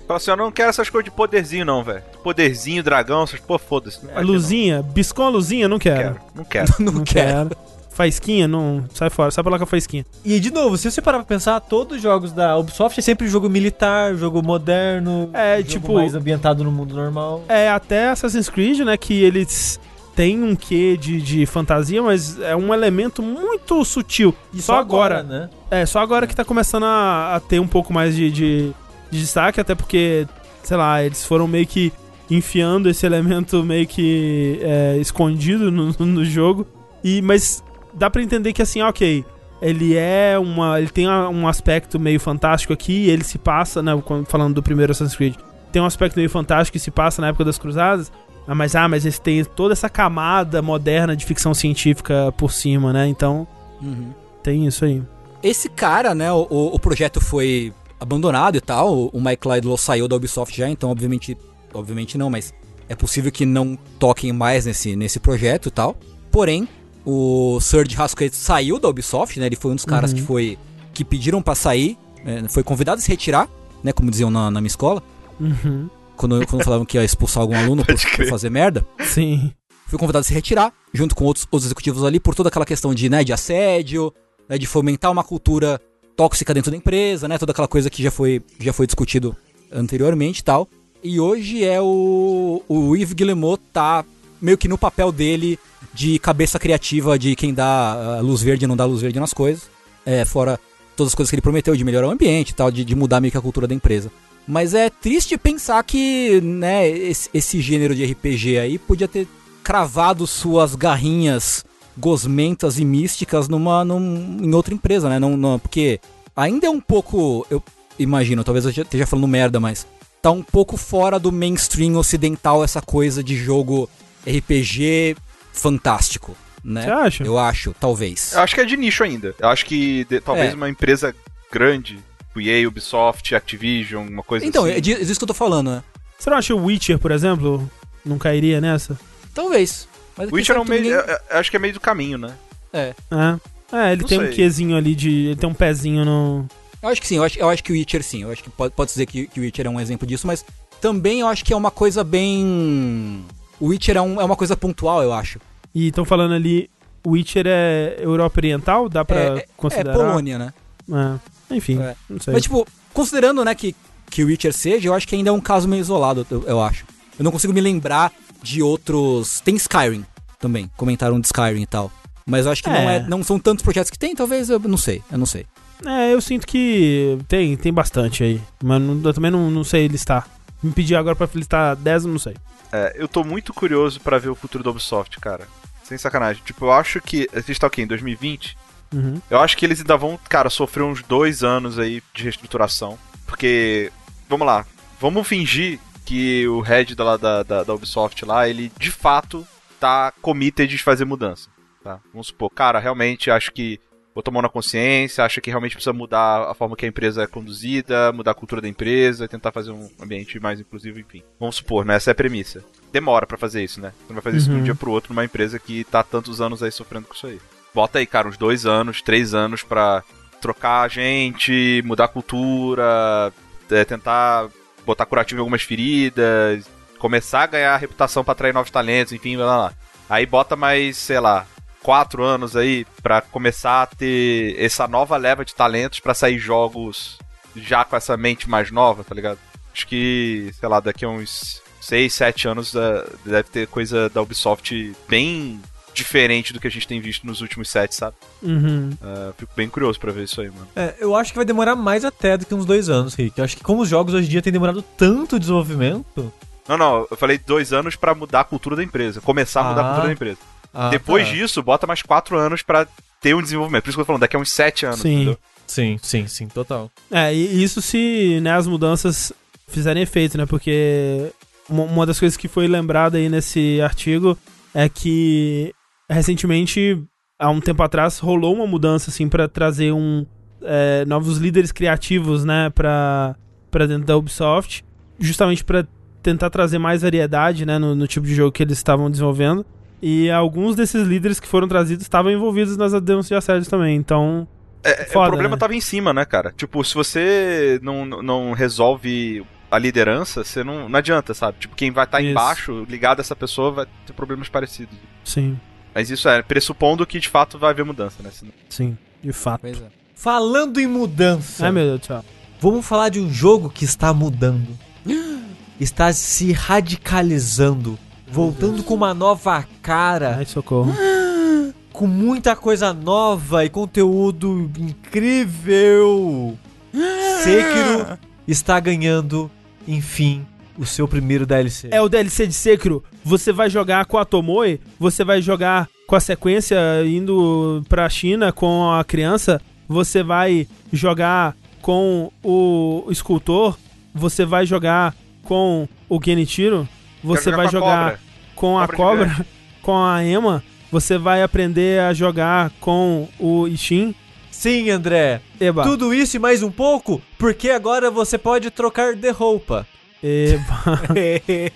Fala assim, eu não quero essas coisas de poderzinho, não, velho. Poderzinho, dragão, essas pô, foda-se. Não luzinha, biscou a luzinha? Não não. quero. Não quero. Não, Não quero. quero. Faisquinha? Não. Sai fora, sai pra lá com a faisquinha. E de novo, se você parar pra pensar, todos os jogos da Ubisoft é sempre jogo militar, jogo moderno, É, jogo tipo- mais ambientado no mundo normal. É, até Assassin's Creed, né? Que eles têm um quê de, de fantasia, mas é um elemento muito sutil. E só agora. né? É, só agora que tá começando a, a ter um pouco mais de, de, de destaque, até porque, sei lá, eles foram meio que enfiando esse elemento meio que é, escondido no, no jogo. E, mas dá pra entender que assim, ok, ele é uma. Ele tem um aspecto meio fantástico aqui, ele se passa, né? Falando do primeiro Assassin's Creed, tem um aspecto meio fantástico que se passa na época das cruzadas. Ah, mas ah, mas eles têm toda essa camada moderna de ficção científica por cima, né? Então, Uhum. tem isso aí. Esse cara, né, o, o projeto foi abandonado e tal, o- Mike Lydlow saiu da Ubisoft já, então obviamente, obviamente não, mas é possível que não toquem mais nesse, nesse projeto e tal. Porém, o Serge Hasquet saiu da Ubisoft, né, ele foi um dos caras Uhum. que foi que pediram pra sair, é, foi convidado a se retirar, né, como diziam na, na minha escola, Uhum. Quando, quando falavam que ia expulsar algum aluno por, por fazer merda. Sim. foi convidado a se retirar, junto com outros, outros executivos ali, por toda aquela questão de, né, de assédio, né, de fomentar uma cultura tóxica dentro da empresa, né, toda aquela coisa que já foi, já foi discutido anteriormente e tal. E hoje é o, o Yves Guillemot tá meio que no papel dele de cabeça criativa de quem dá ah, luz verde e não dá luz verde nas coisas. É, fora todas as coisas que ele prometeu de melhorar o ambiente e tal, de, de mudar meio que a cultura da empresa. Mas é triste pensar que, né, esse, esse gênero de RPG aí podia ter cravado suas garrinhas gosmentas e místicas numa, num- em outra empresa, né? Não, não- porque ainda é um pouco, eu imagino, talvez eu já esteja falando merda, mas tá um pouco fora do mainstream ocidental essa coisa de jogo RPG fantástico, né? Você acha? Eu acho, talvez. Eu acho que é de nicho ainda. Eu acho que de- talvez É. uma empresa grande, tipo EA, Ubisoft, Activision, uma coisa Então, assim. é di- é disso que eu tô falando, né? Você não acha o Witcher, por exemplo, não cairia nessa? Talvez. Mas Witcher é um meio, ninguém- eu- eu acho que é meio do caminho, né? É. É. É, ele Não tem um sei. quezinho ali de. Ele tem um pezinho no. Eu acho que sim, eu acho, eu acho que o Witcher sim. Eu acho que pode, pode dizer que, que o Witcher é um exemplo disso, mas também eu acho que é uma coisa bem. O Witcher é, um- é uma coisa pontual, eu acho. E estão falando ali. Witcher é Europa Oriental? Dá pra É, é considerar? Polônia, né? É. Enfim, É. não sei. Mas, tipo, considerando, né, que, que o Witcher seja, eu acho que ainda é um caso meio isolado, eu, eu acho. Eu não consigo me lembrar de outros. Tem Skyrim também, comentaram de Skyrim e tal. Mas eu acho que não, É. é, não são tantos projetos que tem, talvez, eu não sei, eu não sei. É, eu sinto que tem, tem bastante aí. Mas não- eu também não, não sei listar. me pedir agora pra listar 10, eu não sei. É, eu tô muito curioso pra ver o futuro da Ubisoft, cara. Sem sacanagem. Tipo, eu acho que. A gente tá o quê? Em 2020? Uhum. Eu acho que eles ainda vão, cara, sofrer uns dois anos aí de reestruturação. Porque, vamos lá, vamos fingir que o head da, da, da, da Ubisoft lá, ele de fato tá committed de fazer mudança. Tá? Vamos supor, cara, realmente acho que botou a mão na consciência, acha que realmente precisa mudar a forma que a empresa é conduzida, mudar a cultura da empresa, tentar fazer um ambiente mais inclusivo, enfim. Vamos supor, né? Essa é a premissa. Demora pra fazer isso, né? Você não vai fazer isso de um Uhum. dia pro outro numa empresa que tá tantos anos aí sofrendo com isso aí. Bota aí, cara, uns dois anos, três anos pra trocar a gente, mudar a cultura, é, tentar botar curativo em algumas feridas, começar a ganhar reputação pra atrair novos talentos, enfim, lá, lá. Aí bota mais, sei lá, quatro anos aí pra começar a ter essa nova leva de talentos pra sair jogos já com essa mente mais nova, tá ligado? Acho que, sei lá, daqui a uns seis, sete anos eh, deve ter coisa da Ubisoft bem diferente do que a gente tem visto nos últimos sete, sabe? Uhum. Eh, fico bem curioso pra ver isso aí, mano. É, eu acho que vai demorar mais até do que uns dois anos, Rick. Eu acho que como os jogos hoje em dia têm demorado tanto o desenvolvimento. Não, não, eu falei dois anos pra mudar a cultura da empresa, começar a mudar Ah. a cultura da empresa. Ah, Depois tá. disso, bota mais quatro anos pra ter um desenvolvimento. Por isso que eu tô falando, daqui a uns sete anos, Sim. entendeu? Sim, sim, sim, total. É, e isso se né, as mudanças fizerem efeito, né? Porque uma, uma das coisas que foi lembrada aí nesse artigo é que recentemente, há um tempo atrás, rolou uma mudança assim para trazer um é, novos líderes criativos, né, para para dentro da Ubisoft, justamente para tentar trazer mais variedade, né, no, no tipo de jogo que eles estavam desenvolvendo. E alguns desses líderes que foram trazidos estavam envolvidos nas denúncias de assédio também. Então, É, Foda, o problema né? tava em cima, né, cara? Tipo, se você não, não resolve a liderança, você não, não adianta, sabe? Tipo, quem vai estar Isso. embaixo, ligado a essa pessoa, vai ter problemas parecidos. sim, Mas isso é pressupondo que de fato vai haver mudança, né? Senão- sim, de fato. Pois é. Falando em mudança, Ai, meu Deus do céu. vamos falar de um jogo que está mudando. Está se radicalizando. Voltando com uma nova cara. Ai, socorro. com muita coisa nova e conteúdo incrível. Sekiro está ganhando, enfim, o seu primeiro DLC. É o DLC de Sekiro. Você vai jogar com a Tomoe, você vai jogar com a sequência indo pra China com a criança, você vai jogar com o escultor, você vai jogar com o Genichiro, você vai com a jogar cobra. com a Cobra cobra, com a Emma, você vai aprender a jogar com o Ishin. Sim, André. Eba. Tudo isso e mais um pouco, porque agora você pode trocar de roupa. Eba.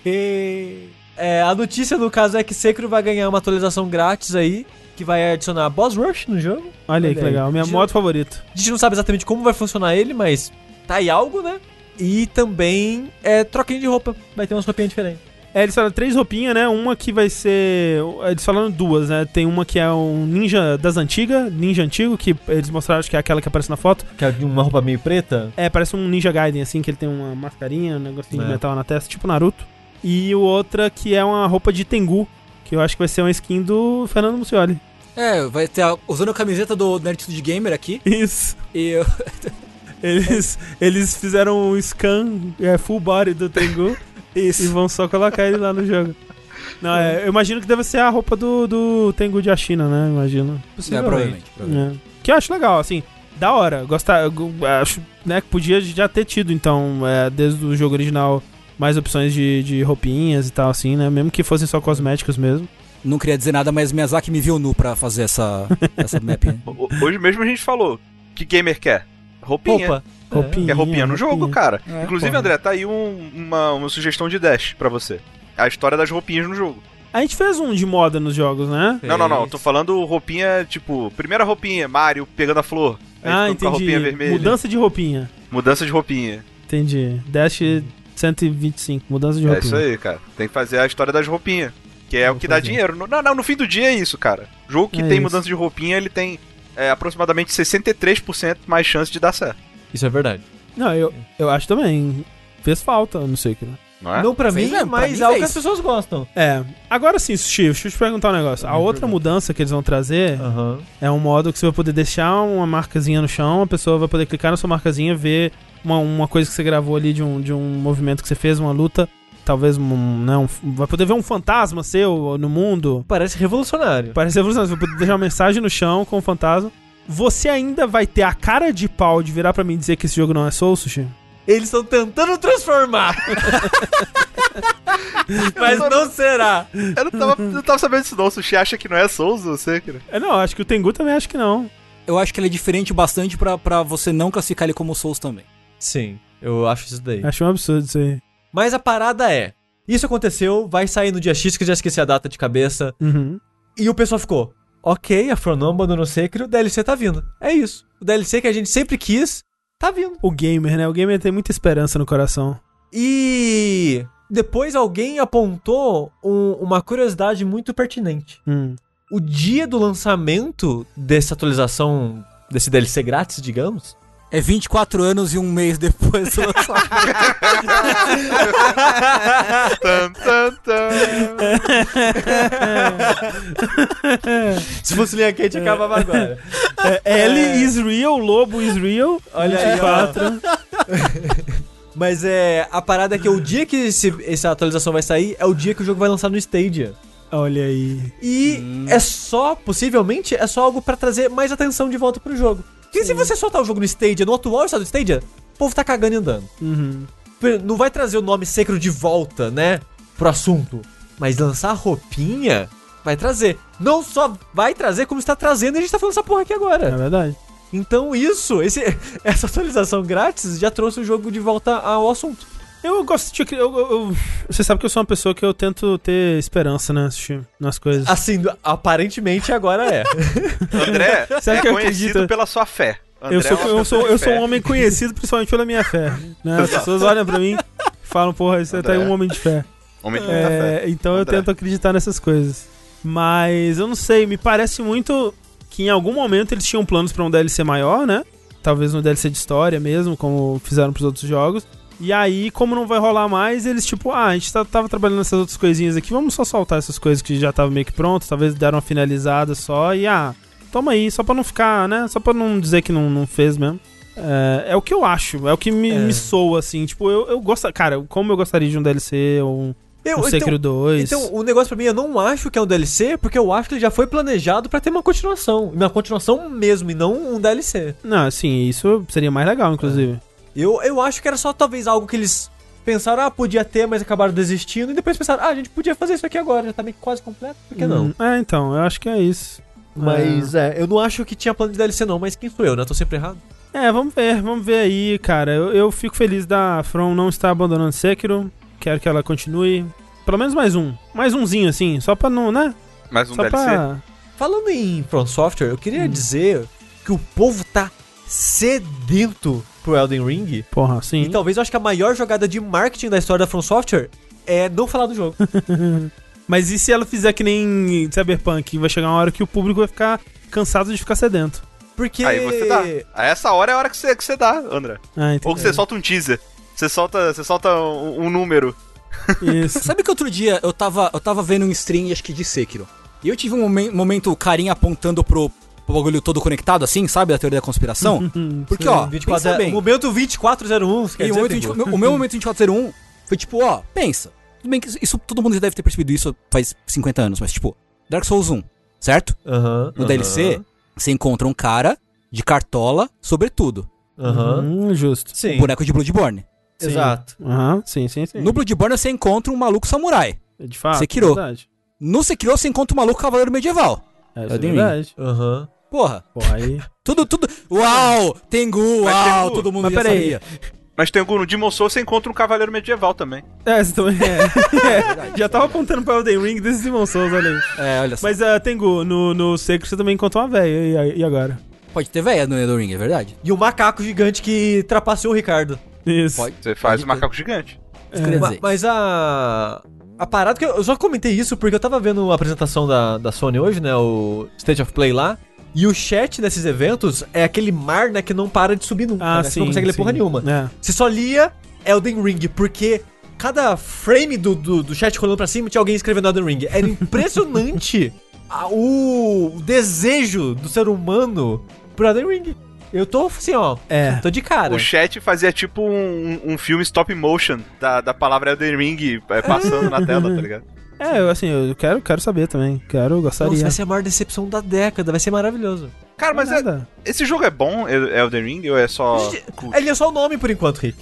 é, a notícia no caso é que Sekiro vai ganhar uma atualização grátis aí, que vai adicionar Boss Rush no jogo. Olha aí que aí. legal. Minha moto favorita. A gente não sabe exatamente como vai funcionar ele, mas tá aí algo, né? E também é troquinho de roupa. Vai ter umas roupinhas diferentes. É, eles falaram três roupinhas, né? Uma que vai ser. Eles falaram duas, né? Tem uma que é um ninja das antigas, ninja antigo, que eles mostraram acho que é aquela que aparece na foto. Que é uma roupa meio preta. É, parece um Ninja Gaiden, assim, que ele tem uma mascarinha, um negocinho de É. metal na testa, tipo Naruto. E o outra que é uma roupa de Tengu, que eu acho que vai ser uma skin do Fernando Muccioli. É, vai ter a, usando a camiseta do Nerditude Gamer aqui. Isso. E eu, Eles, eles fizeram um scan é, full body do Tengu e vão só colocar ele lá no jogo. Não, é, eu imagino que deve ser a roupa do, do Tengu de China, né? Imagino. é, provavelmente. provavelmente. É. Que eu acho legal, assim, da hora. Gostar, acho né, que podia já ter tido, então, é, desde o jogo original, mais opções de, de roupinhas e tal, assim, né? Mesmo que fossem só cosméticos mesmo. Não queria dizer nada, mas Miyazaki me viu nu pra fazer essa, essa map. Hoje mesmo a gente falou. que gamer quer? Roupinha. Roupa. Roupinha. Quer roupinha no jogo, cara. É, Inclusive, porra. André, tá aí um- uma, uma sugestão de dash pra você. A história das roupinhas no jogo. A gente fez um de moda nos jogos, né? Não, não, não. Tô falando roupinha, tipo, primeira roupinha, Mario pegando a flor. Aí ah, ficando com a entendi. roupinha vermelha. Mudança de roupinha. Mudança de roupinha. Entendi. Dash 125, mudança de É roupinha. isso aí, cara. Tem que fazer a história das roupinhas. Que é Vou o que dá fazer. dinheiro. No- Não, não, no fim do dia é isso, cara. Jogo que É tem isso. mudança de roupinha, ele tem é, aproximadamente 63% mais chance de dar certo. Isso é verdade. Não, eu, eu acho também. Fez falta, não sei o que. né? Não é? Não pra Fez mim, pra mas mim é algo que fez. as pessoas gostam. É. Agora sim, Sushi, deixa eu te perguntar um negócio. A outra mudança que eles vão trazer Aham. é um modo que você vai poder deixar uma marcazinha no chão, a pessoa vai poder clicar na sua marcazinha, ver uma, uma coisa que você gravou ali de um, de um movimento que você fez, uma luta. Talvez um, né, um- vai poder ver um fantasma seu no mundo. Parece revolucionário. Parece evolução. Você vai poder deixar uma mensagem no chão com o fantasma. Você ainda vai ter a cara de pau de virar pra mim e dizer que esse jogo não é Soul, Sushi? Eles estão tentando transformar. mas não será. Eu não tava, não tava sabendo disso não. O Sushi acha que não é Souls, você, cara. É, não, acho que o Tengu também acho que não. Eu acho que ele é diferente bastante pra, pra você não classificar ele como Souls também. Sim, eu acho isso daí. Acho um absurdo isso aí. Mas a parada é: isso aconteceu, vai sair no dia X, que eu já esqueci a data de cabeça. Uhum. E o pessoal ficou: ok, a From não abandonou o Sekiro, o DLC tá vindo. É isso. O DLC que a gente sempre quis, tá vindo. O gamer, né? O gamer tem muita esperança no coração. E depois alguém apontou um- uma curiosidade muito pertinente. Hum. O dia do lançamento dessa atualização, desse DLC grátis, digamos, É 24 anos e um mês depois do lançamento. Tan, tan, tan. se fosse linha quente, acabava agora. É, L is real, Lobo is real. Olha aí, ó. 24. Mas é. A parada é que o dia que esse- essa atualização vai sair é o dia que o jogo vai lançar no Stadia. Olha aí. E é só, possivelmente, é só algo pra trazer mais atenção de volta pro jogo. Porque se você soltar o jogo no Stadia, no atual estado do Stadia, o povo tá cagando e andando. Uhum. Não vai trazer o nome Secro de volta, né? Pro assunto. Mas lançar roupinha vai trazer. Não só vai trazer, como está trazendo e a gente tá falando essa porra aqui É agora. verdade. Então isso, esse, essa atualização grátis já trouxe o jogo de volta ao assunto. Eu gosto de. Eu, eu- eu- você sabe que eu sou uma pessoa que eu tento ter esperança, né? Nas coisas. Assim, aparentemente agora é. André Sabe é que eu conhecido acredito? pela sua fé. André Eu sou, é eu, sou, eu sou um homem conhecido principalmente pela minha fé. Né? As pessoas olham pra mim e falam, porra, você tá aí um homem de fé. Homem de muita É, fé. então eu André. tento acreditar nessas coisas. Mas eu não sei, me parece muito que em algum momento eles tinham planos pra um DLC maior, né? Talvez um DLC de história mesmo, como fizeram pros outros jogos. E aí, como não vai rolar mais, eles tipo, ah, a gente tá- tava trabalhando nessas outras coisinhas aqui, vamos só soltar essas coisas que já estavam meio que prontas, talvez deram uma finalizada só e ah, toma aí, só pra não ficar, né? Só pra não dizer que não, não fez mesmo. É, é o que eu acho, é o que me, É. me soa, assim. Tipo, eu, eu gosto. Cara, como eu gostaria de um DLC ou um, Eu, um Sekiro 2. Então, o negócio pra mim, eu não acho que é um DLC, porque eu acho que ele já foi planejado pra ter uma continuação. Uma continuação mesmo, e não um DLC. Não, assim, isso seria mais legal, inclusive. Eu, eu acho que era só talvez algo que eles pensaram, ah, podia ter, mas acabaram desistindo, e depois pensaram, ah, a gente podia fazer isso aqui agora, já tá meio que quase completo, por que não? Hum, É, então, eu acho que é isso. Mas é, eu não acho que tinha plano de DLC não, mas quem sou eu, né? Tô sempre errado. É, vamos ver, vamos ver aí, cara. Eu, eu fico feliz da From não estar abandonando Sekiro. Quero que ela continue. Pelo menos mais um. Mais umzinho, assim, só pra não, né? Mais um só DLC. pra. Falando em From Software, eu queria dizer que o povo tá sedento pro Elden Ring. Porra, sim. E talvez eu acho que a maior jogada de marketing da história da From Software é não falar do jogo. Mas e se ela fizer que nem Cyberpunk? Vai chegar uma hora que o público vai ficar cansado de ficar sedento. Porque. Aí você dá. A essa hora é a hora que você, que você dá, André. Ah, Ou que você solta um teaser. Você solta, você solta um, um número. Isso. Sabe que outro dia eu tava, eu tava vendo um stream, acho que de Sekiro. E eu tive um momen- momento carinha apontando pro, pro bagulho todo conectado, assim, sabe? Da teoria da conspiração. Porque, ó, 24, pensa bem. O momento 2401, você quer E o, dizer, momento Tengu? 20 o meu momento 2401 foi tipo, ó, pensa. Tudo bem que isso- todo mundo já deve ter percebido isso faz 50 anos, mas tipo, Dark Souls 1, certo? Aham. No DLC, você encontra um cara de cartola, sobretudo. Aham. Hum, justo. Sim. Um boneco de Bloodborne. Sim. Exato. Aham, sim, sim, sim. No Bloodborne você encontra um maluco samurai. De fato. Sekiro. É verdade. No Sekiro você encontra um maluco cavaleiro medieval. É, isso é Ring. verdade. Aham. Porra, Porra, aí. tudo, tudo. Uau! Tengu, uau! Tengu, todo mundo mas peraí. Mas tem algum no Demon Souls, você encontra um cavaleiro medieval também. É, você também é. É, Já tava apontando pra Elden Ring desses Demon Souls, olha aí. É, olha só. Mas, uh, Tengu, no, no Sekiro você também encontrou uma velha, e, e agora? Pode ter véia no Elden Ring, é verdade? E o macaco gigante que trapaceou o Ricardo. Isso. Pode. Você faz o macaco gigante. Queria Ma-. Mas a. A parada que eu, eu só comentei isso porque eu tava vendo a apresentação da, da Sony hoje, né? O State of Play lá. E o chat desses eventos é aquele mar, né, que não para de subir nunca. Ah, né? sim. Você não consegue ler sim. porra nenhuma. É. Você só lia Elden Ring, porque cada frame do, do, do chat rolando pra cima tinha alguém escrevendo Elden Ring. Era impressionante a- o desejo do ser humano pro Elden Ring. Eu tô assim, ó. É. Tô de cara. O chat fazia tipo um, um filme stop motion da, da palavra Elden Ring é, passando na tela, tá ligado? É, eu, assim, eu quero, quero saber também. Quero, gostaria. Nossa, vai ser a maior decepção da década, vai ser maravilhoso. Cara, mas é- esse jogo é bom, El- Elden Ring, ou é só. Ele é só o nome por enquanto, Rick.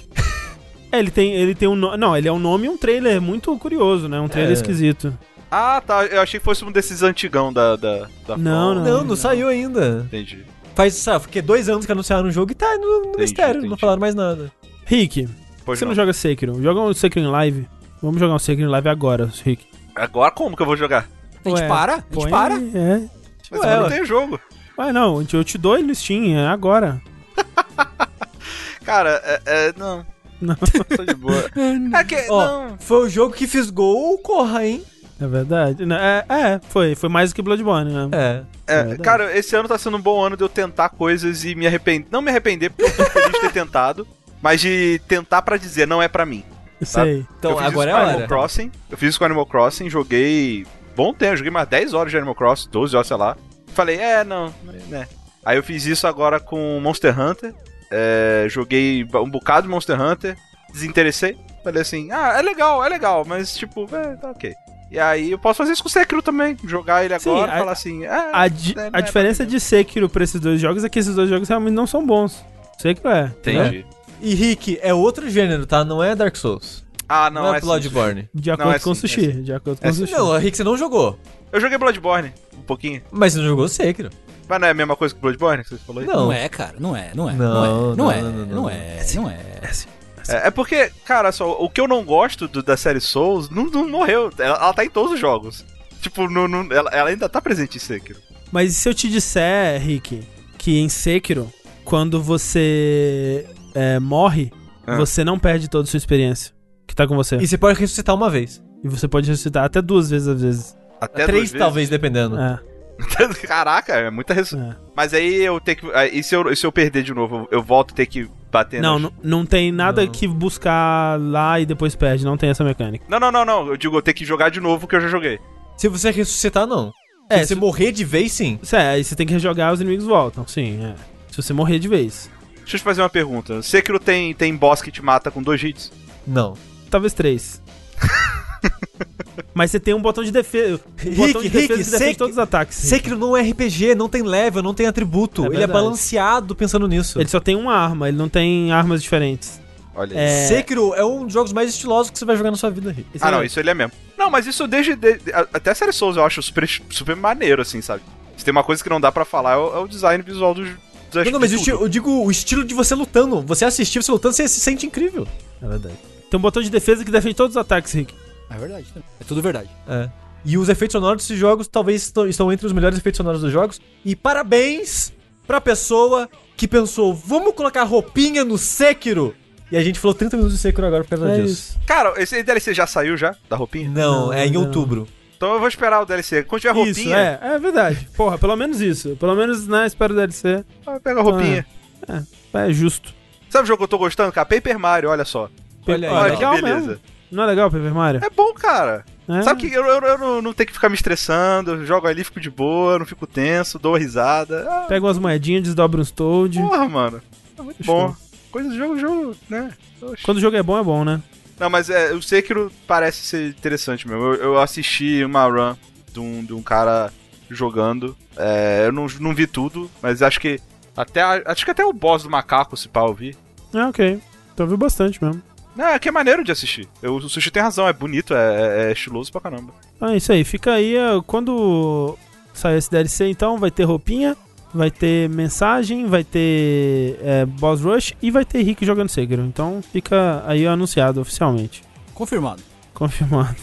É, ele tem, ele tem um nome. Não, ele é um nome e um trailer muito curioso, né? Um trailer É. esquisito. Ah, tá. Eu achei que fosse um desses antigão da. da, da Não, From. Não, não saiu ainda. Entendi. Faz, sabe, porque dois anos que anunciaram o jogo e tá no, no Entendi, mistério, não entendi. falaram mais nada. Rick, Pois você não. não. joga Sekiro? Joga um Sekiro em live. Vamos jogar um Sekiro em live agora, Rick. Agora como que eu vou jogar? A gente Ué, para, a gente Põe- para. É. Mas Ué, eu não ué. tenho jogo. Ué, não, eu te dou ele no Steam, é agora. Cara, é. é- não. Não. Tô de boa. É que. Ó, não. foi o jogo que fisgou o Corra, hein? É verdade. Não, É, é, foi. Foi mais do que Bloodborne, né? É. É, verdade. cara, esse ano tá sendo um bom ano de eu tentar coisas e me arrepender. Não me arrepender, porque eu tô feliz de ter tentado, mas de tentar pra dizer, não é pra mim. Sei. Então, eu agora é com a Animal hora. Crossing. Eu fiz isso com Animal Crossing, joguei. Bom tempo, joguei mais 10 horas de Animal Crossing, 12 horas, sei lá. Falei, é, não, né. Aí eu fiz isso agora com Monster Hunter. é, joguei um bocado de Monster Hunter, desinteressei. Falei assim, ah, é legal, é legal, mas tipo, é, tá ok. E aí eu posso fazer isso com o Sekiro também. Jogar ele Sim, agora e a- falar assim, ah, A, di- é, a é diferença mim. de Sekiro pra esses dois jogos é que esses dois jogos realmente não são bons. Sekiro é. Entendi. E Rick, é outro gênero, tá? Não é Dark Souls. Ah, Não, não, é é sim. Bloodborne. De acordo é com o sim, Sushi. é de acordo com É o. Sushi. Não, Rick, você não jogou. Eu joguei Bloodborne, um pouquinho. Mas você não jogou Sekiro. Mas não é a mesma coisa que Bloodborne que você falou aí? Não. Não é, cara, não é, não é. Não, Não, é, não, não é, não, não, não não. é, não é. É, é porque, cara, só, o que eu não gosto do- da série Souls não, não morreu. Ela, ela tá em todos os jogos. Tipo, no, no- ela, ela ainda tá presente em Sekiro. Mas e se eu te disser, Rick, que em Sekiro, quando você é, morre, Ah. você não perde toda a sua experiência que tá com você. E você pode ressuscitar uma vez. E você pode ressuscitar até duas vezes às vezes. Até Três, duas vezes. talvez, dependendo. É, Caraca, é muita res... é. Mas aí eu tenho que. aí, E se eu, se eu perder de novo, eu, volto a ter que bater Não, nas- não, não tem nada Não. que buscar lá e depois perde. Não tem essa mecânica. não, não, não, não. Eu digo, eu tenho que jogar de novo o que eu já joguei. Se você ressuscitar, não. É, se você se- morrer de vez, sim. Isso é, aí você tem que rejogar, os inimigos voltam. Sim, é. Se você morrer de vez. Deixa eu te fazer uma pergunta. Sekiro tem, tem boss que te mata com dois hits? Não. Talvez três. Mas você tem um botão de defesa. Um Rick, botão de defesa Rick, que defende Sek- todos os ataques. Rick. Sekiro não é RPG, não tem level, não tem atributo. É ele é balanceado pensando nisso. Ele só tem uma arma, ele não tem armas diferentes. Olha. É, Sekiro é um dos jogos mais estilosos que você vai jogar na sua vida, Rick. esse Ah, é- não, isso ele é mesmo. Não, mas isso desde. de- até a série Souls eu acho super, super maneiro, assim, sabe? Se tem uma coisa que não dá pra falar é o, é o design visual dos. Não, não, mas eu, eu digo o estilo de você lutando. Você assistir você lutando, você se sente incrível. É verdade. Tem um botão de defesa que defende todos os ataques, Rick. É verdade. É tudo verdade. É. E os efeitos sonoros desses jogos talvez estão, estão entre os melhores efeitos sonoros dos jogos. E parabéns pra pessoa que pensou, vamos colocar roupinha no Sekiro. E a gente falou 30 minutos de Sekiro agora por causa É disso. isso. Cara, esse DLC já saiu já? Da roupinha? Não, Não, é em não. outubro. Então eu vou esperar o DLC. Quando tiver Isso, roupinha, é, é verdade. Porra, pelo menos isso. Pelo menos, né, espero o DLC. ah, pega a roupinha. É justo. Sabe o jogo que eu tô gostando, cara? Paper Mario, olha só. Olha aí, Ó, ó. legal que beleza. mesmo. Não é legal Paper Mario? É bom, cara. É. Sabe que eu, eu, eu não, não tenho que ficar me estressando, eu jogo ali, fico de boa, não fico tenso, dou risada. Ah, Pega umas moedinhas, desdobra uns Toad. porra, mano. É muito bom. Coisa do jogo, jogo, né? Oxe. Quando o jogo é bom, é bom, né? Não, mas é, o Sekiro parece ser interessante mesmo. Eu, eu assisti uma run de um, de um cara jogando. É, eu não, não vi tudo, mas acho que até acho que até o boss do macaco, se pá, eu vi. É, ok. Então viu bastante mesmo. Não, é que é maneiro de assistir. Eu, o Sushi tem razão, é bonito, é, é- é estiloso pra caramba. Ah, isso aí. Fica aí. é, Quando sair esse DLC, então, vai ter roupinha, vai ter mensagem, vai ter é, boss rush e vai ter Rick jogando Sekiro. Então fica aí anunciado oficialmente. Confirmado. Confirmado.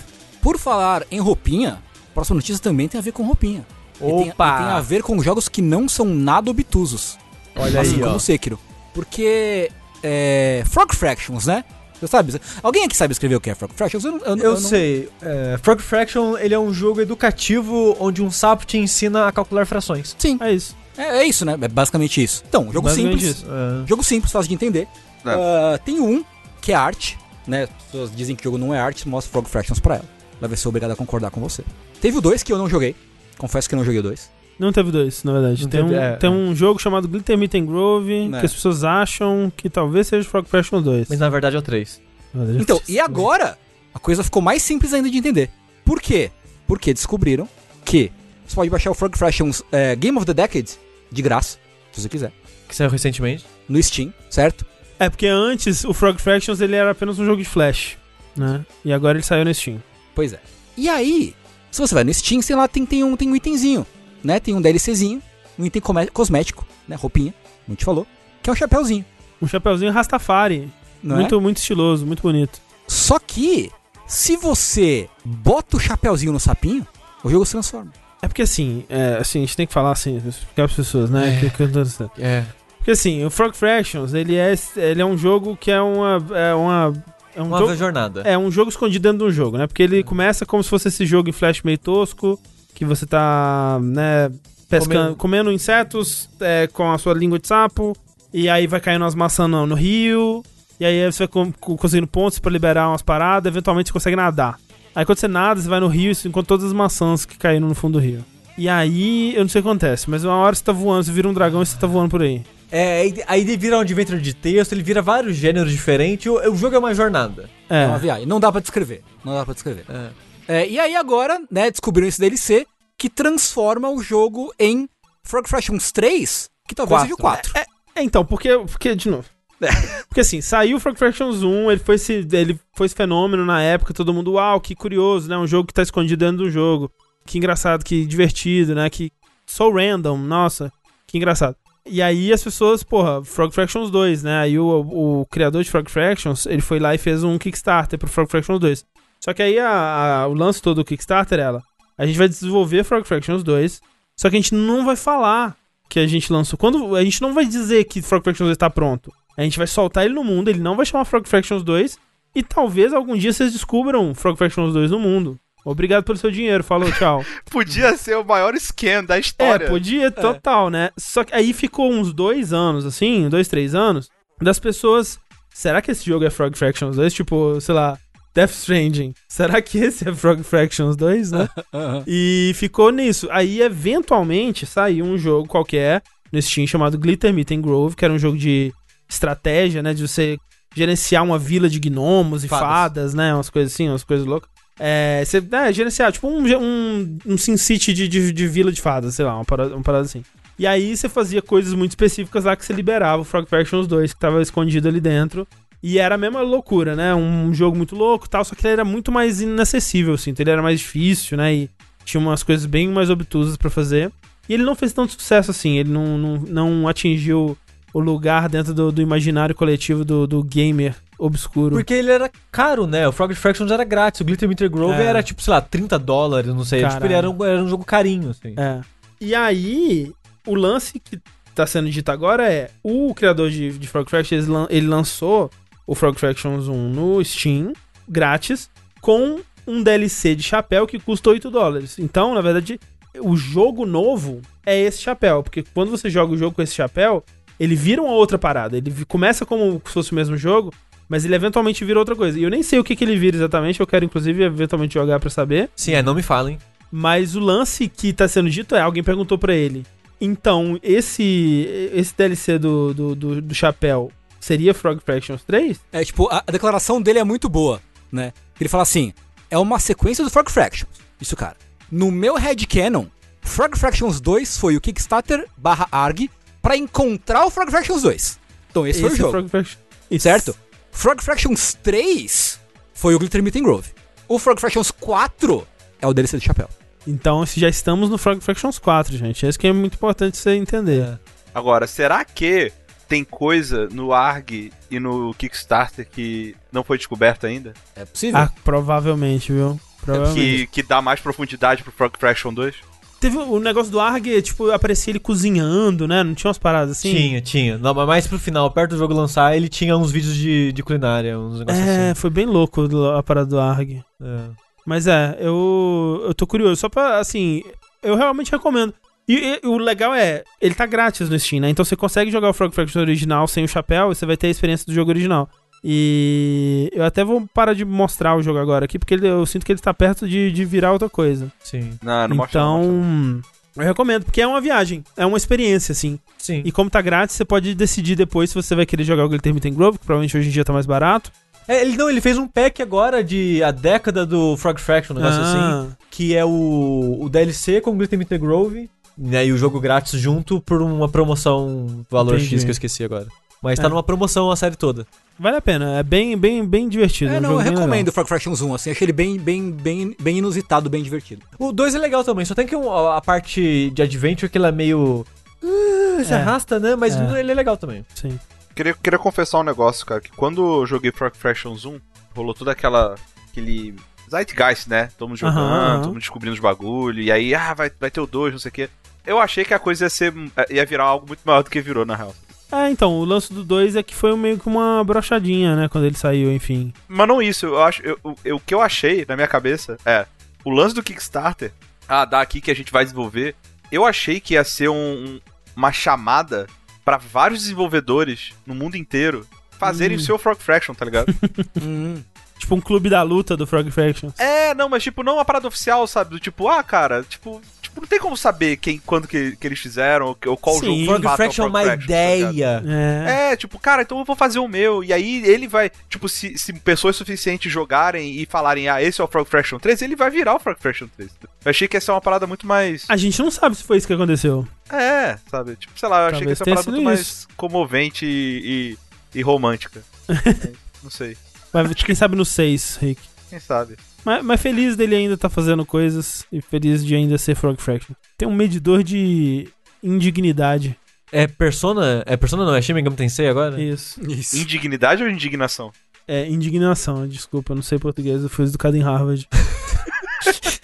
Por falar em roupinha, a próxima notícia também tem a ver com roupinha. E tem, e Opa! tem a ver com jogos que não são nada obtusos. Olha assim aí, como ó. Sekiro. Porque. É. Frog Fractions, né? Você sabe? Alguém aqui sabe escrever o que é Frog Fractions? Eu, não- eu, Eu não- sei. É, Frog Fraction, ele é um jogo educativo onde um sapo te ensina a calcular frações. Sim, É isso. É, é isso, né? É basicamente isso. Então, jogo Basicamente simples. isso. É. Jogo simples, fácil de entender. É. Ah, tem um, que é arte. né? As pessoas dizem que o jogo não é arte, mostra Frog Fractions pra ela. Ela vai ser obrigada a concordar com você. Teve o 2 que eu não joguei. Confesso que eu não joguei o 2. Não teve dois, na verdade. Não tem, teve, um, é. tem um jogo chamado Glitter Meet and Grove, Né. que as pessoas acham que talvez seja o Frog Fractions 2. Mas na verdade é o 3. Na verdade, Então, e agora a coisa ficou mais simples ainda de entender. Por quê? Porque descobriram que você pode baixar o Frog Fractions é, Game of the Decade de graça, se você quiser, Que saiu recentemente. no Steam, certo? É, porque antes o Frog Fractions ele era apenas um jogo de Flash, né? E agora ele saiu no Steam. Pois é. E aí, se você vai no Steam, sei lá, tem, tem, um, tem um itemzinho, né? Tem um DLCzinho, um item cosmético, né? Roupinha, como te falou, que é um chapéuzinho, Um chapeuzinho Rastafari. não é? muito, muito estiloso, muito bonito. Só que, se você bota o chapéuzinho no sapinho, o jogo se transforma. É porque assim, é, assim, a gente tem que falar assim, explicar as pessoas, né? É. Que- que eu tô. É. Porque assim, o Frog Fractions, ele é, ele é um jogo que é uma. É uma. É um, Uma jogo, jornada. é um jogo escondido dentro de um jogo, né? Porque ele começa como se fosse esse jogo em flash meio tosco, que você tá, né, pescando, Comendo. comendo, insetos é, com a sua língua de sapo, e aí vai caindo umas maçãs no, no rio, e aí você vai conseguindo pontos pra liberar umas paradas, eventualmente você consegue nadar. Aí quando você nada, você vai no rio e você encontra todas as maçãs que caíram no fundo do rio. E aí, eu não sei o que acontece, mas uma hora você tá voando, você vira um dragão e você tá voando por aí. É, aí- ele vira um adventure de texto, ele vira vários gêneros diferentes. O, o jogo é uma jornada. É uma É. viagem. Não dá pra descrever. Não dá pra descrever. É. É, e aí agora, né, descobriram esse DLC que transforma o jogo em Frog Fractions 3, que talvez seja o 4. É, então, porque, porque de novo. Porque assim, saiu o Frog Fractions 1, ele foi, esse, ele foi esse fenômeno na época, todo mundo, uau, que curioso, né? Um jogo que tá escondido dentro do jogo. Que engraçado, que divertido, né? Que so random, nossa, que engraçado. E aí as pessoas, porra, Frog Fractions 2, né? Aí o, o criador de Frog Fractions, ele foi lá e fez um Kickstarter pro Frog Fractions 2. Só que aí a- a- o lance todo do Kickstarter é ela. A gente vai desenvolver Frog Fractions 2, só que a gente não vai falar que a gente lançou. Quando a gente não vai dizer que Frog Fractions 2 está pronto. A gente vai soltar ele no mundo, ele não vai chamar Frog Fractions 2 e talvez algum dia vocês descubram Frog Fractions 2 no mundo. Obrigado pelo seu dinheiro, falou, tchau. Podia ser o maior scam da é, história. podia, total, né? Só que aí ficou uns dois anos, assim, dois, três anos, das pessoas. Será que esse jogo é Frog Fractions 2? Tipo, sei lá, Death Stranding. Será que esse é Frog Fractions 2, né? E ficou nisso. Aí, eventualmente, saiu um jogo qualquer no Steam chamado Glitter Meet and Grove, que era um jogo de estratégia, né? De você gerenciar uma vila de gnomos e fadas, Fadas. né? Umas coisas assim, umas coisas loucas. É, você, é, gerenciar, tipo um, um, um Sin City de, de, de vila de fadas, sei lá, uma parada, uma parada assim. E aí você fazia coisas muito específicas lá que você liberava o Frog Fractions 2, que tava escondido ali dentro. E era a mesma loucura, né? Um jogo muito louco e tal, só que ele era muito mais inacessível, assim. Então ele era mais difícil, né? E tinha umas coisas bem mais obtusas pra fazer. E ele não fez tanto sucesso assim, ele não, não, não atingiu o lugar dentro do, do imaginário coletivo do, do gamer obscuro. Porque ele era caro, né? O Frog Fractions era grátis. O Glitter Meter Grove É. era tipo, sei lá, 30 dólares, não sei. Tipo, ele era um, era um jogo carinho, assim. É. E aí, o lance que tá sendo dito agora é: o criador de, de Frog Fractions, ele lançou o Frog Fractions 1 no Steam, grátis, com um DLC de chapéu que custa 8 dólares. Então, na verdade, o jogo novo é esse chapéu. Porque quando você joga o jogo com esse chapéu, ele vira uma outra parada. Ele começa como se fosse o mesmo jogo, mas ele eventualmente vira outra coisa. E eu nem sei o que, que ele vira exatamente, eu quero inclusive eventualmente jogar pra saber. Sim, é, não me falem. Mas o lance que tá sendo dito é, alguém perguntou pra ele. Então, esse esse DLC do, do, do, do chapéu seria Frog Fractions 3? É, tipo, a, a declaração dele é muito boa, né? Ele fala assim: é uma sequência do Frog Fractions. Isso, cara. No meu headcanon, Frog Fractions 2 foi o Kickstarter barra ARG pra encontrar o Frog Fractions 2. Então esse, foi o é jogo, Frog Fractions. Isso. certo? Frog Fractions 3 foi o Glitter Meet and Grove. O Frog Fractions 4 é o DLC do chapéu. Então, já estamos no Frog Fractions 4, gente. Isso que é muito importante você entender. Agora, será que tem coisa no ARG e no Kickstarter que não foi descoberta ainda? É possível. Ah, provavelmente, viu? Provavelmente. Que, que dá mais profundidade pro Frog Fraction 2? Teve o negócio do Arg, tipo, aparecia ele cozinhando, né? Não tinha umas paradas assim? Tinha, tinha. Não, mas mais pro final, perto do jogo lançar, ele tinha uns vídeos de, de culinária, uns negócios É, foi bem louco a parada do Arg. assim. É. Mas é, eu, eu tô curioso. Só pra, assim, eu realmente recomendo. E, e o legal é, ele tá grátis no Steam, né? Então você consegue jogar o Frog Fractions original sem o chapéu e você vai ter a experiência do jogo original. E eu até vou parar de mostrar o jogo agora aqui, porque ele- eu sinto que ele está perto de, de virar outra coisa. Sim. Não, não mostra não, então, mostra eu recomendo, porque é uma viagem, é uma experiência, assim. Sim. E como tá grátis, você pode decidir depois se você vai querer jogar o Glitter Meet Grove, que provavelmente hoje em dia tá mais barato. É, ele, não, ele fez um pack agora de a década do Frog Fraction, um negócio assim. Ah, Que é o, o DLC com Glitter Meter Grove, né? E o jogo grátis junto por uma promoção valor Entendi. X que eu esqueci agora. Mas É. tá numa promoção a série toda. Vale a pena, é bem, bem, bem divertido. É, um não, jogo eu bem recomendo legal. o Frog Fractions 1, assim, achei ele bem, bem, bem, bem inusitado, bem divertido. O 2 é legal também, só tem que um- a parte de adventure que ela é meio. Uh, se É. arrasta, né? Mas É. ele é legal também. Sim. Queria, queria confessar um negócio, cara, que quando eu joguei Frog Fractions 1, rolou toda aquela. aquele. Zeitgeist, né? Todo mundo jogando, todo mundo descobrindo os bagulho, e aí, ah, vai, vai ter o 2, não sei o quê. Eu achei que a coisa ia ser. ia virar algo muito maior do que virou, na real. É, então, o lance do 2 é que foi meio que uma brochadinha, né, quando ele saiu, enfim. Mas não isso, eu acho. Eu, eu- o que eu achei na minha cabeça é. O lance do Kickstarter, ah, dá aqui que a gente vai desenvolver. Eu achei que ia ser um- um- uma chamada pra vários desenvolvedores no mundo inteiro fazerem Hum. o seu Frog Fraction, tá ligado? Hum. Tipo um clube da luta do Frog Fractions. É, não, mas tipo, não uma parada oficial, sabe? Do tipo, ah, cara, tipo, tipo não tem como saber quem, quando que, que eles fizeram, ou, que- ou qual Sim. jogo de Frog Fraction é uma tá ideia. É. É, tipo, cara, então eu vou fazer o meu. E aí ele vai, tipo, se, se pessoas suficientes jogarem e falarem, ah, esse é o Frog Fraction 3, ele vai virar o Frog Fraction 3. Eu achei que ia ser uma parada muito mais. A gente não sabe se foi isso que aconteceu. É, sabe? Tipo, sei lá, eu achei que ia Talvez ser uma parada muito mais isso. comovente e, e, e romântica. É, não sei. Mas quem sabe no 6, Rick. Quem sabe? Mas, mas feliz dele ainda tá fazendo coisas e feliz de ainda ser Frog Fraction. Tem um medidor de indignidade. É Persona. É Persona não, é Shin Megami Tensei agora? Isso. Isso. Indignidade ou indignação? É, indignação, desculpa, eu não sei português, eu fui educado em Harvard.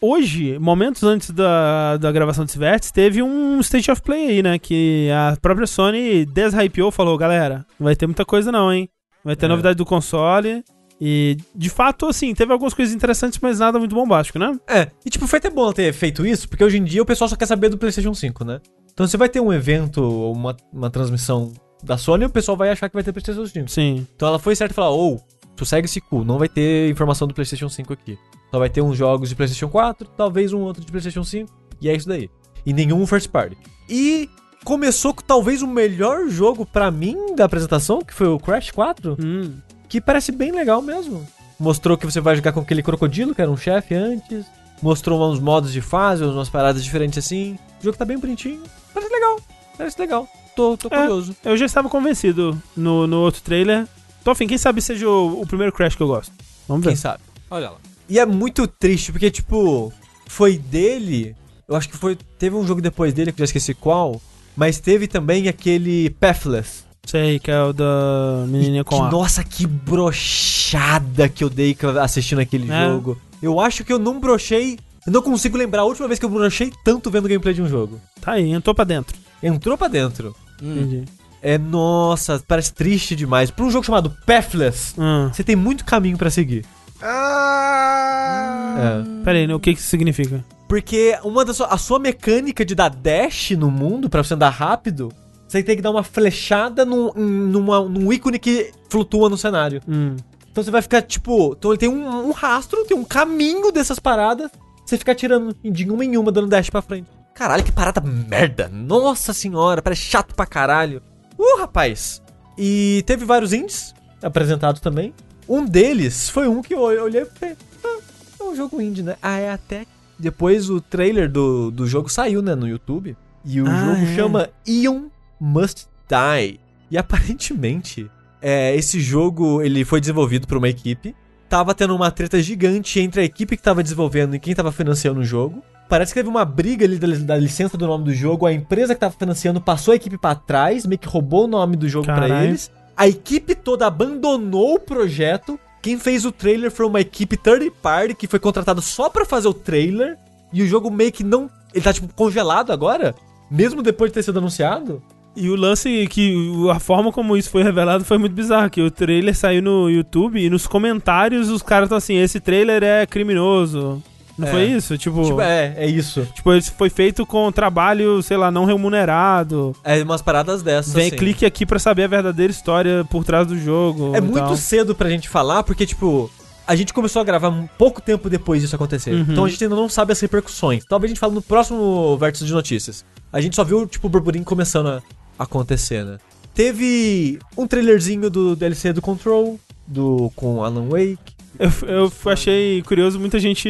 Hoje, momentos antes da, da gravação desse vértice, teve um State of Play aí, né? Que a própria Sony deshypeou, falou, galera, não vai ter muita coisa não, hein? Vai ter É. novidade do console. E, de fato, assim, teve algumas coisas interessantes, mas nada muito bombástico, né? É, e tipo, foi até bom ter feito isso, porque hoje em dia o pessoal só quer saber do PlayStation 5, né? Então você vai ter um evento ou uma, uma transmissão da Sony, o pessoal vai achar que vai ter PlayStation 5. Sim. Então ela foi certa e falou: ou, sossegue esse cu, não vai ter informação do PlayStation 5 aqui. Só vai ter uns jogos de PlayStation 4, talvez um outro de PlayStation 5, e é isso daí. E nenhum first party. E começou com talvez o melhor jogo pra mim da apresentação, que foi o Crash 4, Hum. Que parece bem legal mesmo. Mostrou que você vai jogar com aquele crocodilo, que era um chefe antes. Mostrou uns modos de fase, umas paradas diferentes assim. O jogo tá bem bonitinho. Parece legal. Parece legal. Tô, tô É. curioso. Eu já estava convencido no, no outro trailer. Tô afim, quem sabe seja o, o primeiro Crash que eu gosto. Vamos ver. Quem sabe? Olha lá. E é muito triste, porque, tipo, foi dele. Eu acho que foi. Teve um jogo depois dele, que eu já esqueci qual. Mas teve também aquele Pathless. Sei, que é o da menininha com que, a... nossa, que brochada que eu dei assistindo aquele É. jogo. Eu acho que eu não brochei. Eu não consigo lembrar a última vez que eu brochei tanto vendo gameplay de um jogo. Tá aí, entrou pra dentro. Entrou pra dentro. Hum. Entendi. É, nossa, parece triste demais. Pra um jogo chamado Pathless, Ah, você tem muito caminho pra seguir. Ah! É. pera aí, né? o que que isso significa? Porque uma da sua, a sua mecânica de dar dash no mundo pra você andar rápido, você tem que dar uma flechada num, numa- num ícone que flutua no cenário. Hum. Então você vai ficar tipo. Então ele tem um, um rastro, tem um caminho dessas paradas. Você fica tirando de uma em uma, dando dash pra frente. Caralho, que parada merda. Nossa senhora, parece chato pra caralho. Uh, rapaz. E teve vários indies apresentados também. Um deles foi um que eu olhei e falei, ah, é um jogo indie, né? Ah, é até. Depois o trailer do, do jogo saiu, né, no YouTube. E o Ah, jogo é. chama Ion Must Die. E aparentemente, é, esse jogo ele foi desenvolvido por uma equipe. Tava tendo uma treta gigante entre a equipe que tava desenvolvendo e quem tava financiando o jogo. Parece que teve uma briga ali da, da licença do nome do jogo. A empresa que tava financiando passou a equipe pra trás, meio que roubou o nome do jogo pra Caralho. eles. A equipe toda abandonou o projeto. Quem fez o trailer foi uma equipe third party que foi contratada só pra fazer o trailer. E o jogo meio que não. Ele tá tipo congelado agora, mesmo depois de ter sido anunciado. E o lance que a forma como isso foi revelado foi muito bizarro, que o trailer saiu no YouTube e nos comentários os caras estão assim, esse trailer é criminoso. Não É. foi isso? Tipo, Tipo, é, é isso. tipo, isso foi feito com trabalho, sei lá, não remunerado. É umas paradas dessas. Vem, assim. clique aqui pra saber a verdadeira história por trás do jogo. É muito tal. cedo pra gente falar, porque, tipo, a gente começou a gravar um pouco tempo depois disso acontecer. Uhum. Então a gente ainda não sabe as repercussões. Talvez a gente fale no próximo vértice de notícias. A gente só viu, tipo, o burburinho começando a acontecer, né? Teve um trailerzinho do DLC do Control, do com Alan Wake. Eu, eu achei curioso, muita gente.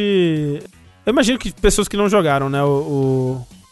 Eu imagino que pessoas que não jogaram, né, o,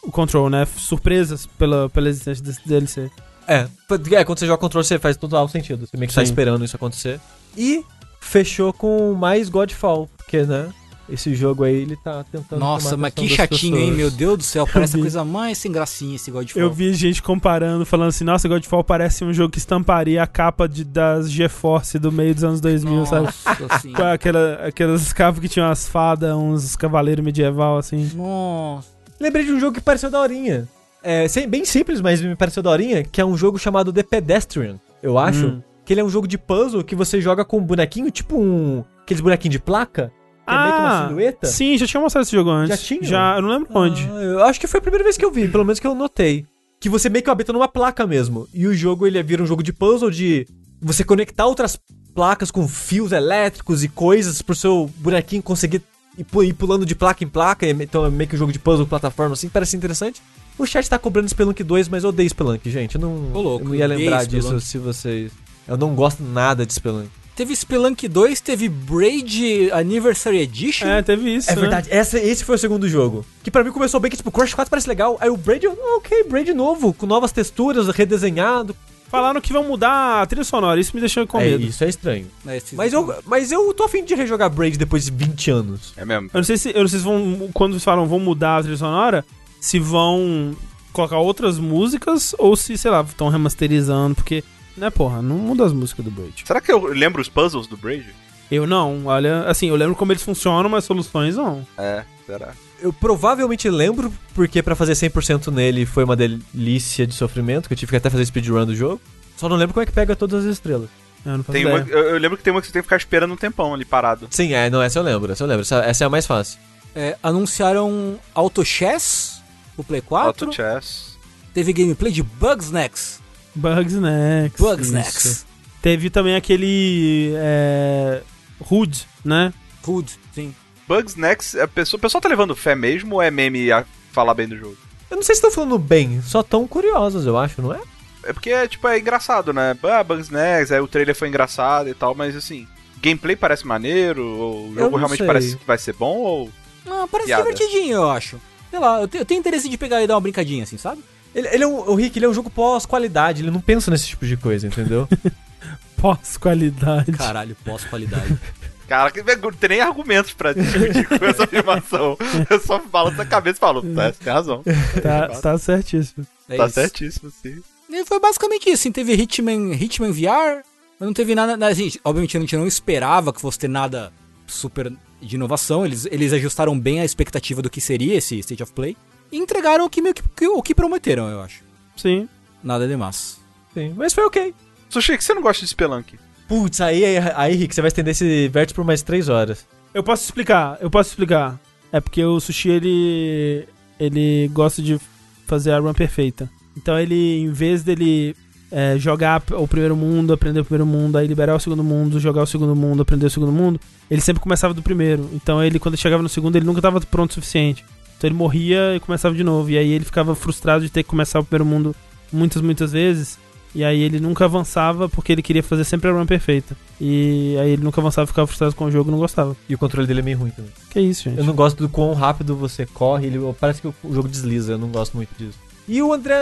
o, o Control, né? Surpresas pela, pela existência desse DLC. É, é, quando você joga Control, você faz total sentido. Você meio que tá Sim. esperando isso acontecer. E fechou com mais Godfall, porque, né? Esse jogo aí, ele tá tentando. Nossa, mas que chatinho, hein? Meu Deus do céu, parece a coisa mais sem gracinha esse Godfall. Eu vi gente comparando, falando assim: nossa, Godfall parece um jogo que estamparia a capa de, das GeForce do meio dos anos 2000, sabe? Nossa Com aquela, aquelas capas que tinham as fadas, uns cavaleiros medieval, assim. Nossa. Lembrei de um jogo que pareceu daorinha. É bem simples, mas me pareceu daorinha, que é um jogo chamado The Pedestrian, eu acho. Hum. Que ele é um jogo de puzzle que você joga com um bonequinho, tipo um. Aqueles bonequinhos de placa. Que é meio que uma silhueta. Ah, sim, já tinha mostrado esse jogo antes. Já tinha? Já, eu não lembro onde. Ah, eu acho que foi a primeira vez que eu vi, pelo menos que eu notei. Que você meio que habita numa placa mesmo. E o jogo ele vira um jogo de puzzle de você conectar outras placas com fios elétricos e coisas pro seu bonequinho conseguir ir, pu- ir pulando de placa em placa. Então é meio que um jogo de puzzle, plataforma assim, parece interessante. O chat tá cobrando Spelunk 2, mas eu odeio Spelunk, gente. Eu não, louco, eu não ia lembrar Spelunk. disso se vocês. Eu não gosto nada de Spelunk. Teve Spelunk 2, teve Braid Anniversary Edition. É, teve isso. É né? verdade, essa, esse foi o segundo jogo. Que pra mim começou bem, que tipo, Crash 4 parece legal. Aí o Braid, ah, ok, Braid novo, com novas texturas, redesenhado. Falaram que vão mudar a trilha sonora, isso me deixou com É, medo. isso é estranho. É, Mas eu, mas eu tô afim de rejogar Braid depois de 20 anos. É mesmo. Eu não sei se, eu não sei se vão, quando eles falam vão mudar a trilha sonora, se vão colocar outras músicas ou se, sei lá, estão remasterizando, porque, né, porra, não muda as músicas do Braid. Será que eu lembro os puzzles do Braid? Eu não, olha, assim, eu lembro como eles funcionam, mas soluções não. É, será? Eu provavelmente lembro, porque pra fazer 100% nele foi uma delícia de sofrimento, que eu tive que até fazer speedrun do jogo. Só não lembro como é que pega todas as estrelas. Eu Tem uma, eu, eu lembro que tem uma que você tem que ficar esperando um tempão ali parado. Sim, é, não, essa eu lembro, essa eu lembro. Essa, essa é a mais fácil. É, anunciaram Auto Chess, o Play 4. Auto Chess. Teve gameplay de Bugsnax. Bugsnax. Bugsnax. isso. Teve também aquele. É, Hood, né? Hood, sim. Bugs Next, a pessoa, o pessoal tá levando fé mesmo ou é meme a falar bem do jogo? Eu não sei se estão falando bem, só tão curiosos, eu acho, não é? É porque, tipo, é engraçado, né? Ah, Bugs Next, aí o trailer foi engraçado e tal, mas assim, gameplay parece maneiro, ou o jogo realmente sei. parece que vai ser bom, ou... Ah, parece Piada. divertidinho, eu acho. Sei lá, eu, te- eu tenho interesse de pegar e dar uma brincadinha assim, sabe? Ele, ele é um, o Rick, ele é um jogo pós-qualidade, ele não pensa nesse tipo de coisa, entendeu? Pós-qualidade. Caralho, pós-qualidade. Cara, que não tem nem argumentos pra discutir com essa afirmação. Eu só falo na cabeça e falo, tá, você tem razão. Tá, tá certíssimo. É Tá isso. certíssimo, sim. E foi basicamente isso, assim, teve Hitman, Hitman VR, mas não teve nada, nada assim, obviamente a gente não esperava que fosse ter nada super de inovação, eles, eles ajustaram bem a expectativa do que seria esse State of Play, e entregaram o que, meio que, que- o que prometeram, eu acho. Sim. Nada demais. Sim, mas foi ok. Sushi, que você não gosta de Spelunk? Putz, aí, aí, aí, Rick, você vai estender esse vértice por mais 3 horas. Eu posso explicar, eu posso explicar. É porque o Sushi, ele. Ele gosta de fazer a run perfeita. Então ele, em vez dele é, jogar o primeiro mundo, aprender o primeiro mundo, aí liberar o segundo mundo, jogar o segundo mundo, aprender o segundo mundo, ele sempre começava do primeiro. Então ele, quando chegava no segundo, ele nunca estava pronto o suficiente. Então ele morria e começava de novo. E aí ele ficava frustrado de ter que começar o primeiro mundo muitas, muitas vezes. E aí ele nunca avançava porque ele queria fazer sempre a run perfeita. E aí ele nunca avançava, ficava frustrado com o jogo e não gostava. E o controle dele é meio ruim também. Que isso, gente. Eu não gosto do quão rápido você corre, ele, parece que o jogo desliza, eu não gosto muito disso. E o André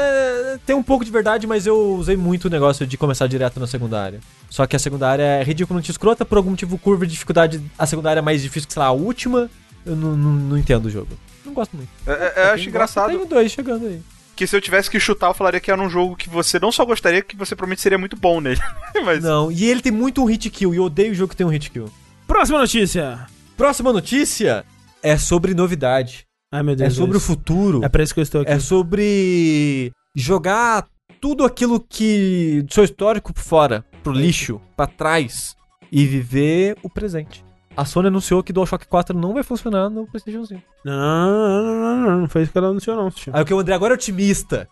tem um pouco de verdade, mas eu usei muito o negócio de começar direto na segunda área. Só que a segunda área é ridiculamente escrota, por algum motivo curva de dificuldade, a segunda área é mais difícil que, sei lá, a última. Eu não, não, não entendo o jogo. Não gosto muito. É, é, acho gosta, engraçado Tem o dois chegando aí. que se eu tivesse que chutar, eu falaria que era um jogo que você não só gostaria, que você provavelmente seria muito bom nele. Mas Não, e ele tem muito um hit kill, e eu odeio o jogo que tem um hit kill. Próxima notícia. Próxima notícia é sobre novidade. Ai, meu É Deus. sobre o Luiz. futuro. É pra isso que eu estou aqui. É sobre jogar tudo aquilo que do seu histórico fora, pro lixo, pra trás e viver o presente. A Sony anunciou que o DualShock 4 não vai funcionar no PlayStation 5. Não, não, não, não, não, não foi isso que ela anunciou, não. Aí o que o André agora é otimista.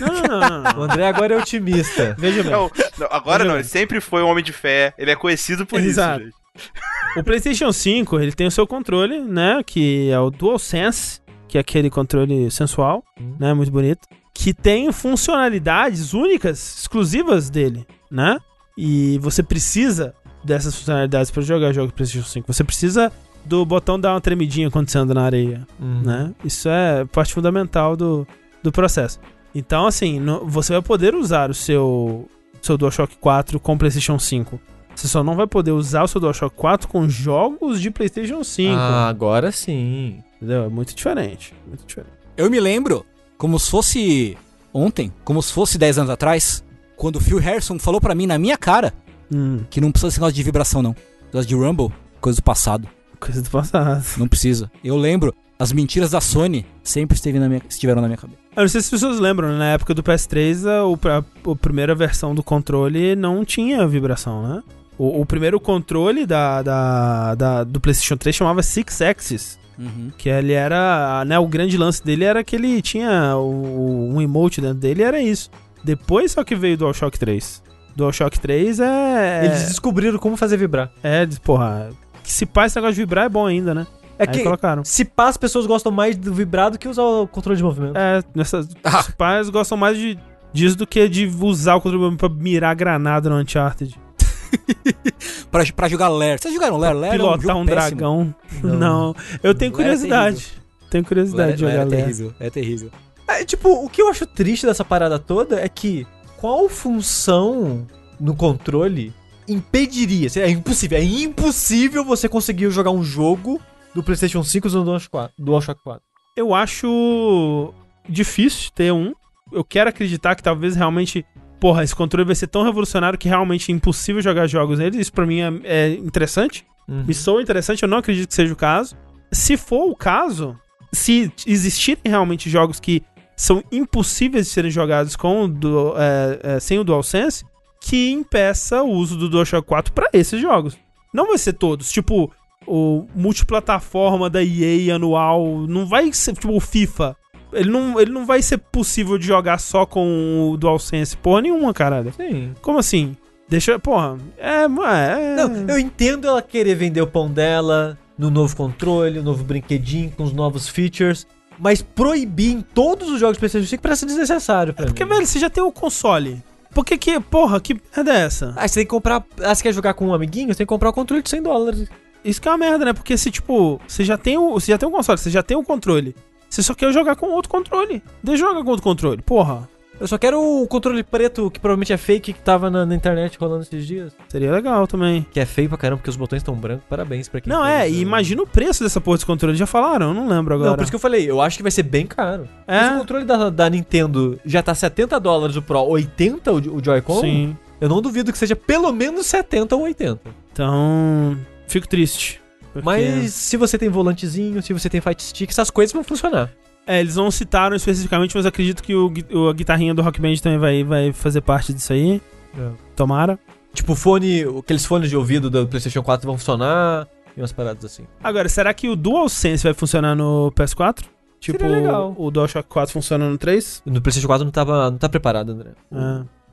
Não, não, não, não, O. André agora é otimista. Veja bem. Não, não, agora não, Veja ele sempre foi um homem de fé, ele é conhecido por Exato. isso, gente. O PlayStation 5, ele tem o seu controle, né? Que é o DualSense, que é aquele controle sensual, Hum. né? Muito bonito. Que tem funcionalidades únicas, exclusivas dele, né? E você precisa dessas funcionalidades para jogar jogos PlayStation 5. Você precisa do botão dar uma tremidinha quando você anda na areia, Uhum. né? Isso é parte fundamental do, do processo. Então, assim, no- você vai poder usar o seu, seu DualShock 4 com o PlayStation 5. Você só não vai poder usar o seu DualShock 4 com jogos de PlayStation 5. Ah, agora sim. Entendeu? É muito diferente. Muito diferente. Eu me lembro, como se fosse ontem, como se fosse 10 anos atrás, quando o Phil Harrison falou pra mim na minha cara Hum, que não precisa desse negócio de vibração, não. Negócio de Rumble, coisa do passado. coisa do passado. Não precisa. Eu lembro, as mentiras da Sony sempre esteve na minha, estiveram na minha cabeça. Eu não sei se as pessoas lembram, né? na época do PS3, a, a, a primeira versão do controle não tinha vibração, né? O, o primeiro controle da, da, da- do PlayStation 3 chamava Six Axis. Uhum. Que ele era, né, o grande lance dele era que ele tinha o- um emote dentro dele, era isso. Depois só que veio o DualShock 3. DualShock 3 é... Eles descobriram como fazer vibrar. É, porra, se pá esse negócio de vibrar é bom ainda, né? É Aí que colocaram. se pá, as pessoas gostam mais do vibrado que usar o controle de movimento. É, nessas, Ah. os pais gostam mais de, disso do que de usar o controle pra mirar granada no Uncharted. Pra, pra jogar Lair. Vocês jogaram Lair? Lair é um, Pilotar jogo um dragão. Não. Não. Eu tenho é curiosidade. tenho curiosidade de jogar Lair é terrível. É terrível. É, tipo, o que eu acho triste dessa parada toda é que qual função no controle impediria? É impossível, é impossível você conseguir jogar um jogo do PlayStation 5 usando o DualShock 4. DualShock 4. Eu acho difícil ter um. Eu quero acreditar que talvez realmente. Porra, esse controle vai ser tão revolucionário que realmente é impossível jogar jogos nele. Isso pra mim é, é interessante. Uhum. Me soa interessante, eu não acredito que seja o caso. Se for o caso, se existirem realmente jogos que são impossíveis de serem jogados com o du- é, é, sem o DualSense, que impeça o uso do DualShock 4 pra esses jogos. Não vai ser todos. Tipo, o multiplataforma da EA anual não vai ser tipo o FIFA. Ele não, ele não vai ser possível de jogar só com o DualSense. Porra nenhuma, caralho. Sim. Como assim? Deixa. Porra. É. é Não, eu entendo ela querer vender o pão dela no novo controle, no novo brinquedinho, com os novos features. Mas proibir em todos os jogos PlayStation 5 parece desnecessário pra Porque, mim. velho, você já tem o console. Por que que. Porra, que merda é essa? Ah, você tem que comprar. Ah, você quer jogar com um amiguinho? Você tem que comprar o controle de 100 dólares. Isso que é uma merda, né? Porque se, tipo, você já tem o. Você já tem o console, você já tem o controle. Você só quer jogar com outro controle. Deixa jogar com outro controle. Porra. Eu só quero o controle preto, que provavelmente é fake, que tava na, na internet rolando esses dias. Seria legal também. Que é feio pra caramba, porque os botões estão brancos. Parabéns pra quem Não, fez, é, né? e imagina o preço dessa porra desse controle. Já falaram? Eu não lembro agora. Não, por isso que eu falei, eu acho que vai ser bem caro. É. Se o controle da, da Nintendo já tá 70 dólares o Pro, 80 o, o Joy-Con, Sim. eu não duvido que seja pelo menos 70 ou 80. Então. Fico triste. porque- Mas se você tem volantezinho, se você tem fight stick, essas coisas vão funcionar. É, eles não citaram especificamente, mas acredito que o, o- a guitarrinha do Rock Band também vai, vai fazer parte disso aí. É. Tomara. Tipo, fone, aqueles fones de ouvido do PlayStation 4 vão funcionar e umas paradas assim. Agora, será que o DualSense vai funcionar no PS4? Tipo, Seria legal. o DualShock 4 funciona no 3? No PlayStation 4 não, tava, não tá preparado, André.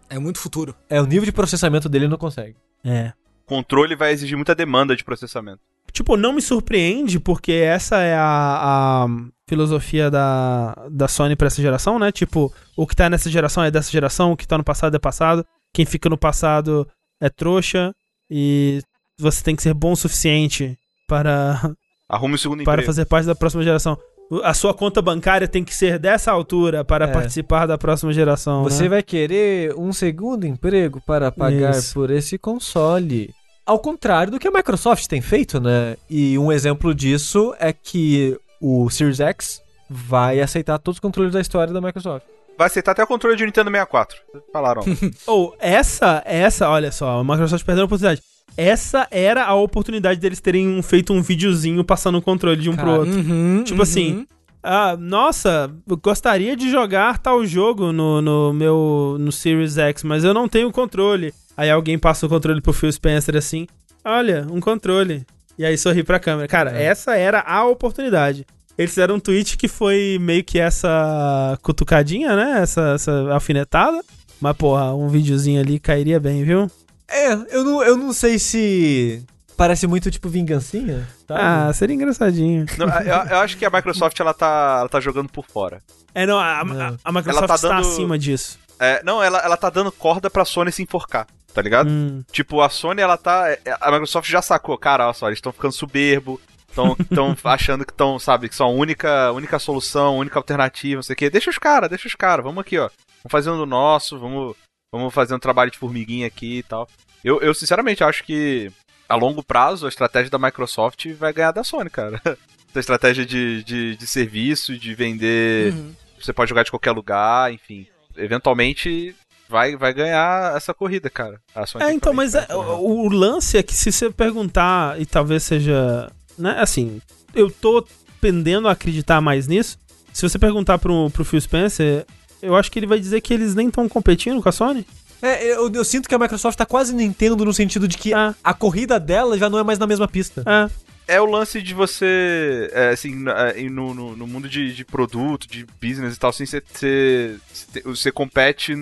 É. É muito futuro. É, o nível de processamento dele não consegue. É. Controle vai exigir muita demanda de processamento. Tipo, não me surpreende, porque essa é a, a filosofia da, da Sony pra essa geração, né? Tipo, o que tá nessa geração é dessa geração, o que tá no passado é passado. Quem fica no passado é trouxa. E você tem que ser bom o suficiente para, Arrume o segundo para emprego. fazer parte da próxima geração. A sua conta bancária tem que ser dessa altura para É. participar da próxima geração. Você né? vai querer um segundo emprego para pagar Isso. por esse console. Ao contrário do que a Microsoft tem feito, né? E um exemplo disso é que o Series X vai aceitar todos os controles da história da Microsoft. Vai aceitar até o controle de Nintendo 64. Falaram. Ou essa, essa, olha só, a Microsoft perdeu a oportunidade. Essa era a oportunidade deles terem feito um videozinho passando o controle de um pro Cara, outro. Uhum, Tipo assim, Ah, nossa, eu gostaria de jogar tal jogo no, no meu no Series X, mas eu não tenho controle. Aí alguém passa o controle pro Phil Spencer assim: Olha, um controle. E aí sorri pra câmera. Cara, É. essa era a oportunidade. Eles fizeram um tweet que foi meio que essa cutucadinha, né? Essa, essa alfinetada. Mas, porra, um videozinho ali cairia bem, viu? É, eu não, eu não sei se. Parece muito tipo vingancinha. Ah, seria engraçadinho. Não, eu, eu acho que a Microsoft ela tá, ela tá jogando por fora. É, não, a, a- Não. a Microsoft Ela tá está dando- acima disso. É, não, ela, ela tá dando corda pra Sony se enforcar, tá ligado? Hum. Tipo, a Sony, ela tá. é, A Microsoft já sacou, cara, olha só, eles estão ficando soberbo, estão achando que estão, sabe, que são a única, única solução, a única alternativa, não sei o quê. Deixa os caras, deixa os caras, vamos aqui, ó. Vamos fazendo o nosso, vamos, vamos fazer um trabalho de formiguinha aqui e tal. Eu, eu sinceramente acho que a longo prazo a estratégia da Microsoft vai ganhar da Sony, cara. Essa estratégia de, de, de serviço, de vender. Uhum. Você pode jogar de qualquer lugar, enfim. Eventualmente vai, vai ganhar essa corrida, cara. A Sony É, então, mas é, né? o, o lance é que se você perguntar, e talvez seja. Né, assim, eu tô pendendo a acreditar mais nisso. Se você perguntar pro, pro Phil Spencer, eu acho que ele vai dizer que eles nem estão competindo com a Sony. É, eu, eu sinto que a Microsoft tá quase Nintendo no sentido de que Ah. a corrida dela já não é mais na mesma pista. É, É o lance de você, é, assim, é, no, no, no mundo de, de produto, de business e tal, assim, você, você, você- compete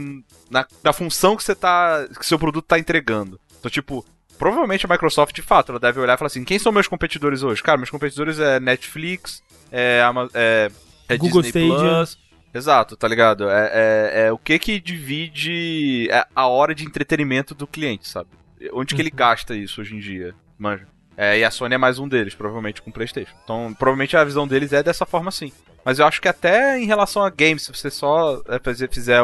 na, na função que você tá, que seu produto tá entregando. Então, tipo, provavelmente a Microsoft, de fato, ela deve olhar e falar assim, quem são meus competidores hoje? Cara, meus competidores é Netflix, é, é, é Google Disney Stadia. Plus. Exato, tá ligado? É, é, é o que que divide é, a hora de entretenimento do cliente, sabe? Onde que ele gasta isso hoje em dia, manja? É, e a Sony é mais um deles, provavelmente com o PlayStation. Então, provavelmente a visão deles é dessa forma sim. Mas eu acho que até em relação a games, se você só é, fizer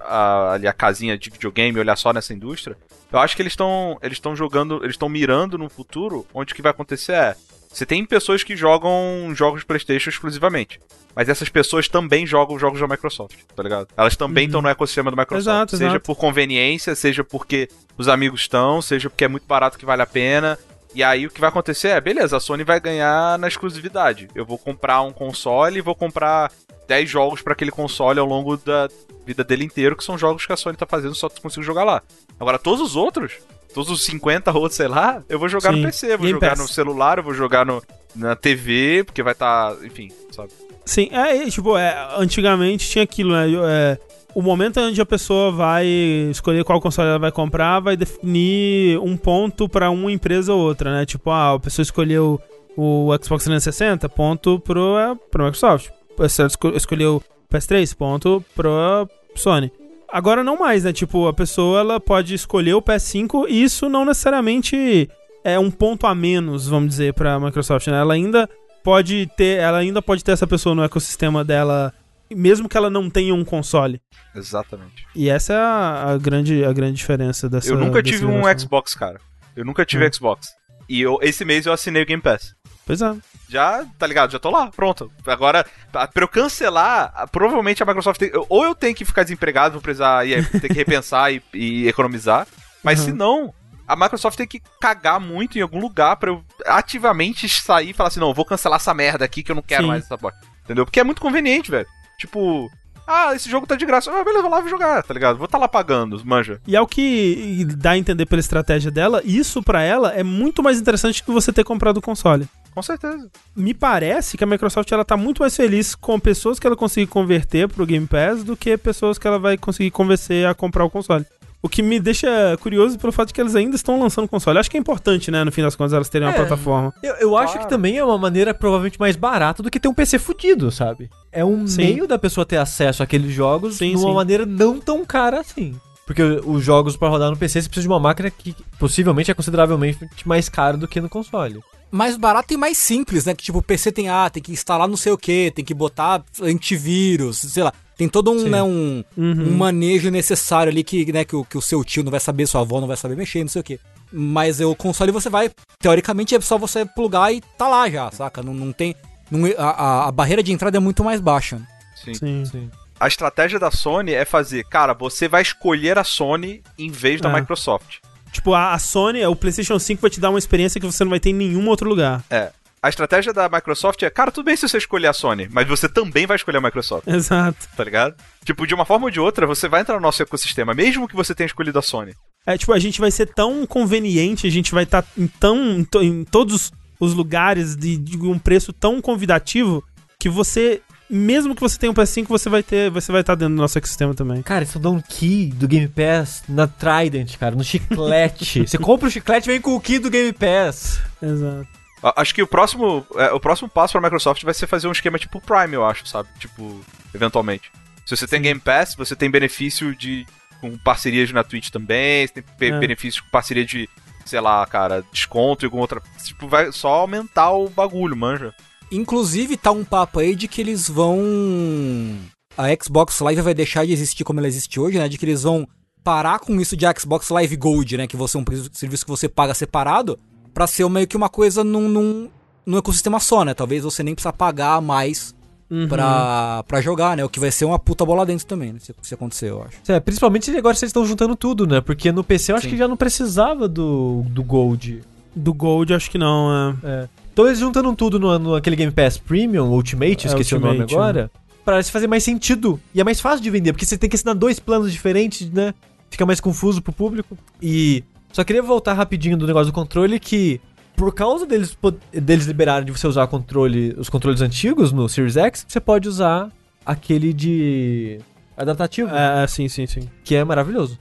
a, ali a casinha de videogame e olhar só nessa indústria, eu acho que eles estão eles estão jogando, eles estão mirando no futuro, onde o que vai acontecer é, você tem pessoas que jogam jogos de PlayStation exclusivamente. Mas essas pessoas também jogam jogos da Microsoft, tá ligado? Elas também estão no ecossistema da Microsoft. Exato, seja exato. por conveniência, seja porque os amigos estão, seja porque é muito barato que vale a pena. E aí o que vai acontecer é, beleza, a Sony vai ganhar na exclusividade. Eu vou comprar um console e vou comprar 10 jogos pra aquele console ao longo da vida dele inteiro, que são jogos que a Sony tá fazendo, só tu consigo jogar lá. Agora, todos os outros, todos os 50 outros, sei lá, eu vou jogar Sim, no PC, vou Game jogar Pass. no celular, eu vou jogar no, na TV, porque vai estar, enfim, sabe? Sim, é, e, tipo, é, antigamente tinha aquilo, né? É, o momento onde a pessoa vai escolher qual console ela vai comprar vai definir um ponto pra uma empresa ou outra, né? Tipo, ah, a pessoa escolheu o Xbox 360, ponto pro, é, pro Microsoft. Esco- escolheu o PS3, ponto pro Sony. Agora não mais, né? Tipo, a pessoa ela pode escolher o PS5 e isso não necessariamente é um ponto a menos, vamos dizer, pra Microsoft, né? Ela ainda pode ter, ela ainda pode ter essa pessoa no ecossistema dela, mesmo que ela não tenha um console. Exatamente. E essa é a, a grande, a grande diferença dessa. eu nunca tive um? Xbox, cara. Eu nunca tive Hum. Xbox. E eu, esse mês eu assinei o Game Pass. Pois é. Já, tá ligado? Já tô lá, pronto. Agora, pra eu cancelar, provavelmente a Microsoft tem, ou eu tenho que ficar desempregado, vou precisar ir, ter que repensar e, e economizar. Mas Uhum. se não, a Microsoft tem que cagar muito em algum lugar pra eu ativamente sair e falar assim: não, eu vou cancelar essa merda aqui que eu não quero Sim. mais essa porra. Entendeu? Porque é muito conveniente, velho. Tipo, ah, esse jogo tá de graça. Ah, beleza, vou lá jogar, tá ligado? Vou estar lá pagando, manja. E é o que dá a entender pela estratégia dela, isso pra ela é muito mais interessante que você ter comprado o console. Com certeza. Me parece que a Microsoft ela tá muito mais feliz com pessoas que ela conseguir converter pro Game Pass do que pessoas que ela vai conseguir convencer a comprar o console. O que me deixa curioso pelo fato de que eles ainda estão lançando console. Acho que é importante, né, no fim das contas, elas terem uma É. plataforma. Eu, eu acho Claro. que também é uma maneira provavelmente mais barata do que ter um PC fudido, sabe? É um Sim. meio da pessoa ter acesso àqueles jogos Sim, de uma sim. maneira não tão cara assim. Porque os jogos pra rodar no PC você precisa de uma máquina que possivelmente é consideravelmente mais caro do que no console. Mais barato e mais simples, né? Que tipo, o PC tem, ah, tem que instalar não sei o que, tem que botar antivírus, sei lá. Tem todo um, né, um, Uhum. um manejo necessário ali que, né, que, o, que o seu tio não vai saber, sua avó não vai saber mexer, não sei o que. Mas o console você vai, teoricamente é só você plugar e tá lá já, saca? Não, não tem. não- a, a- a barreira de entrada é muito mais baixa. Sim. Sim. Sim. A estratégia da Sony é fazer, cara, você vai escolher a Sony em vez da É. Microsoft. Tipo, a, a Sony, o PlayStation 5 vai te dar uma experiência que você não vai ter em nenhum outro lugar. É. A estratégia da Microsoft é, cara, tudo bem se você escolher a Sony, mas você também vai escolher a Microsoft, Exato. tá ligado? Tipo, de uma forma ou de outra, você vai entrar no nosso ecossistema, mesmo que você tenha escolhido a Sony. É, tipo, a gente vai ser tão conveniente, a gente vai estar em tão. em to- em todos os lugares de, de um preço tão convidativo que você, mesmo que você tenha um PS5, você vai ter, você vai estar dentro do nosso ecossistema também. Cara, eles dão um key do Game Pass na Trident, cara, no chiclete. Você compra o chiclete e vem com o key do Game Pass. Exato. A- Acho que o próximo, é, o próximo passo pra Microsoft vai ser fazer um esquema tipo Prime, eu acho, sabe? Tipo, eventualmente. Se você tem Game Pass, você tem benefício de com parcerias na Twitch também, você tem É. benefício com parceria de, sei lá, cara, desconto e alguma outra. Tipo, vai só aumentar o bagulho, manja. Inclusive, tá um papo aí de que eles vão. A Xbox Live vai deixar de existir como ela existe hoje, né? De que eles vão parar com isso de Xbox Live Gold, né? Que você é um serviço que você paga separado, pra ser meio que uma coisa num, num, num ecossistema só, né? Talvez você nem precisa pagar mais Uhum. pra, pra jogar, né? O que vai ser uma puta bola dentro também, né? Se, se acontecer, eu acho. É, principalmente agora vocês estão juntando tudo, né? Porque no PC eu acho Sim. que já não precisava do, do Gold. Do Gold, acho que não, é. É. Então eles juntando tudo no, no aquele Game Pass Premium, Ultimate, É, esqueci o nome Ultimate, agora, parece fazer mais sentido. E é mais fácil de vender, porque você tem que assinar dois planos diferentes, né? Fica mais confuso pro público. E só queria voltar rapidinho do negócio do controle que por causa deles, deles liberarem de você usar controle, os controles antigos no Series X, você pode usar aquele de adaptativo, É, é, sim, sim, sim. que é maravilhoso.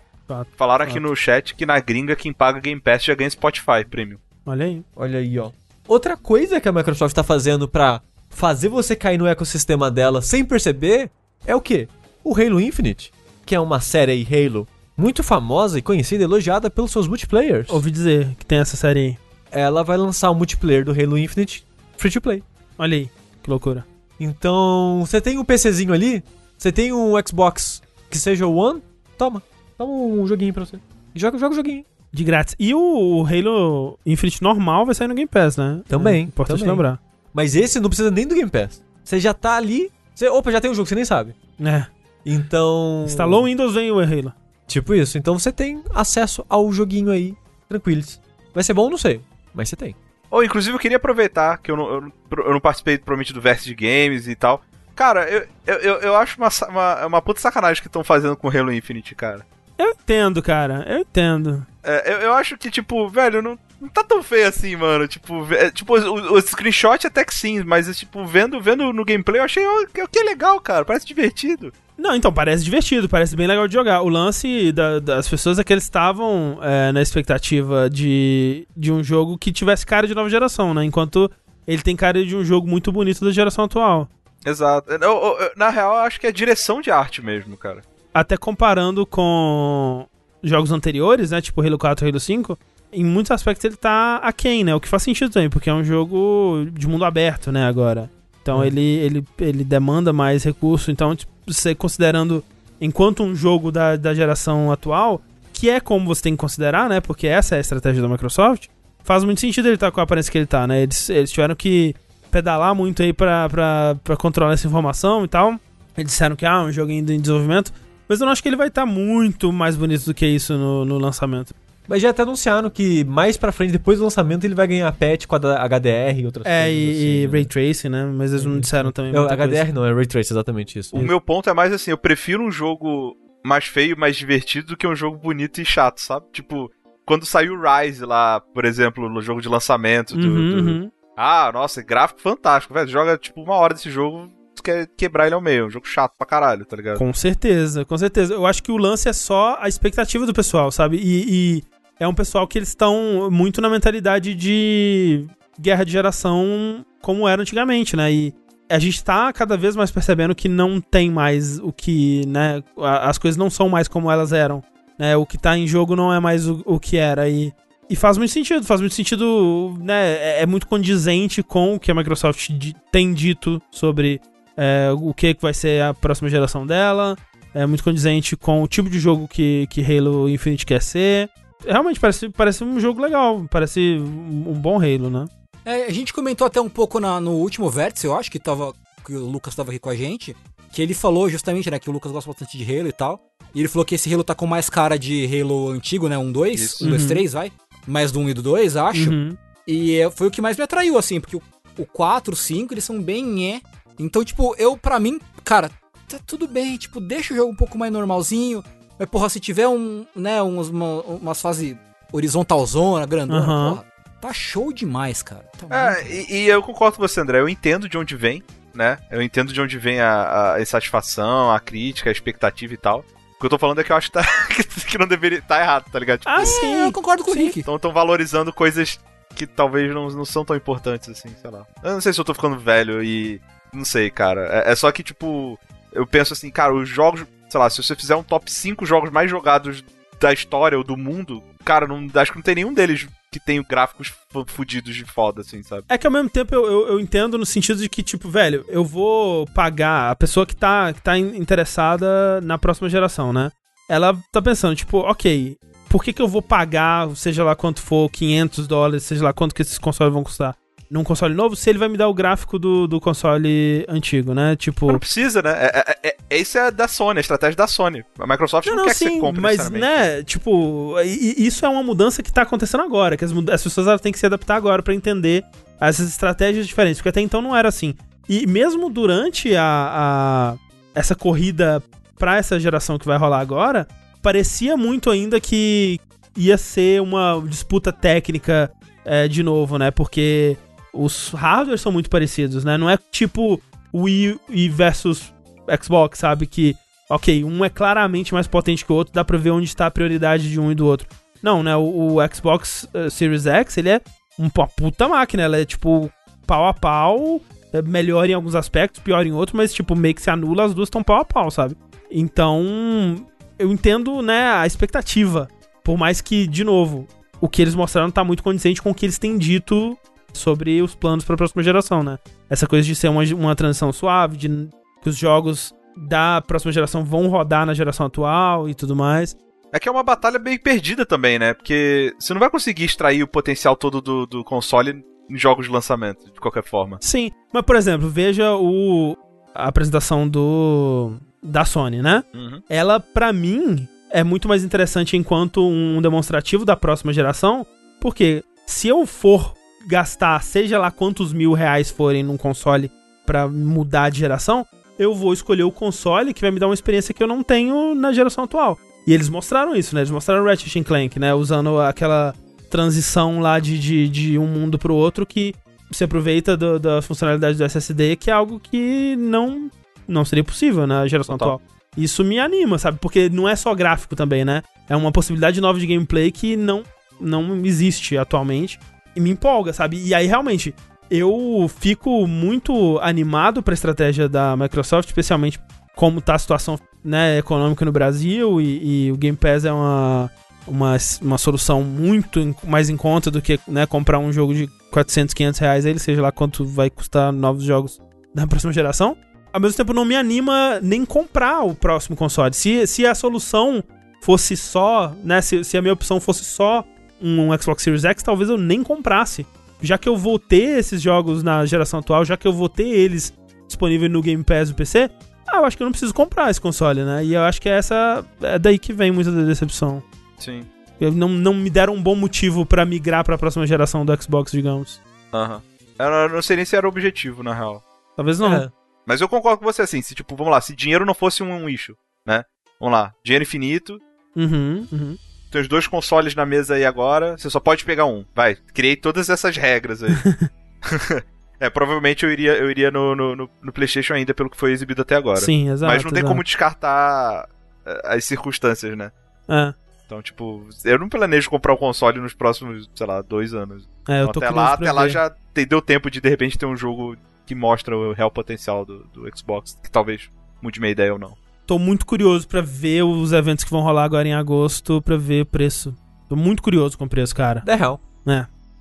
Falaram aqui no chat que na gringa quem paga Game Pass já ganha Spotify Premium. Olha aí. Olha aí, ó. Outra coisa que a Microsoft tá fazendo pra fazer você cair no ecossistema dela sem perceber é o quê? O Halo Infinite, que é uma série aí, Halo, muito famosa e conhecida e elogiada pelos seus multiplayers. Ouvi dizer que tem essa série aí. Ela vai lançar o multiplayer do Halo Infinite free to play. Olha aí. Que loucura. Então, você tem um PCzinho ali, você tem um Xbox que seja o One, toma, toma um joguinho pra você. Joga, joga o joguinho. De grátis. E o Halo Infinite normal vai sair no Game Pass, né? Também, É importante também. lembrar. Mas esse não precisa nem do Game Pass. Você já tá ali, você, opa, já tem o jogo, você nem sabe. É. Então. Instalou o Windows, vem o Halo. Tipo isso. Então você tem acesso ao joguinho aí, tranquilos. Vai ser bom, não sei, mas você tem. Ou, inclusive, eu queria aproveitar que eu não, eu não, eu não participei provavelmente do Verse de Games e tal. Cara, eu, eu, eu, acho uma, uma, uma puta sacanagem que estão fazendo com Halo Infinite, cara. Eu entendo, cara. Eu entendo. É, eu, eu acho que, tipo, velho, não, não tá tão feio assim, mano. Tipo, é, tipo o, o screenshot até que sim, mas, tipo, vendo, vendo no gameplay eu achei ó, que, que legal, cara. Parece divertido. Não, então, parece divertido, parece bem legal de jogar. O lance da- das pessoas é que eles estavam é, na expectativa de, de um jogo que tivesse cara de nova geração, né? Enquanto ele tem cara de um jogo muito bonito da geração atual. Exato. Eu- eu- na real, eu acho que é direção de arte mesmo, cara. Até comparando com jogos anteriores, né? Tipo Halo 4 e Halo 5, em muitos aspectos ele tá aquém, né? O que faz sentido também, porque é um jogo de mundo aberto, né? Agora. Então É. ele, ele, ele demanda mais recurso. Então, tipo, você considerando enquanto um jogo da, da geração atual, que é como você tem que considerar, né? Porque essa é a estratégia da Microsoft, faz muito sentido ele estar com a aparência que ele tá, né? Eles, eles tiveram que pedalar muito aí pra, pra, pra controlar essa informação e tal. Eles disseram que ah, um jogo ainda em desenvolvimento. Mas eu não acho que ele vai estar muito mais bonito do que isso no, no lançamento. Mas já até anunciaram que mais pra frente, depois do lançamento, ele vai ganhar patch com a HDR e outras É, coisas. e, e assim, Ray né? Tracing, né? Mas eles não disseram também. Muita HDR coisa. não, é Ray Trace, exatamente isso. O meu ponto é mais assim, eu prefiro um jogo mais feio, mais divertido do que um jogo bonito e chato, sabe? Tipo, quando saiu o Rise lá, por exemplo, no jogo de lançamento do, Uhum, do- uhum. Ah, nossa, gráfico fantástico, velho. Joga tipo uma hora desse jogo, quer quebrar ele ao meio. Um jogo chato pra caralho, tá ligado? Com certeza, com certeza. Eu acho que o lance é só a expectativa do pessoal, sabe? E, e é um pessoal que eles estão muito na mentalidade de guerra de geração como era antigamente, né? E a gente tá cada vez mais percebendo que não tem mais o que, né? As coisas não são mais como elas eram. Né? O que tá em jogo não é mais o, o que era. E, e faz muito sentido, faz muito sentido, né? É, é muito condizente com o que a Microsoft tem dito sobre é, o que que vai ser a próxima geração dela. É muito condizente com o tipo de jogo que, que Halo Infinite quer ser. Realmente parece, parece um jogo legal, parece um, um bom Halo, né? É, a gente comentou até um pouco na- no último vértice, eu acho que, tava, que o Lucas tava aqui com a gente, que ele falou justamente, né, que o Lucas gosta bastante de Halo e tal. E ele falou que esse Halo tá com mais cara de Halo antigo, né, um 2, Isso. um 2, Uhum. 3, vai. Mais do 1 e do 2, acho. Uhum. E é, foi o que mais me atraiu, assim, porque o, o 4, o 5, eles são bem é. Então, tipo, eu, pra mim, cara, tá tudo bem, tipo, deixa o jogo um pouco mais normalzinho. Mas, porra, se tiver um, né, uns, uma, umas fases horizontalzona, grandona, Aham. porra, Tá show demais, cara. Tá É, muito- e, e eu concordo com você, André. Eu entendo de onde vem, né? Eu entendo de onde vem a, a insatisfação, a crítica, a expectativa e tal. O que eu tô falando é que eu acho que, tá, que não deveria. tá errado, tá ligado? Tipo, Ah, É, sim. eu concordo com o Rick. Então estão valorizando coisas que talvez não, não são tão importantes assim, sei lá. Eu não sei se eu tô ficando velho e. Não sei, cara. É, é só que, tipo, eu penso assim, cara, os jogos. Sei lá, se você fizer um top 5 jogos mais jogados da história ou do mundo, cara, não, acho que não tem nenhum deles que tem gráficos fu- fudidos de foda, assim, sabe? É que ao mesmo tempo eu, eu, eu entendo no sentido de que, tipo, velho, eu vou pagar a pessoa que tá, que tá in- interessada na próxima geração, né? Ela tá pensando, tipo, ok, por que, que eu vou pagar, seja lá quanto for, 500 dólares, seja lá quanto que esses consoles vão custar, num console novo, se ele vai me dar o gráfico do, do console antigo, né? Tipo. Não precisa, né? É, é, é, é- isso é da Sony, a estratégia da Sony. A Microsoft não, quer que você compre mas, né, tipo, isso é uma mudança que tá acontecendo agora, que as, as pessoas elas têm que se adaptar agora pra entender essas estratégias diferentes, porque até então não era assim. E mesmo durante a, a- essa corrida pra essa geração que vai rolar agora, parecia muito ainda que ia ser uma disputa técnica é, de novo, né, porque os hardwares são muito parecidos, né, não é tipo Wii, versus Xbox, sabe, que ok, um é claramente mais potente que o outro, dá pra ver onde está a prioridade de um e do outro. Não, né? O, o Xbox eh, Series X, ele é um- uma puta máquina, ela é tipo pau a pau, é melhor em alguns aspectos, pior em outros, mas tipo, meio que se anula, as duas estão pau a pau, sabe? Então, eu entendo, né, a expectativa. Por mais que, de novo, o que eles mostraram tá muito condizente com o que eles têm dito sobre os planos para a próxima geração, né? Essa coisa de ser uma, uma transição suave, de que os jogos da próxima geração vão rodar na geração atual e tudo mais. É que é uma batalha bem perdida também, né? Porque você não vai conseguir extrair o potencial todo do, do console em jogos de lançamento, de qualquer forma. Sim, mas por exemplo, veja o a apresentação do da Sony, né? Uhum. Ela pra mim é muito mais interessante enquanto um demonstrativo da próxima geração, porque se eu for gastar seja lá quantos mil reais forem num console pra mudar de geração, eu vou escolher o console que vai me dar uma experiência que eu não tenho na geração atual. E eles mostraram isso, né? Eles mostraram Ratchet Clank, né? Usando aquela transição lá de, de, de um mundo pro outro que se aproveita do- da funcionalidade do SSD, que é algo que não, não seria possível na geração Total. atual. Isso me anima, sabe? Porque não é só gráfico também, né? É uma possibilidade nova de gameplay que não, não existe atualmente. E me empolga, sabe? E aí, realmente, eu fico muito animado pra estratégia da Microsoft, especialmente como tá a situação né, econômica no Brasil e, e o Game Pass é uma, uma, uma solução muito mais em conta do que né, comprar um jogo de 400, 500 reais, ele seja lá quanto vai custar novos jogos da próxima geração. Ao mesmo tempo, não me anima nem comprar o próximo console. Se, se a solução fosse só, né, se, se a minha opção fosse só um Xbox Series X, talvez eu nem comprasse. Já que eu vou ter esses jogos na geração atual, já que eu vou ter eles disponíveis no Game Pass do PC, ah, eu acho que eu não preciso comprar esse console, né? E eu acho que essa é daí que vem muita decepção. Sim. Eu não, não me deram um bom motivo pra migrar pra próxima geração do Xbox, digamos. Aham. Eu não- não sei nem se era o objetivo, na real. Talvez não. É. Mas eu concordo com você, assim, se tipo, vamos lá, se dinheiro não fosse um, um issue, né? Vamos lá, dinheiro infinito, Uhum, uhum. Tem os dois consoles na mesa aí agora, você só pode pegar um. Vai, criei todas essas regras aí. é, provavelmente eu iria, eu iria no, no, no- PlayStation ainda, pelo que foi exibido até agora. Sim, exato. Mas não tem exato. como descartar eh, as circunstâncias, né? É, Então, tipo, eu não planejo comprar um console nos próximos, sei lá, dois anos. é, eu Então, tô até lá, até lá ver. já te- deu tempo de de repente ter um jogo que mostra o real potencial do, do Xbox, que talvez mude minha ideia ou não. Tô muito curioso pra ver os eventos que vão rolar agora em agosto, pra ver o preço. Tô muito curioso com o preço, cara. É real.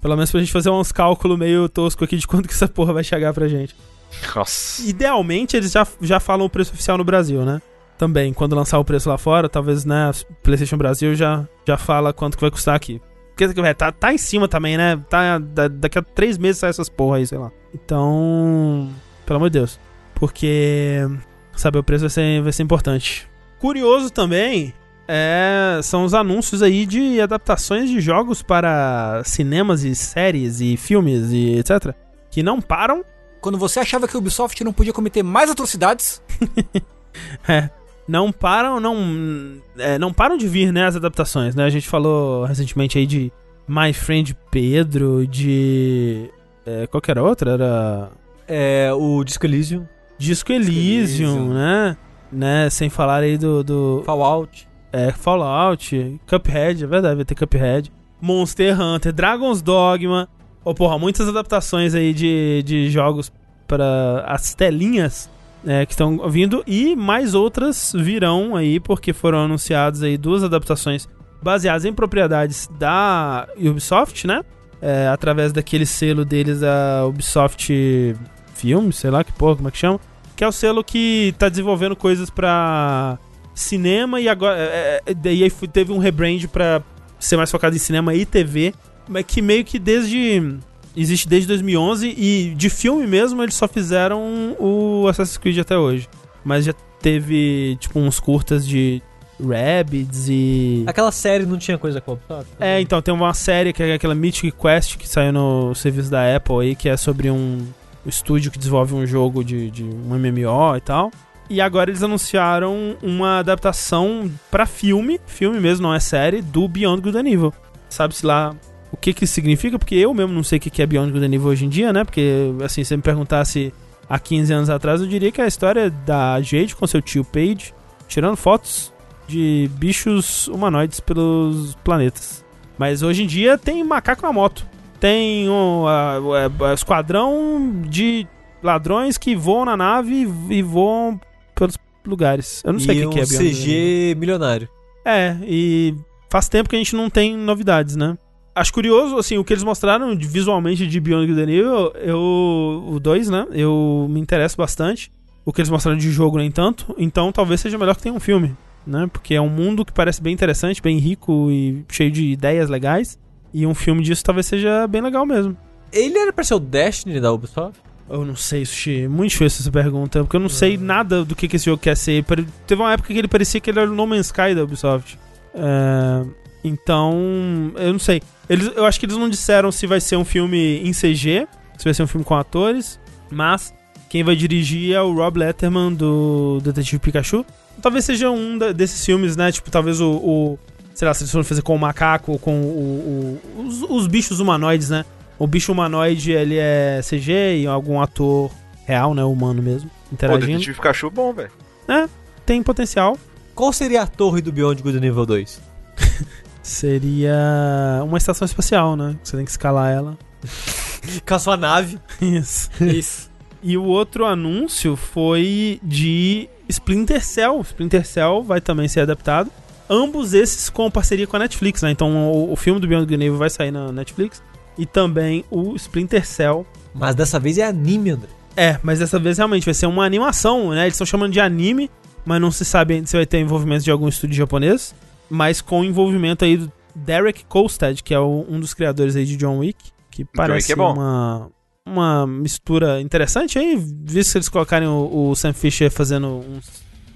Pelo menos pra gente fazer uns cálculos meio tosco aqui de quanto que essa porra vai chegar pra gente. Nossa. Idealmente, eles já, já falam o preço oficial no Brasil, né? Também, quando lançar o preço lá fora, talvez, né, PlayStation Brasil já, já fala quanto que vai custar aqui. Porque é, tá, tá em cima também, né? Tá, da- daqui a três meses sai essas porra aí, sei lá. Então, pelo amor de Deus. Porque saber o preço vai ser, vai ser importante. Curioso também é, são os anúncios aí de adaptações de jogos para cinemas e séries e filmes e etc. Que não param Quando você achava que o Ubisoft não podia cometer mais atrocidades, É, não param, não, é, não param de vir, né, as adaptações, né? A gente falou recentemente aí de My Friend Pedro, de. É, qual que era outra? Era. É, o Disco Elysium, Disco Elysium, Elysium. né? né? Sem falar aí do. do Fallout. é, Fallout, Cuphead, é verdade, vai ter Cuphead. Monster Hunter, Dragon's Dogma. Ô, porra, muitas adaptações aí de, de jogos para as telinhas né, que estão vindo e mais outras virão aí porque foram anunciadas aí duas adaptações baseadas em propriedades da Ubisoft, né? É, através daquele selo deles, a Ubisoft Filmes, sei lá que porra, como é que chama? Que é o selo que tá desenvolvendo coisas pra cinema e agora. É, é, daí aí fu- teve um rebrand pra ser mais focado em cinema e TV, mas que meio que desde. Existe desde 2011 e de filme mesmo eles só fizeram o Assassin's Creed até hoje. Mas já teve, tipo, uns curtas de Rabbids e. Aquela série não tinha coisa com? É, então tem uma série que é aquela Mythic Quest que saiu no serviço da Apple aí, que é sobre um estúdio que desenvolve um jogo de, de um MMO e tal. E agora eles anunciaram uma adaptação pra filme, filme mesmo, não é série, do Beyond Good and Evil. Sabe-se lá o que que isso significa? Porque eu mesmo não sei o que é Beyond Good and Evil hoje em dia, né? Porque, assim, se você me perguntasse há 15 anos atrás, eu diria que é a história da Jade com seu tio Paige, tirando fotos de bichos humanoides pelos planetas. Mas hoje em dia tem macaco na moto. Tem um a- a esquadrão de ladrões que voam na nave e voam pelos lugares. Eu não sei o que, que é um Beyond. CG milionário. É, e faz tempo que a gente não tem novidades, né? Acho curioso, assim, o que eles mostraram visualmente de Beyond and Evil, eu, o 2, né? Eu me interesso bastante. O que eles mostraram de jogo, nem tanto. Então talvez seja melhor que tenha um filme, né? Porque é um mundo que parece bem interessante, bem rico e cheio de ideias legais. E um filme disso talvez seja bem legal mesmo. Ele era pra ser o Destiny da Ubisoft? Eu não sei, Sushi. Muito difícil essa pergunta, porque eu não sei nada do que, que esse jogo quer ser. Teve uma época que ele parecia que ele era o No Man's Sky da Ubisoft. É, Então, eu não sei. Eles, eu acho que eles não disseram se vai ser um filme em CG, se vai ser um filme com atores, mas quem vai dirigir é o Rob Letterman do Detetive Pikachu. Talvez seja um da- desses filmes, né? Tipo, talvez o, o- sei lá, se eles forem fazer com o macaco ou com o- o- os, os bichos humanoides, né? O bicho humanoide, ele é CG e algum ator real, né? Humano mesmo, Pô, interagindo. Detetive Pikachu bom, velho. Tem potencial. Qual seria a torre do Beyond Good and Evil 2? Seria uma estação espacial, né? Você tem que escalar ela. Com a sua nave. Isso. Isso. E o outro anúncio foi de Splinter Cell. Splinter Cell vai também ser adaptado. Ambos esses com parceria com a Netflix, né? Então o, o filme do Beyond Good Evil vai sair na Netflix. E também o Splinter Cell. Mas dessa vez é anime, André. É, mas dessa vez realmente vai ser uma animação, né? Eles estão chamando de anime, mas não se sabe ainda se vai ter envolvimento de algum estúdio japonês. Mas com envolvimento aí do Derek Kolstad, que é o- um dos criadores aí de John Wick. Que parece Wick é bom. uma, uma mistura interessante aí, visto que eles colocarem o, o Sam Fisher fazendo uns,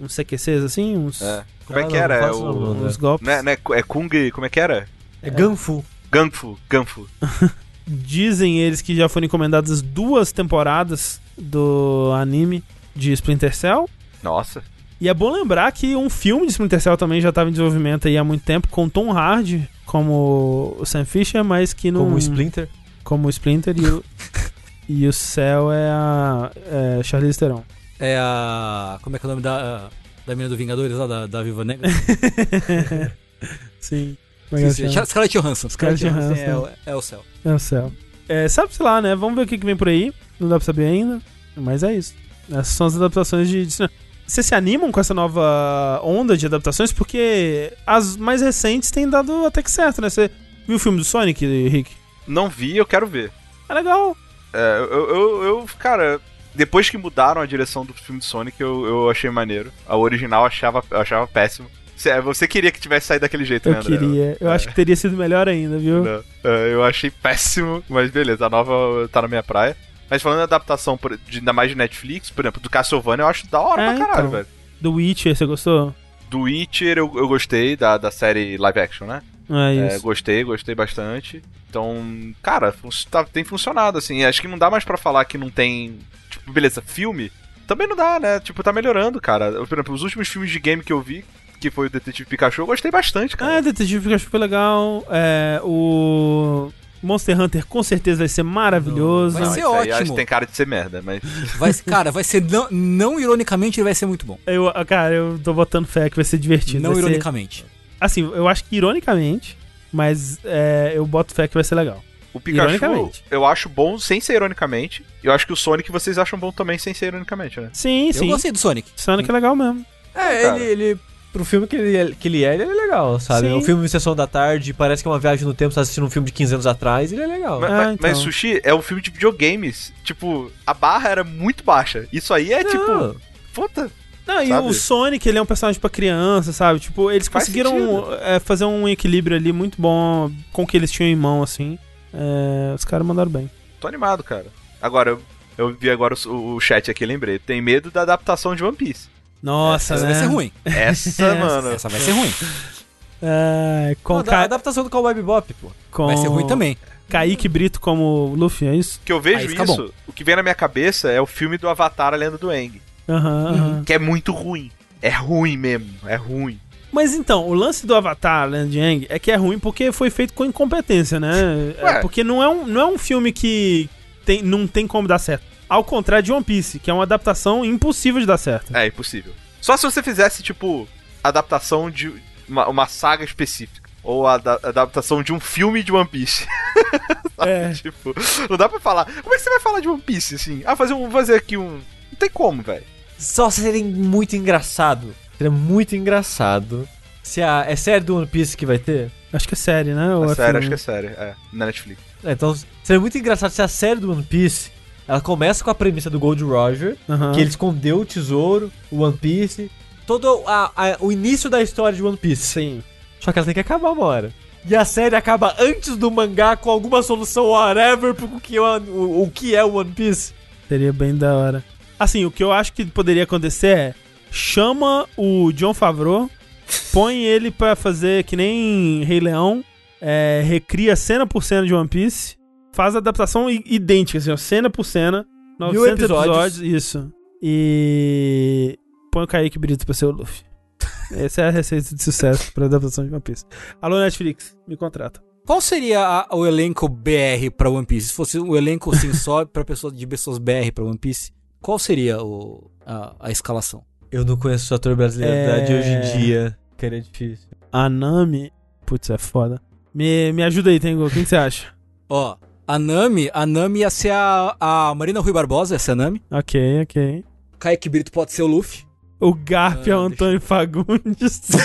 uns CQCs assim, uns, É. Como é que era? não É o... André. uns golpes. Não é, não é, é Kung... Como é que era? É Ganfu. Ganfu. Ganfu. Dizem eles que já foram encomendadas duas temporadas do anime de Splinter Cell. Nossa. E é bom lembrar que um filme de Splinter Cell também já estava em desenvolvimento aí há muito tempo, com Tom Hardy como o Sam Fisher, mas que não... Como o Splinter. Como o Splinter e o, e o Cell é a é Charlize Theron. É a. Como é que é o nome da, da menina do Vingadores lá, da, da Viva Negra? Sim. Sim, sim. chama? Scarlett Johansson. Scarlett Johansson é, o- é o céu. É o Cell. É, sabe-se lá, né? Vamos ver o que, que vem por aí. Não dá pra saber ainda, mas é isso. Essas são as adaptações de... de cinema. Vocês se animam com essa nova onda de adaptações? Porque as mais recentes têm dado até que certo, né? Você viu o filme do Sonic, Rick? Não vi, eu quero ver. É legal. É, eu, eu, eu, cara, depois que mudaram a direção do filme do Sonic, eu, eu achei maneiro. A original eu achava, eu achava péssimo. Cê- Você queria que tivesse saído daquele jeito, Eu né, André? queria. Eu acho que teria sido melhor ainda, viu? Não, é, eu achei péssimo, mas beleza, a nova tá na minha praia. Mas falando da adaptação, de, ainda mais de Netflix, por exemplo, do Castlevania, eu acho da hora É, pra caralho, então. velho. Do Witcher, você gostou? Do Witcher eu, eu gostei, da, da série live action, né? É É, isso. gostei, gostei bastante. Então, cara, tá- tem funcionado, assim. Acho que não dá mais pra falar que não tem. Tipo, beleza, filme. Também não dá, né? Tipo, tá melhorando, cara. Por exemplo, os últimos filmes de game que eu vi, que foi o Detetive Pikachu, eu gostei bastante, cara. Ah, Detetive Pikachu foi legal. É, o Monster Hunter com certeza vai ser maravilhoso. Vai Não, ser aí ótimo. acho que tem cara de ser merda, mas. Vai, cara, vai ser. Não, não ironicamente, ele vai ser muito bom. Eu, cara, eu tô botando fé que vai ser divertido. não vai ser- ironicamente. assim, eu acho que ironicamente, mas é, eu boto fé que vai ser legal. O Pikachu, eu acho bom sem ser ironicamente. E eu acho que o Sonic vocês acham bom também sem ser ironicamente, né? Sim, Eu sim. gostei do Sonic. Sonic é legal mesmo. É, Cara. ele, ele. Pro filme que ele, é- que ele é, ele é legal, sabe? Sim. É um filme de sessão da tarde, parece que é uma viagem no tempo, você tá assistindo um filme de 15 anos atrás, ele é legal. Mas, Ah, mas- então. mas Sushi é um filme de videogames. Tipo, a barra era muito baixa. Isso aí é Não. tipo. Puta. Não, e o Sonic, ele é um personagem pra criança, sabe? Tipo, eles Faz conseguiram é, fazer um equilíbrio ali muito bom com o que eles tinham em mão, assim. É, os caras mandaram bem. Tô animado, cara. Agora, eu, eu vi agora o, o chat aqui, lembrei. Tem medo da adaptação de One Piece. Nossa, Essa né? vai ser ruim. Essa, mano. Essa vai ser ruim. É, com, Não, a adaptação do Cowboy Bebop, pô. com Vai ser ruim também. Kaique Brito como Luffy, é isso? que eu vejo Aí fica isso, o que vem na minha cabeça é o filme do Avatar, a Lenda do Aang. Aham, aham. Que é muito ruim. É ruim mesmo, é ruim. Mas então, o lance do Avatar, Land Yang, é que é ruim porque foi feito com incompetência, né? É, porque não é, um, não é um filme que tem, não tem como dar certo. Ao contrário de One Piece, que é uma adaptação impossível de dar certo. É impossível. Só se você fizesse, tipo, adaptação de uma, uma saga específica. Ou a da- adaptação de um filme de One Piece. É. tipo, não dá pra falar. Como é que você vai falar de One Piece, assim? Ah, fazer, um, fazer aqui um. Não tem como, velho. Só seria muito engraçado. Seria muito engraçado. Se a. É série do One Piece que vai ter? Acho que é série, né? Ou É é sério, acho que é sério. É, na Netflix. É, então seria muito engraçado se a série do One Piece. Ela começa com a premissa do Gold Roger, Aham. que ele escondeu o tesouro, o One Piece, todo a- a- o início da história de One Piece. Sim. Só que ela tem que acabar uma hora. E a série acaba antes do mangá com alguma solução whatever pro que é o, o, o que é o One Piece. Seria bem da hora. Assim, o que eu acho que poderia acontecer é chama o John Favreau, põe ele pra fazer que nem Rei Leão, é, recria cena por cena de One Piece, faz a adaptação idêntica, assim, ó, cena por cena, 900 episódios. episódios. isso. E põe o Kaique Brito pra ser o Luffy. Essa é a receita de sucesso pra adaptação de One Piece. Alô, Netflix, me contrata. Qual seria a- o elenco BR pra One Piece? Se fosse um elenco assim só pra pessoa de pessoas BR pra One Piece, qual seria o, a, a escalação? Eu não conheço o ator brasileiro É. de hoje em dia, que é difícil. A Nami, putz, é foda. Me, me ajuda aí, Tengu, o que você acha? Ó, a Nami, a Nami ia ser a, a Marina Rui Barbosa, essa é a Nami. Ok, ok. Kaique Brito pode ser o Luffy. O Garp é o Ah, Antônio Fagundes.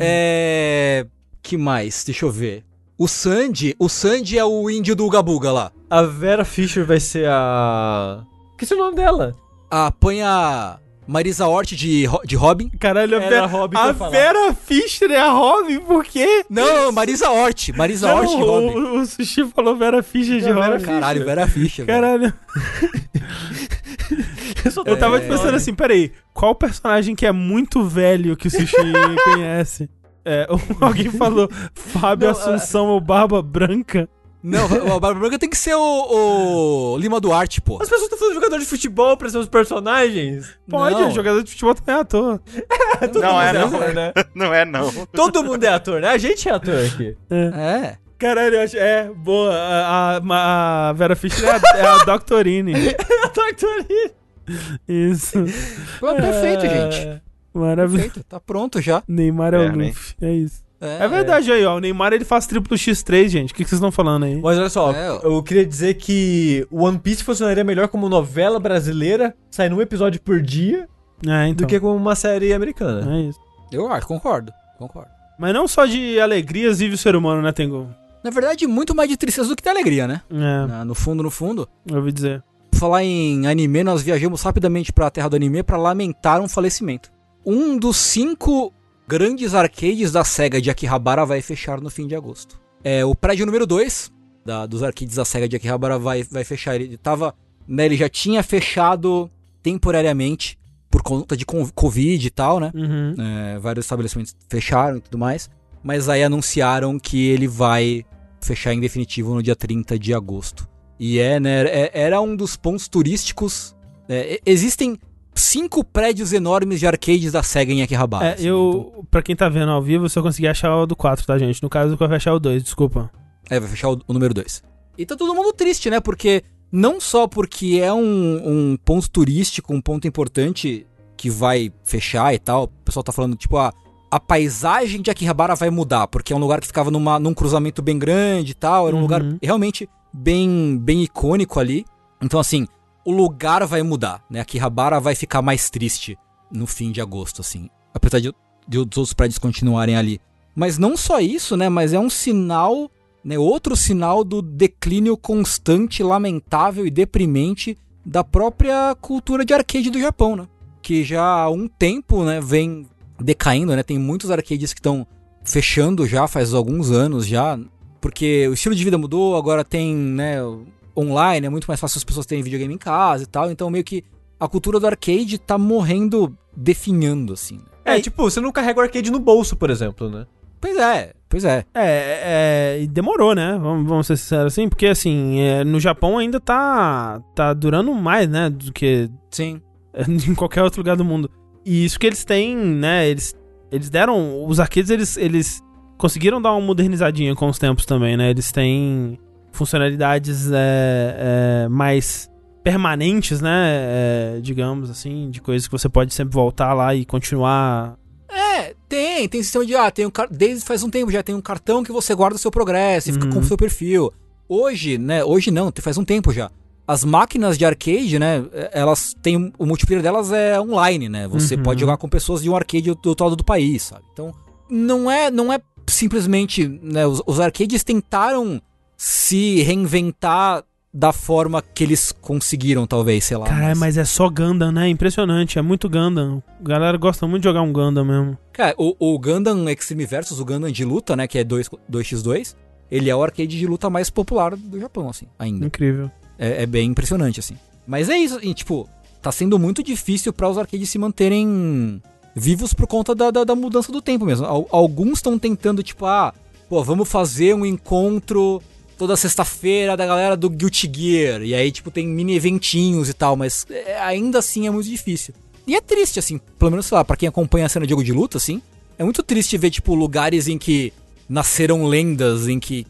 É. Que mais? Deixa eu ver. O Sandy, o Sandy é o índio do Uga Buga lá. A Vera Fischer vai ser a. Que é o nome dela? Ah, põe a Marisa Hort de, de Robin. Caralho, a Era Vera, a Robin a. Vera Fischer é a Robin, por quê? Não, Marisa Hort. Marisa Não, Hort de Robin. o, o Sushi falou Vera Fischer de Robin. Caralho, Vera Fischer. Caralho. Eu tava É. pensando assim, peraí, qual personagem que é muito velho que o Sushi conhece? É, alguém falou Fábio Não, Assunção ou Barba Branca. Não, o Barba Branca tem que ser o, o Lima Duarte, pô. As pessoas estão falando de jogador de futebol pra ser os personagens? Pode, Não. jogador de futebol também é ator. Todo Não mundo é, não. ator, né? Não é, não. Todo mundo é ator, né? A gente é ator aqui. É. Caralho, eu acho, é, boa. A, a- a Vera Fischer é a, é a Doctorine. Isso. Pô, perfeito, É, gente. Maravilhoso. Perfeito, tá pronto já. Neymar é, É, o né? Luffy. É isso. É, verdade aí, ó. O Neymar ele faz triplo X3, gente. O que, que vocês estão falando aí? Mas olha só, É, eu queria dizer que o One Piece funcionaria melhor como novela brasileira, saindo um episódio por dia, É, então. do que como uma série americana. É isso. Eu acho, concordo. Concordo. Mas não só de alegrias vive o ser humano, né, Tengu? Na verdade, muito mais de tristeza do que de alegria, né? É, Na- No fundo, no fundo. eu ouvi dizer. Por falar em anime, nós viajamos rapidamente pra terra do anime pra lamentar um falecimento. Um dos cinco grandes arcades da SEGA de Akihabara vai fechar no fim de agosto. É, o prédio número 2 dos arcades da SEGA de Akihabara vai, vai fechar. Ele tava. Né, ele já tinha fechado temporariamente por conta de Covid e tal, né? Uhum. É, vários estabelecimentos fecharam e tudo mais. Mas aí anunciaram que ele vai fechar em definitivo no dia 30 de agosto. E é, né? é- Era um dos pontos turísticos. é, existem cinco prédios enormes de arcades da SEGA em Akihabara. É, assim, eu, pra quem tá vendo ao vivo, se eu conseguir achar o do 4, tá, gente? No caso, eu vou fechar o 2, desculpa. então- é, vai fechar o, o número 2. E tá todo mundo triste, né? Porque não só porque é um, um ponto turístico, um ponto importante que vai fechar e tal. O pessoal tá falando, tipo, a, a paisagem de Akihabara vai mudar, porque é um lugar que ficava numa, num cruzamento bem grande e tal. Era um Uhum. lugar realmente bem, bem icônico ali. Então, assim, o lugar vai mudar, né? Akihabara vai ficar mais triste no fim de agosto, assim. Apesar de, de os outros prédios continuarem ali. Mas não só isso, né? Mas é um sinal, né? Outro sinal do declínio constante, lamentável e deprimente da própria cultura de arcade do Japão, né? Que já há um tempo, né, vem decaindo, né? Tem muitos arcades que estão fechando já faz alguns anos já, porque o estilo de vida mudou, agora tem, né, online, é muito mais fácil as pessoas terem videogame em casa e tal, então meio que a cultura do arcade tá morrendo, definhando, assim. né? É, tipo, você não carrega o arcade no bolso, por exemplo, né? Pois é, pois é. É, é, e demorou, né? Vamos, vamos ser sinceros assim, porque assim, é, no Japão ainda tá, tá durando mais, né? Do que Sim. em qualquer outro lugar do mundo. E isso que eles têm, né? Eles, eles deram. Os arcades, eles, eles conseguiram dar uma modernizadinha com os tempos também, né? Eles têm funcionalidades é, é, mais permanentes, né? É, digamos assim, de coisas que você pode sempre voltar lá e continuar. É, tem, tem sistema de ah, tem um desde faz um tempo já tem um cartão que você guarda o seu progresso e fica com Uhum. o seu perfil. Hoje, né, hoje não, faz um tempo já. As máquinas de arcade, né, elas têm o multiplayer delas é online, né? Você Uhum. pode jogar com pessoas de um arcade do outro lado do país, sabe? Então, não é, não é simplesmente, né, os, os arcades tentaram se reinventar da forma que eles conseguiram, talvez, sei lá. Caralho, mas é só Gundam, né? Impressionante, é muito Gundam. A galera gosta muito de jogar um Gundam mesmo. Cara, o, o Gundam Extreme Versus, o Gundam de luta, né, que é 2, 2x2, ele é o arcade de luta mais popular do Japão, assim, ainda. Incrível. É, é bem impressionante, assim. Mas é isso, e, tipo, tá sendo muito difícil para os arcades se manterem vivos por conta da, da, da mudança do tempo mesmo. Al- alguns estão tentando, tipo, ah, pô, vamos fazer um encontro toda sexta-feira da galera do Guilty Gear. E aí, tipo, tem mini eventinhos e tal, mas é, ainda assim é muito difícil. E é triste, assim, pelo menos, sei lá, pra quem acompanha a cena de jogo de luta, assim, é muito triste ver, tipo, lugares em que nasceram lendas, em que,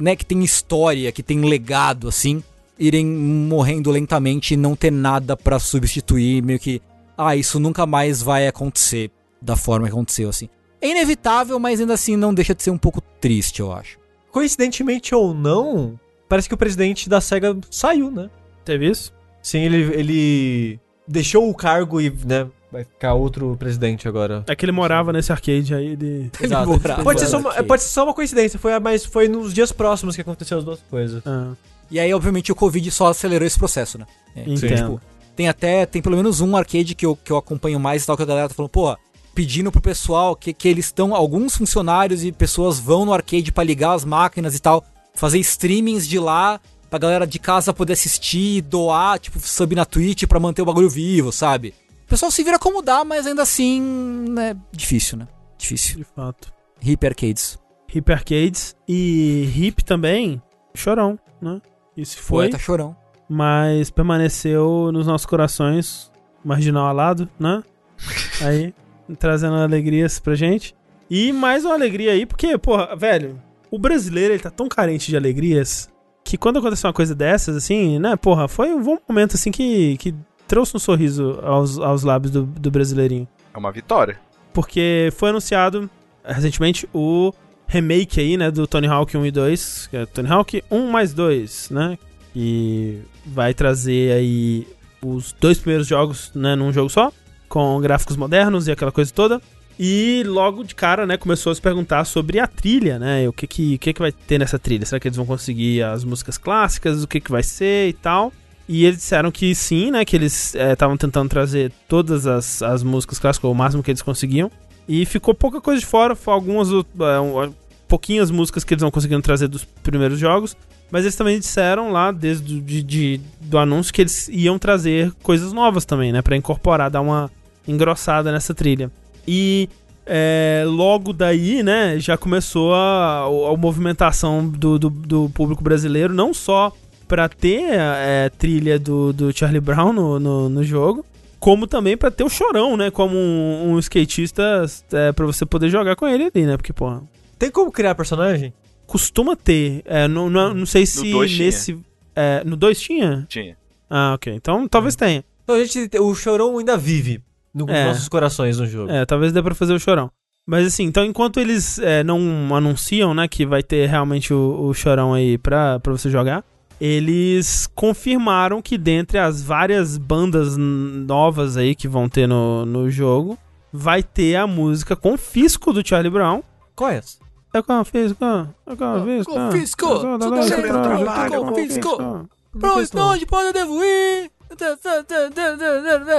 né, que tem história, que tem legado, assim, irem morrendo lentamente e não ter nada pra substituir, meio que, ah, isso nunca mais vai acontecer da forma que aconteceu, assim. É inevitável, mas ainda assim não deixa de ser um pouco triste, eu acho. Coincidentemente ou não, parece que o presidente da SEGA saiu, né? Teve isso? Sim, ele, ele deixou o cargo e, né, vai ficar outro presidente agora. É que ele morava nesse arcade aí, ele. Exato. morava Pode ser, só uma, pode ser só uma coincidência, foi, mas foi nos dias próximos que aconteceu as duas coisas. Ah, E aí, obviamente, o Covid só acelerou esse processo, né? É, Entendo. tipo, tem até, tem pelo menos um arcade que eu, que eu acompanho mais e tal, que a galera tá falando, pô, pedindo pro pessoal que, que eles estão, alguns funcionários e pessoas vão no arcade pra ligar as máquinas e tal, fazer streamings de lá, pra galera de casa poder assistir, doar, tipo, sub na Twitch pra manter o bagulho vivo, sabe? O pessoal se vira como dá, mas ainda assim, né, difícil, né? Difícil. de fato. Hip arcades. Hip Arcades e Hip também, chorão, né? Se foi, Poeta chorão. mas permaneceu nos nossos corações, marginal alado, né? Aí, trazendo alegrias pra gente. E mais uma alegria aí, porque, porra, velho, o brasileiro, ele tá tão carente de alegrias que quando aconteceu uma coisa dessas, assim, né, porra, foi um bom momento, assim, que, que trouxe um sorriso aos, aos lábios do, do brasileirinho. É uma vitória. porque foi anunciado recentemente o remake aí, né, do Tony Hawk 1 e 2, que é Tony Hawk 1 mais 2, né, e vai trazer aí os dois primeiros jogos, né, num jogo só, com gráficos modernos e aquela coisa toda. E logo de cara, né, começou a se perguntar sobre a trilha, né? O que que, o que que vai ter nessa trilha? Será que eles vão conseguir as músicas clássicas? O que que vai ser e tal? E eles disseram que sim, né? Que eles estavam tentando trazer todas as, as músicas clássicas, o máximo que eles conseguiam. E ficou pouca coisa de fora, foi algumas uh, um, pouquinhas músicas que eles não conseguiram trazer dos primeiros jogos. Mas eles também disseram lá, desde o de, de- do anúncio, que eles iam trazer coisas novas também, né? Pra incorporar, dar uma engrossada nessa trilha. E é, logo daí, né, já começou a, a movimentação do, do, do público brasileiro, não só pra ter é, trilha do, do Charlie Brown no, no, no jogo, como também pra ter o chorão, né? Como um, um skatista é, pra você poder jogar com ele ali, né? Porque, pô, Tem como criar personagem? costuma ter. É, não, não, não sei se dois tinha. nesse. é, no 2 tinha? Tinha. Ah, ok. Então talvez tenha. Então a gente, o Chorão ainda vive nos É. nossos corações no jogo. É, talvez dê pra fazer o chorão. Mas assim, então enquanto eles é, não anunciam, né, que vai ter realmente o, o chorão aí pra, pra você jogar, eles confirmaram que dentre as várias bandas novas aí que vão ter no, no jogo, vai ter a música Confisco do Charlie Brown. Qual é essa? É confisco, é confisco. Confisco, tudo pra- trabalho, confisco. Pra onde pode eu devo ir?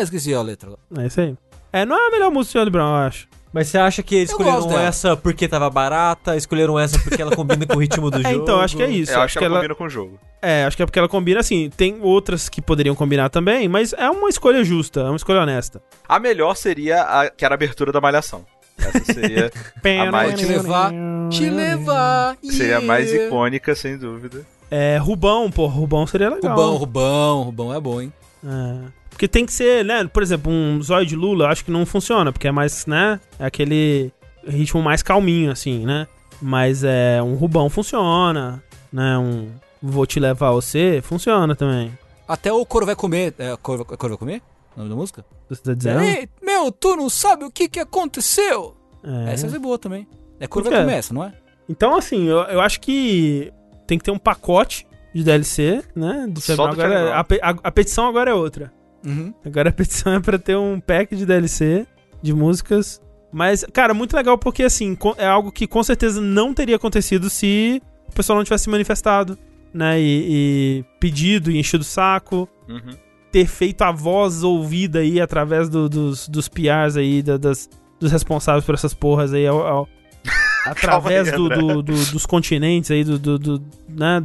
Esqueci a letra. É isso aí. É, não é a melhor música do Charlie Brown, eu acho. Mas você acha que eles Eu escolheram essa porque tava barata, escolheram essa porque ela combina com o ritmo do É, jogo? então, acho que é isso. Eu acho que ela ela- combina com o jogo. É, acho que é porque ela combina assim. Tem outras que poderiam combinar também, mas é uma escolha justa, é uma escolha honesta. A melhor seria a que era a abertura da Malhação. Essa seria, A mais- Te levar, te levar. seria a mais yeah. icônica, sem dúvida. É, Rubão, pô, Rubão seria legal. Rubão, Rubão, Rubão é bom, hein? É. Porque tem que ser, né? Por exemplo, um zóio de Lula, acho que não funciona, porque é mais, né? É aquele ritmo mais calminho, assim, né? Mas é um Rubão funciona, né? Um Vou Te Levar Você funciona também. Até o Coro vai comer. É, Coro, Coro vai comer? O nome da música? Você tá dizendo? Ei, meu, tu não sabe o que que aconteceu? É. Essa ser boa também. É Coro vai comer essa, não é? Então, assim, eu, eu acho que tem que ter um pacote de DLC, né? Do Só do agora, Brown. a, a- a petição agora é outra. Uhum. Agora a petição é pra ter um pack de DLC de músicas. Mas, cara, muito legal porque, assim, é algo que com certeza não teria acontecido se o pessoal não tivesse se manifestado, né? E, e pedido e enchido o saco. Uhum. Ter feito a voz ouvida aí através do- dos, dos PRs aí, da- das, dos responsáveis por essas porras aí, ao- ao- através aí, do- do- do- dos continentes aí, do, do, do- né?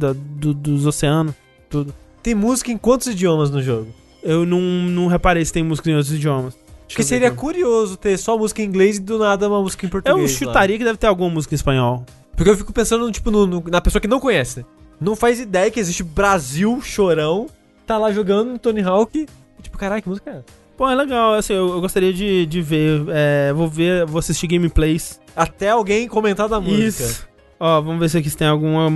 dos oceanos, tudo. Tem música em quantos idiomas no jogo? Eu não, não reparei se tem música em outros idiomas. Eu ver seria aqui. curioso ter só música em inglês e do nada uma música em Eu português. lá. chutaria que deve ter alguma música em espanhol. Porque eu fico pensando, tipo, no- no- na pessoa que não conhece. Não faz ideia que existe Brasil, chorão, tá lá jogando no Tony Hawk. e, Tipo, caralho, que música é essa? Pô, é legal, assim, eu, eu gostaria de, de ver. é, vou ver, vou assistir gameplays. Até alguém comentar da música. Isso. Ó, vamos ver se aqui tem alguma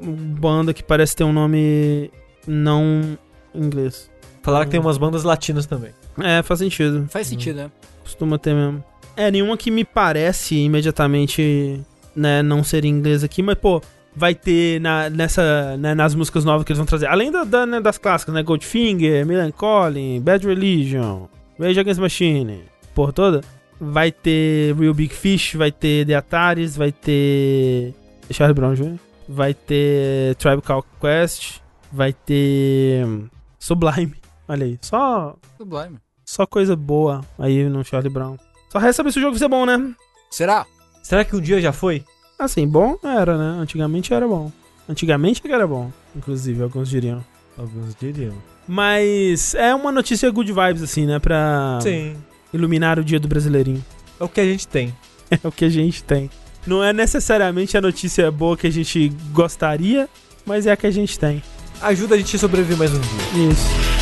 banda que parece ter um nome não inglês. Falaram que tem umas bandas latinas também. É, faz sentido. Faz sentido, né? Costuma ter mesmo. É, nenhuma que me parece imediatamente, né, não ser em inglês aqui, mas, pô, vai ter na, nessa, né, nas músicas novas que eles vão trazer. Além da, da, né, das clássicas, né, Goldfinger, Melancholy, Bad Religion, Rage Against Machine, porra toda. Vai ter Real Big Fish, vai ter The Ataris, vai ter Charlie Brown Jr., vai ter Tribal Quest, vai ter Sublime. Olha aí, só Sublime. só coisa boa aí no Charlie Brown. Só resta saber se o jogo vai ser bom, né? Será? Será que um dia já foi? Assim, bom era, né? Antigamente era bom. Antigamente era bom, inclusive, alguns diriam. Alguns diriam. Mas é uma notícia good vibes, assim, né? Pra Sim. iluminar o dia do brasileirinho. É o que a gente tem. É o que a gente tem. Não é necessariamente a notícia boa que a gente gostaria, mas é a que a gente tem. Ajuda a gente a sobreviver mais um dia. Isso.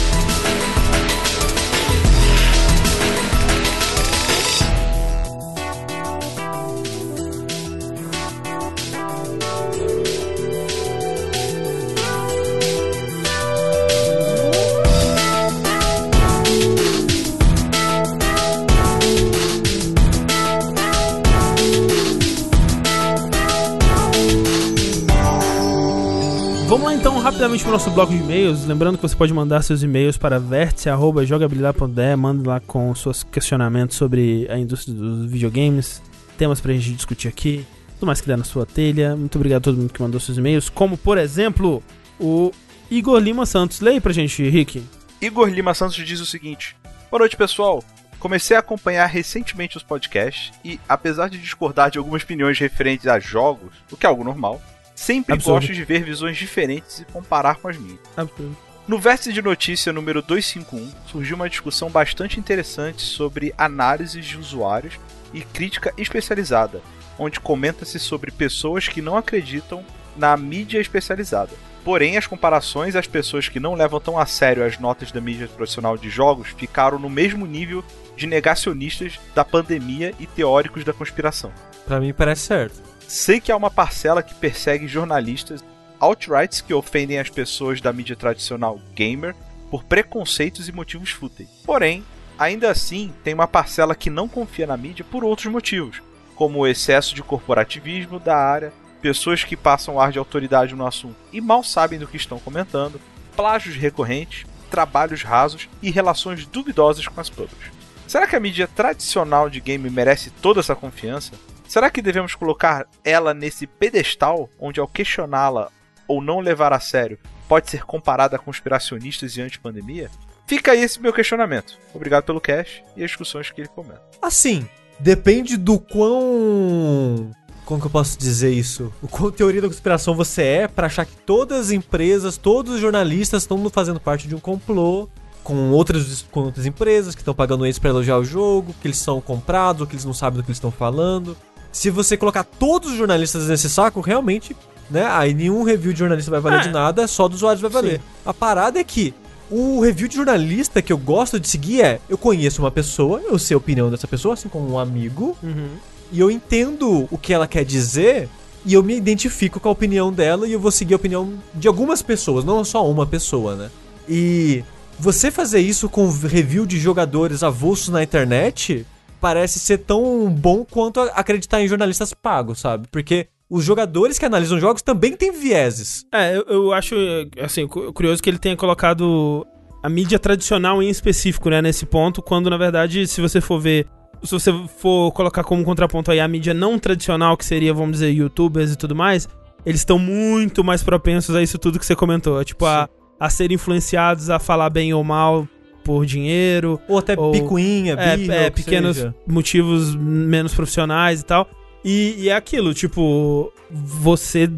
Vamos lá então rapidamente pro nosso bloco de e-mails. Lembrando que você pode mandar seus e-mails para vértice.jogabilidade.de. Manda lá com seus questionamentos sobre a indústria dos videogames, temas pra gente discutir aqui, tudo mais que der na sua telha. Muito obrigado a todo mundo que mandou seus e-mails, como por exemplo o Igor Lima Santos. Leia aí pra gente, Rick. Igor Lima Santos diz o seguinte: Boa noite, pessoal. Comecei a acompanhar recentemente os podcasts e, apesar de discordar de algumas opiniões referentes a jogos, o que é algo normal, sempre Absurdo. gosto de ver visões diferentes e comparar com as minhas. Absurdo. No Vértice de Notícia número 251, surgiu uma discussão bastante interessante sobre análises de usuários e crítica especializada, onde comenta-se sobre pessoas que não acreditam na mídia especializada. Porém, as comparações às pessoas que não levam tão a sério as notas da mídia profissional de jogos ficaram no mesmo nível de negacionistas da pandemia e teóricos da conspiração. Pra mim parece certo. Sei que há uma parcela que persegue jornalistas outrights que ofendem as pessoas da mídia tradicional gamer por preconceitos e motivos fúteis. Porém, ainda assim, tem uma parcela que não confia na mídia por outros motivos, como o excesso de corporativismo da área, pessoas que passam ar de autoridade no assunto e mal sabem do que estão comentando, plágios recorrentes, trabalhos rasos e relações duvidosas com as publishers. Será que a mídia tradicional de game merece toda essa confiança? Será que devemos colocar ela nesse pedestal onde, ao questioná-la ou não levar a sério, pode ser comparada a conspiracionistas e antipandemia? Fica aí esse meu questionamento. Obrigado pelo cast e as discussões que ele comenta. Assim, depende do quão. Como que eu posso dizer isso? O quão teoria da conspiração você é pra achar que todas as empresas, todos os jornalistas estão fazendo parte de um complô com outras, com outras empresas que estão pagando eles pra elogiar o jogo, que eles são comprados, que eles não sabem do que eles estão falando. Se você colocar todos os jornalistas nesse saco, realmente, né? Aí nenhum review de jornalista vai valer É. de nada, só dos usuários vai valer. A parada é que o review de jornalista que eu gosto de seguir é: eu conheço uma pessoa, eu sei a opinião dessa pessoa, assim como um amigo, Uhum. e eu entendo o que ela quer dizer, e eu me identifico com a opinião dela, e eu vou seguir a opinião de algumas pessoas, não só uma pessoa, né? E você fazer isso com review de jogadores avulsos na internet parece ser tão bom quanto acreditar em jornalistas pagos, sabe? Porque os jogadores que analisam jogos também têm vieses. É, eu, eu acho, assim, cu- curioso que ele tenha colocado a mídia tradicional em específico, né, nesse ponto, quando na verdade, se você for ver, se você for colocar como contraponto aí a mídia não tradicional, que seria, vamos dizer, youtubers e tudo mais, eles estão muito mais propensos a isso tudo que você comentou, tipo, a, a ser influenciados a falar bem ou mal por dinheiro, Ou até Ou- picuinha, é, birra, é, que pequenos seja. motivos menos profissionais e tal. E, e é aquilo, tipo, você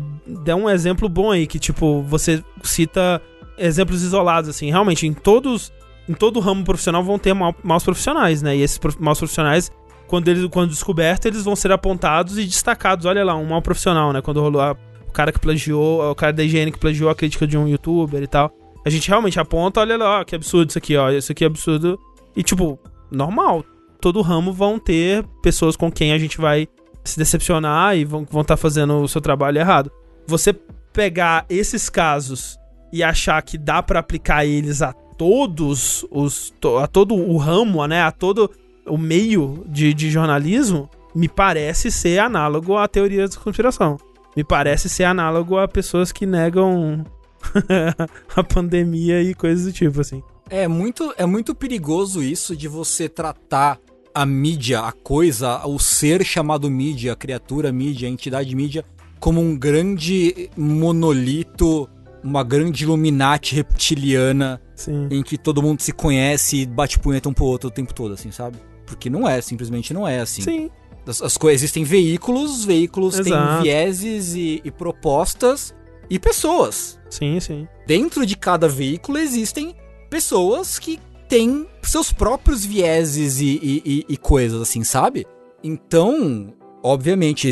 dá um exemplo bom aí, que, tipo, você cita exemplos isolados, assim, realmente, em todos, em todo ramo profissional vão ter maus profissionais, né? E esses prof- maus profissionais, quando eles, quando descobertos, eles vão ser apontados e destacados. Olha lá, um mau profissional, né? Quando rolou a- o cara que plagiou, o cara da higiene que plagiou a crítica de um youtuber e tal. A gente realmente aponta, olha lá, que absurdo isso aqui, ó, isso aqui é absurdo. E, tipo, normal. Todo ramo vão ter pessoas com quem a gente vai se decepcionar e vão estar fazendo o seu trabalho errado. Você pegar esses casos e achar que dá pra aplicar eles a todos os. a todo o ramo, né? A todo o meio de, de jornalismo, me parece ser análogo à teoria da conspiração. Me parece ser análogo a pessoas que negam a pandemia e coisas do tipo, assim. É muito, é muito perigoso isso de você tratar a mídia, a coisa, o ser chamado mídia, a criatura mídia, a entidade mídia, como um grande monolito, uma grande Illuminati reptiliana Sim. em que todo mundo se conhece e bate punheta um pro outro o tempo todo, assim, sabe? Porque não é, simplesmente não é assim. Sim. As, as coisas existem veículos, os veículos têm Exato. vieses e, e propostas e pessoas. Sim, sim. Dentro de cada veículo existem pessoas que têm seus próprios vieses e, e- e- coisas assim, sabe? Então, obviamente,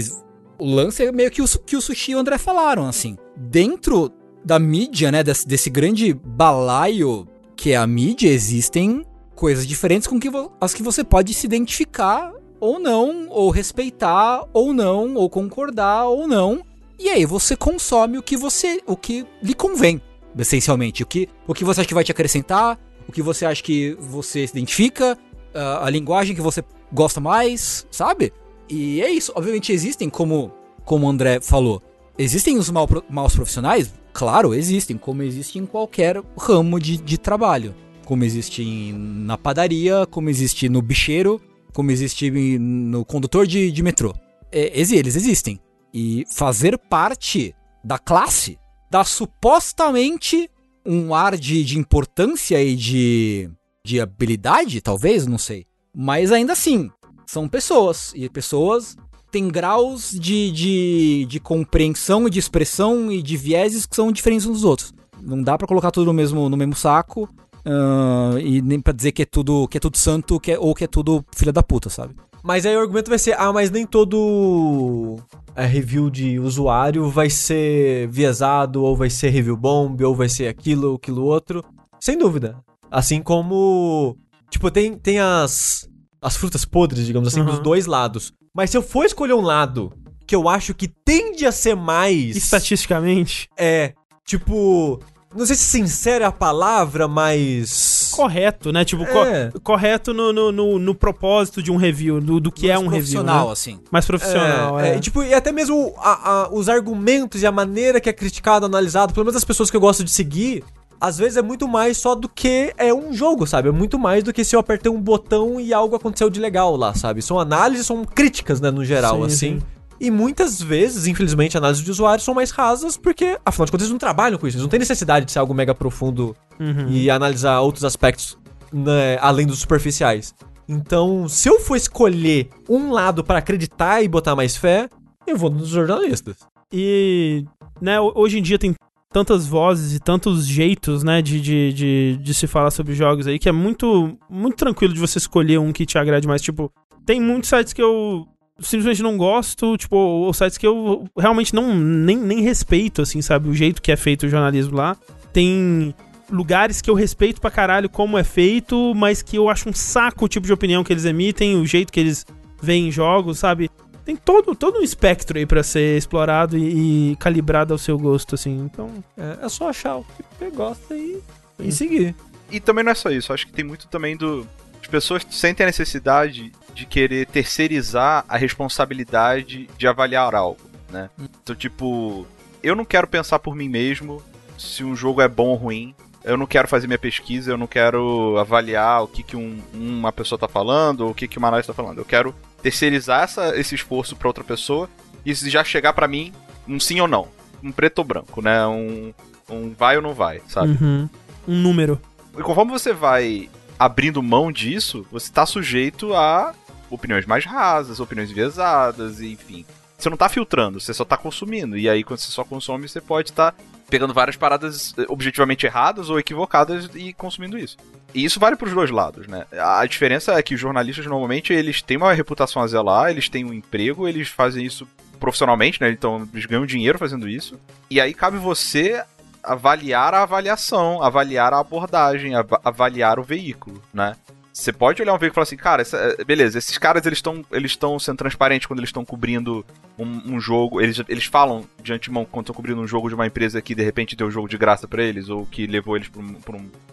o lance é meio que o, que o Sushi e o André falaram, assim. Dentro da mídia, né, desse, desse grande balaio que é a mídia, existem coisas diferentes com que as que você pode se identificar ou não, ou respeitar ou não, ou concordar ou não. E aí você consome o que você, o que lhe convém, essencialmente, o que, o que você acha que vai te acrescentar, o que você acha que você se identifica, a, a linguagem que você gosta mais, sabe? E é isso. Obviamente existem, como como o André falou, existem os mal, maus profissionais? Claro, existem, como existe em qualquer ramo de, de trabalho. Como existe em- na padaria, como existe no bicheiro, como existe no condutor de, de metrô. É, eles existem. E fazer parte da classe dá supostamente um ar de, de importância e de, de habilidade, talvez, não sei. Mas ainda assim, são pessoas. E pessoas têm graus de, de, de compreensão e de expressão e de vieses que são diferentes uns dos outros. Não dá pra colocar tudo no mesmo, no mesmo saco. Ah, e nem pra dizer que é tudo, que é tudo santo que é- ou que é tudo filha da puta, sabe? Mas aí o argumento vai ser, ah, mas nem todo é, review de usuário vai ser viesado, ou vai ser review bomb, ou vai ser aquilo, ou aquilo outro. Sem dúvida. Assim como, tipo, tem, tem as, as frutas podres, digamos assim, Uhum. dos dois lados. Mas se eu for escolher um lado que eu acho que tende a ser mais... Estatisticamente, É, tipo... Não sei se sincera é a palavra, mas... correto, né? Tipo, co- É. correto no, no, no- no propósito de um review, do, do que é um review. profissional, Né? assim. Mais profissional, É, é. é, e, tipo, e até mesmo a- a- os argumentos e a maneira que é criticado, analisado, pelo menos as pessoas que eu gosto de seguir, às vezes é muito mais só do que é um jogo, sabe? É muito mais do que se eu apertei um botão e algo aconteceu de legal lá, sabe? São análises, são críticas, né, no geral, Sim, assim. sim. E muitas vezes, infelizmente, análises de usuários são mais rasas porque, afinal de contas, eles não trabalham com isso. Eles não têm necessidade de ser algo mega profundo Uhum. e analisar outros aspectos né, além dos superficiais. Então, se eu for escolher um lado pra acreditar e botar mais fé, eu vou nos jornalistas. E, né, ho- hoje em dia tem tantas vozes e tantos jeitos, né, de, de, de, de se falar sobre jogos aí, que é muito, muito tranquilo de você escolher um que te agrade mais. Tipo, tem muitos sites que eu simplesmente não gosto, tipo, ou sites que eu realmente não, nem, nem respeito, assim, sabe, o jeito que é feito o jornalismo lá. Tem lugares que eu respeito pra caralho como é feito, mas que eu acho um saco o tipo de opinião que eles emitem, o jeito que eles veem jogos, sabe? Tem todo, todo um espectro aí pra ser explorado e, e calibrado ao seu gosto, assim. Então, É, é só achar o que você gosta e, e seguir. E também não é só isso, acho que tem muito também do. As pessoas sentem a necessidade de querer terceirizar a responsabilidade de avaliar algo, né? Então, tipo, eu não quero pensar por mim mesmo se um jogo é bom ou ruim. Eu não quero fazer minha pesquisa, eu não quero avaliar o que, que um- uma pessoa tá falando ou o que, que uma análise tá falando. Eu quero terceirizar essa, esse esforço pra outra pessoa e se já chegar pra mim um sim ou não. Um preto ou branco, né? Um, um vai ou não vai, sabe? uhum. um número. E conforme você vai abrindo mão disso, você tá sujeito a opiniões mais rasas, opiniões enviesadas, enfim. Você não tá filtrando, você só tá consumindo. E aí, quando você só consome, você pode estar pegando várias paradas eh, objetivamente erradas ou equivocadas e consumindo isso. E isso vale pros dois lados, né? A diferença é que os jornalistas, normalmente, eles têm uma reputação a zelar, eles têm um emprego, eles fazem isso profissionalmente, né? Então, eles ganham dinheiro fazendo isso. E aí cabe você avaliar a avaliação, avaliar a abordagem, ava- avaliar o veículo, né? Você pode olhar um veículo e falar assim, cara, essa- eh, beleza, esses caras eles estão eles sendo transparentes quando eles estão cobrindo um, um jogo, eles, eles falam de antemão quando estão cobrindo um jogo de uma empresa que de repente deu jogo de graça pra eles ou que levou eles um, um,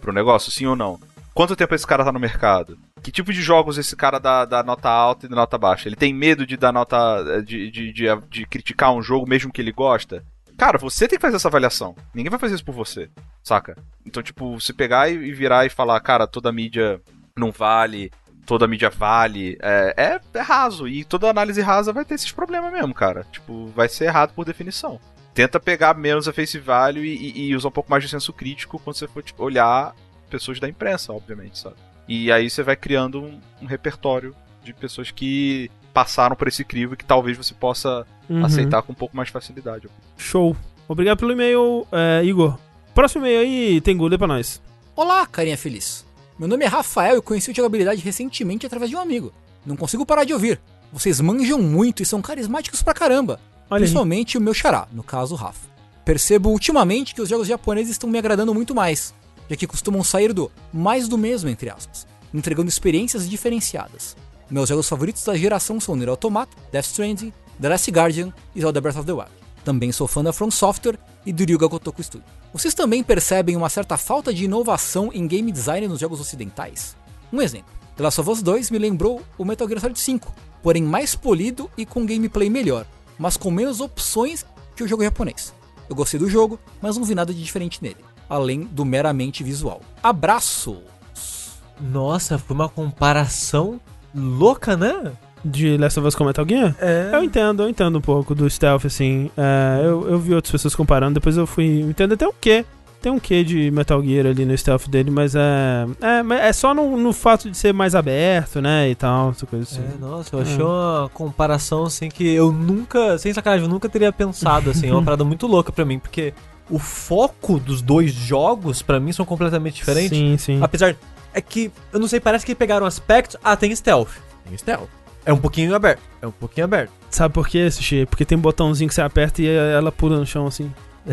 pra um negócio, sim ou não? Quanto tempo esse cara tá no mercado? Que tipo de jogos esse cara dá, dá nota alta e dá nota baixa? Ele tem medo de dar nota. eh, de, de, de, de criticar um jogo mesmo que ele gosta? Cara, você tem que fazer essa avaliação. Ninguém vai fazer isso por você, saca? Então, tipo, se pegar e virar e falar, cara, toda mídia não vale, toda mídia vale, é, é, é raso. E toda análise rasa vai ter esses problemas mesmo, cara. Tipo, vai ser errado por definição. Tenta pegar menos a face value e, e- e usar um pouco mais de senso crítico quando você for tipo, olhar pessoas da imprensa, obviamente, sabe? E aí você vai criando um, um repertório de pessoas que passaram por esse crivo e que talvez você possa Uhum. aceitar com um pouco mais de facilidade. Show. Obrigado pelo e-mail, é, Igor. Próximo e-mail aí, Tengu, lê pra nós. Olá, carinha feliz. Meu nome é Rafael e conheci o jogabilidade recentemente através de um amigo. Não consigo parar de ouvir. Vocês manjam muito e são carismáticos pra caramba. Olha aí. Principalmente o meu xará, no caso o Rafa. Percebo ultimamente que os jogos japoneses estão me agradando muito mais, já que costumam sair do mais do mesmo, entre aspas, entregando experiências diferenciadas. Meus jogos favoritos da geração são Nier Automata, Death Stranding, The Last Guardian e Zelda Breath of the Wild. Também sou fã da From Software e do Ryuga Gotoku Studio. Vocês também percebem uma certa falta de inovação em game design nos jogos ocidentais? Um exemplo, The Last of Us 2 me lembrou o Metal Gear Solid 5, porém mais polido e com gameplay melhor, mas com menos opções que o jogo japonês. Eu gostei do jogo, mas não vi nada de diferente nele, além do meramente visual. Abraço! Nossa, foi uma comparação louca, né? De Last of Us com Metal Gear? É. Eu entendo, eu entendo um pouco do stealth, assim. É, eu, eu vi outras pessoas comparando, depois eu fui. Entendo até o quê. Tem um quê de Metal Gear ali no stealth dele, mas é. É, é só no, no fato de ser mais aberto, né? E tal, essa coisa assim. É, nossa, eu achei uma comparação assim que eu nunca, sem sacanagem, eu nunca teria pensado assim, é uma parada muito louca pra mim, porque o foco dos dois jogos, pra mim, são completamente diferentes. Sim, sim. Apesar. É que, eu não sei, parece que pegaram aspectos. Ah, tem stealth. Tem stealth. É um pouquinho aberto. É um pouquinho aberto. Sabe por quê, Sushi? Porque tem um botãozinho que você aperta e ela pula no chão assim.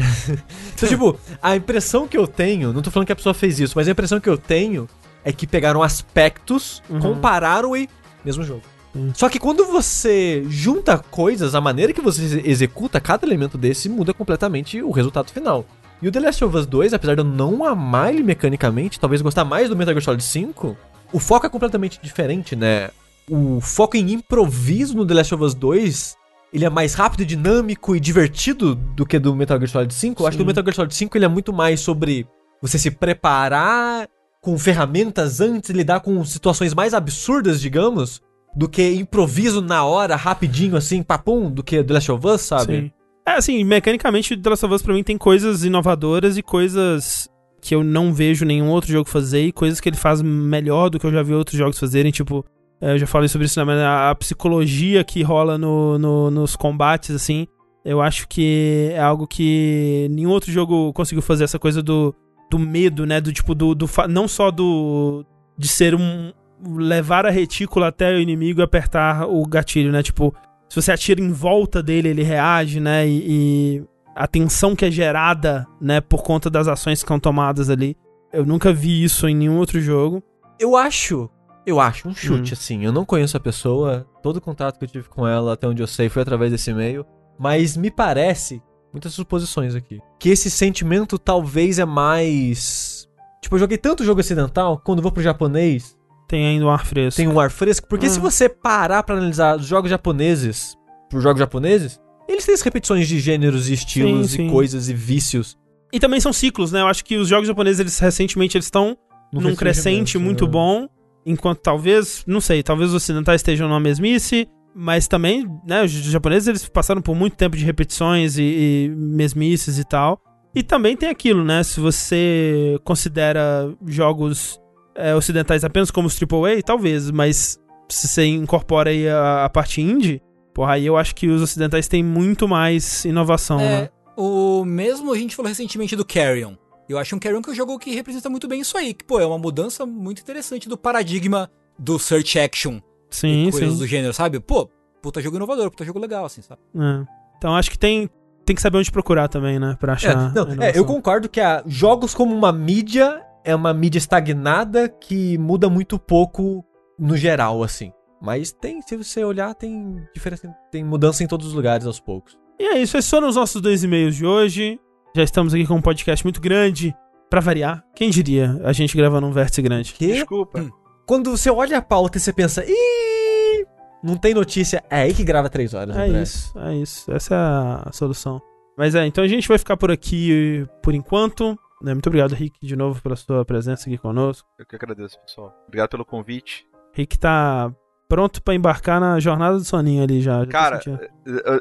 Então, tipo, a impressão que eu tenho, não tô falando que a pessoa fez isso, mas a impressão que eu tenho é que pegaram aspectos, Uhum. compararam e. Mesmo jogo. Sim. Só que quando você junta coisas, a maneira que você executa cada elemento desse muda completamente o resultado final. E o The Last of Us 2, apesar de eu não amar ele mecanicamente, talvez gostar mais do Metal Gear Solid 5, o foco é completamente diferente, né? O foco em improviso no The Last of Us 2, ele é mais rápido, dinâmico e divertido do que do Metal Gear Solid 5. Eu acho que o. Metal Gear Solid 5 ele é muito mais sobre você se preparar com ferramentas antes, lidar com situações mais absurdas, digamos, do que improviso na hora, rapidinho, assim, papum, do que The Last of Us, sabe? Sim. É, assim, mecanicamente, The Last of Us pra mim tem coisas inovadoras e coisas que eu não vejo nenhum outro jogo fazer e coisas que ele faz melhor do que eu já vi outros jogos fazerem, tipo, eu já falei sobre isso, né, mas a, a psicologia que rola no, no- nos combates, assim, eu acho que é algo que nenhum outro jogo conseguiu fazer essa coisa do, do medo, né, do tipo, do, do não só do de ser um levar a retícula até o inimigo e apertar o gatilho, né, tipo, se você atira em volta dele, ele reage, né? E, e a tensão que é gerada, né, por conta das ações que são tomadas ali. Eu nunca vi isso em nenhum outro jogo. Eu acho, eu acho, um chute, Hum. assim. Eu não conheço a pessoa, todo o contato que eu tive com ela, até onde eu sei, foi através desse e-mail. Mas me parece, muitas suposições aqui, que esse sentimento talvez é mais. Tipo, eu joguei tanto jogo ocidental, quando eu vou pro japonês, Tem ainda um ar fresco. tem um ar fresco. Porque Hum. se você parar pra analisar os jogos japoneses por jogos japoneses, eles têm as repetições de gêneros e estilos Sim, sim. e coisas e vícios. E também são ciclos, né? Eu acho que os jogos japoneses, eles recentemente, eles estão num crescente muito né? bom. Enquanto talvez, não sei, talvez os ocidentais estejam numa mesmice. Mas também, né, os japoneses, eles passaram por muito tempo de repetições e, e mesmices e tal. E também tem aquilo, né? Se você considera jogos é, ocidentais apenas como os AAA, talvez, mas se você incorpora aí a, a parte indie, porra, aí eu acho que os ocidentais têm muito mais inovação, É, né? o mesmo a gente falou recentemente do Carrion. Eu acho um Carrion que é um jogo que representa muito bem isso aí. Que, pô, é uma mudança muito interessante do paradigma do search action Sim, e coisas sim. do gênero, sabe? Pô, puta jogo inovador, puta jogo legal, assim, sabe? É. Então acho que tem, tem que saber onde procurar também, né? Pra É, achar. não, a é, eu concordo que a, jogos como uma mídia é uma mídia estagnada que muda muito pouco no geral, assim. Mas tem, se você olhar, tem diferença, tem mudança em todos os lugares aos poucos. E é isso, esses foram os nossos dois e-mails de hoje. Já estamos aqui com um podcast muito grande. Pra variar, quem diria a gente gravando um vértice grande? Que Desculpa. Hum. quando você olha a pauta e você pensa, ih, não tem notícia, é aí que grava três horas. É André. isso, é isso. Essa é a solução. Mas é, então a gente vai ficar por aqui por enquanto. né? Muito obrigado, Rick, de novo pela sua presença aqui conosco. Eu que agradeço, pessoal. Obrigado pelo convite. Rick tá pronto pra embarcar na jornada do soninho ali já. já Cara,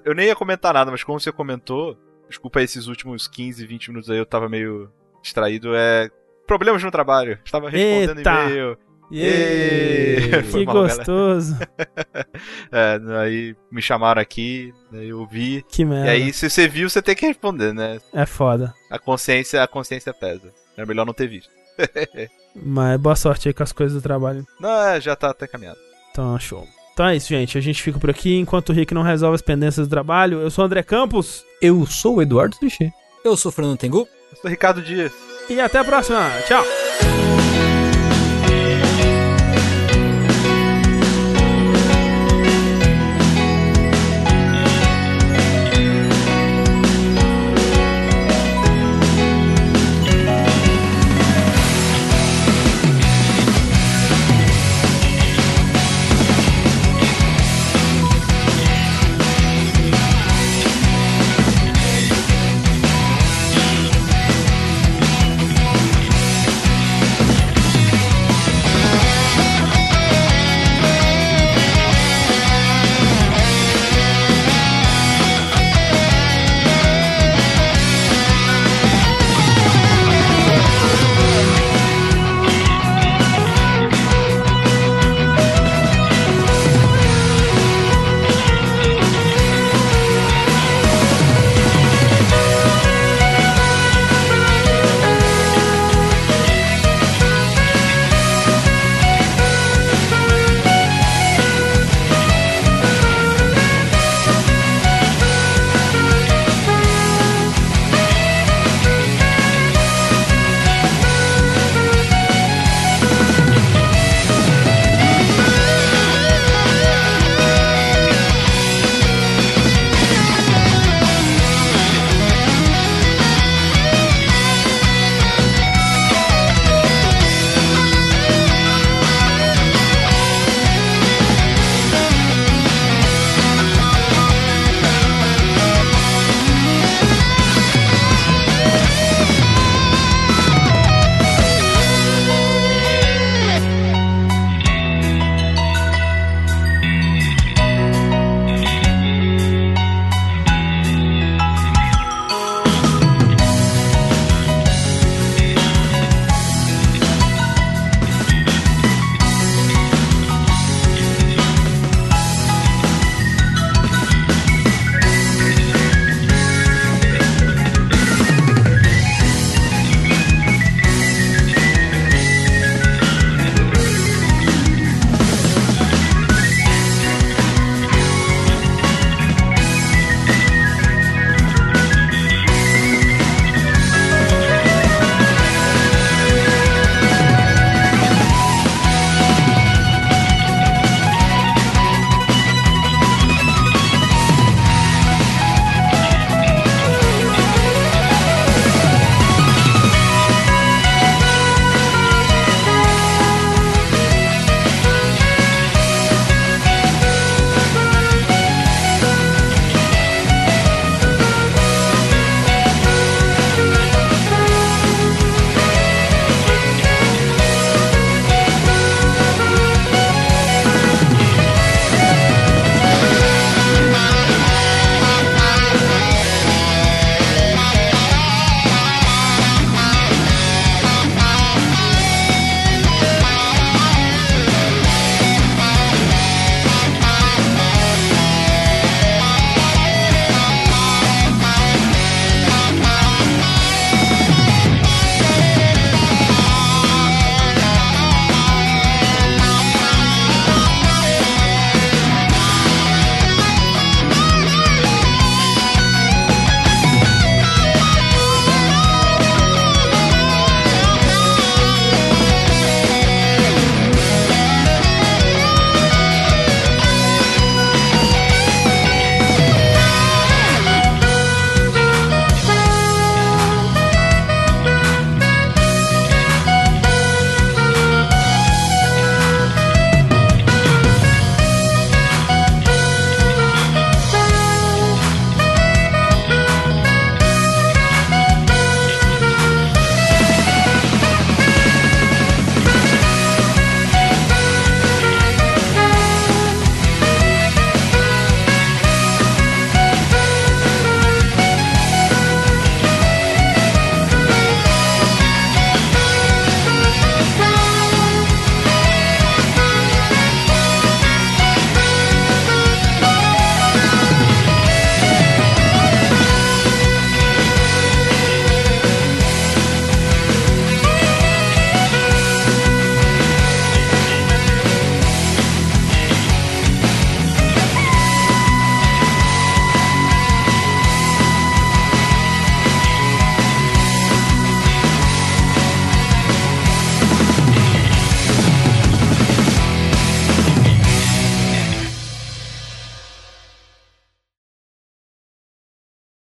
eu nem ia comentar nada, mas como você comentou, desculpa esses últimos 15, 20 minutos aí, eu tava meio distraído. É. Problemas no trabalho. Estava respondendo Eita! e-mail. Que mal, gostoso. É, aí me chamaram aqui, daí eu vi. que merda. E aí, se você viu, você tem que responder, né? É foda. A consciência, a consciência pesa. É melhor não ter visto. Mas boa sorte aí com as coisas do trabalho. Não, é, já tá até caminhado. Então, show. Então é isso, gente. A gente fica por aqui enquanto o Rick não resolve as pendências do trabalho. Eu sou o André Campos Eu sou o Eduardo Trichet. Eu sou o Fernando Tengu. Eu sou Ricardo Dias. e até a próxima. Tchau.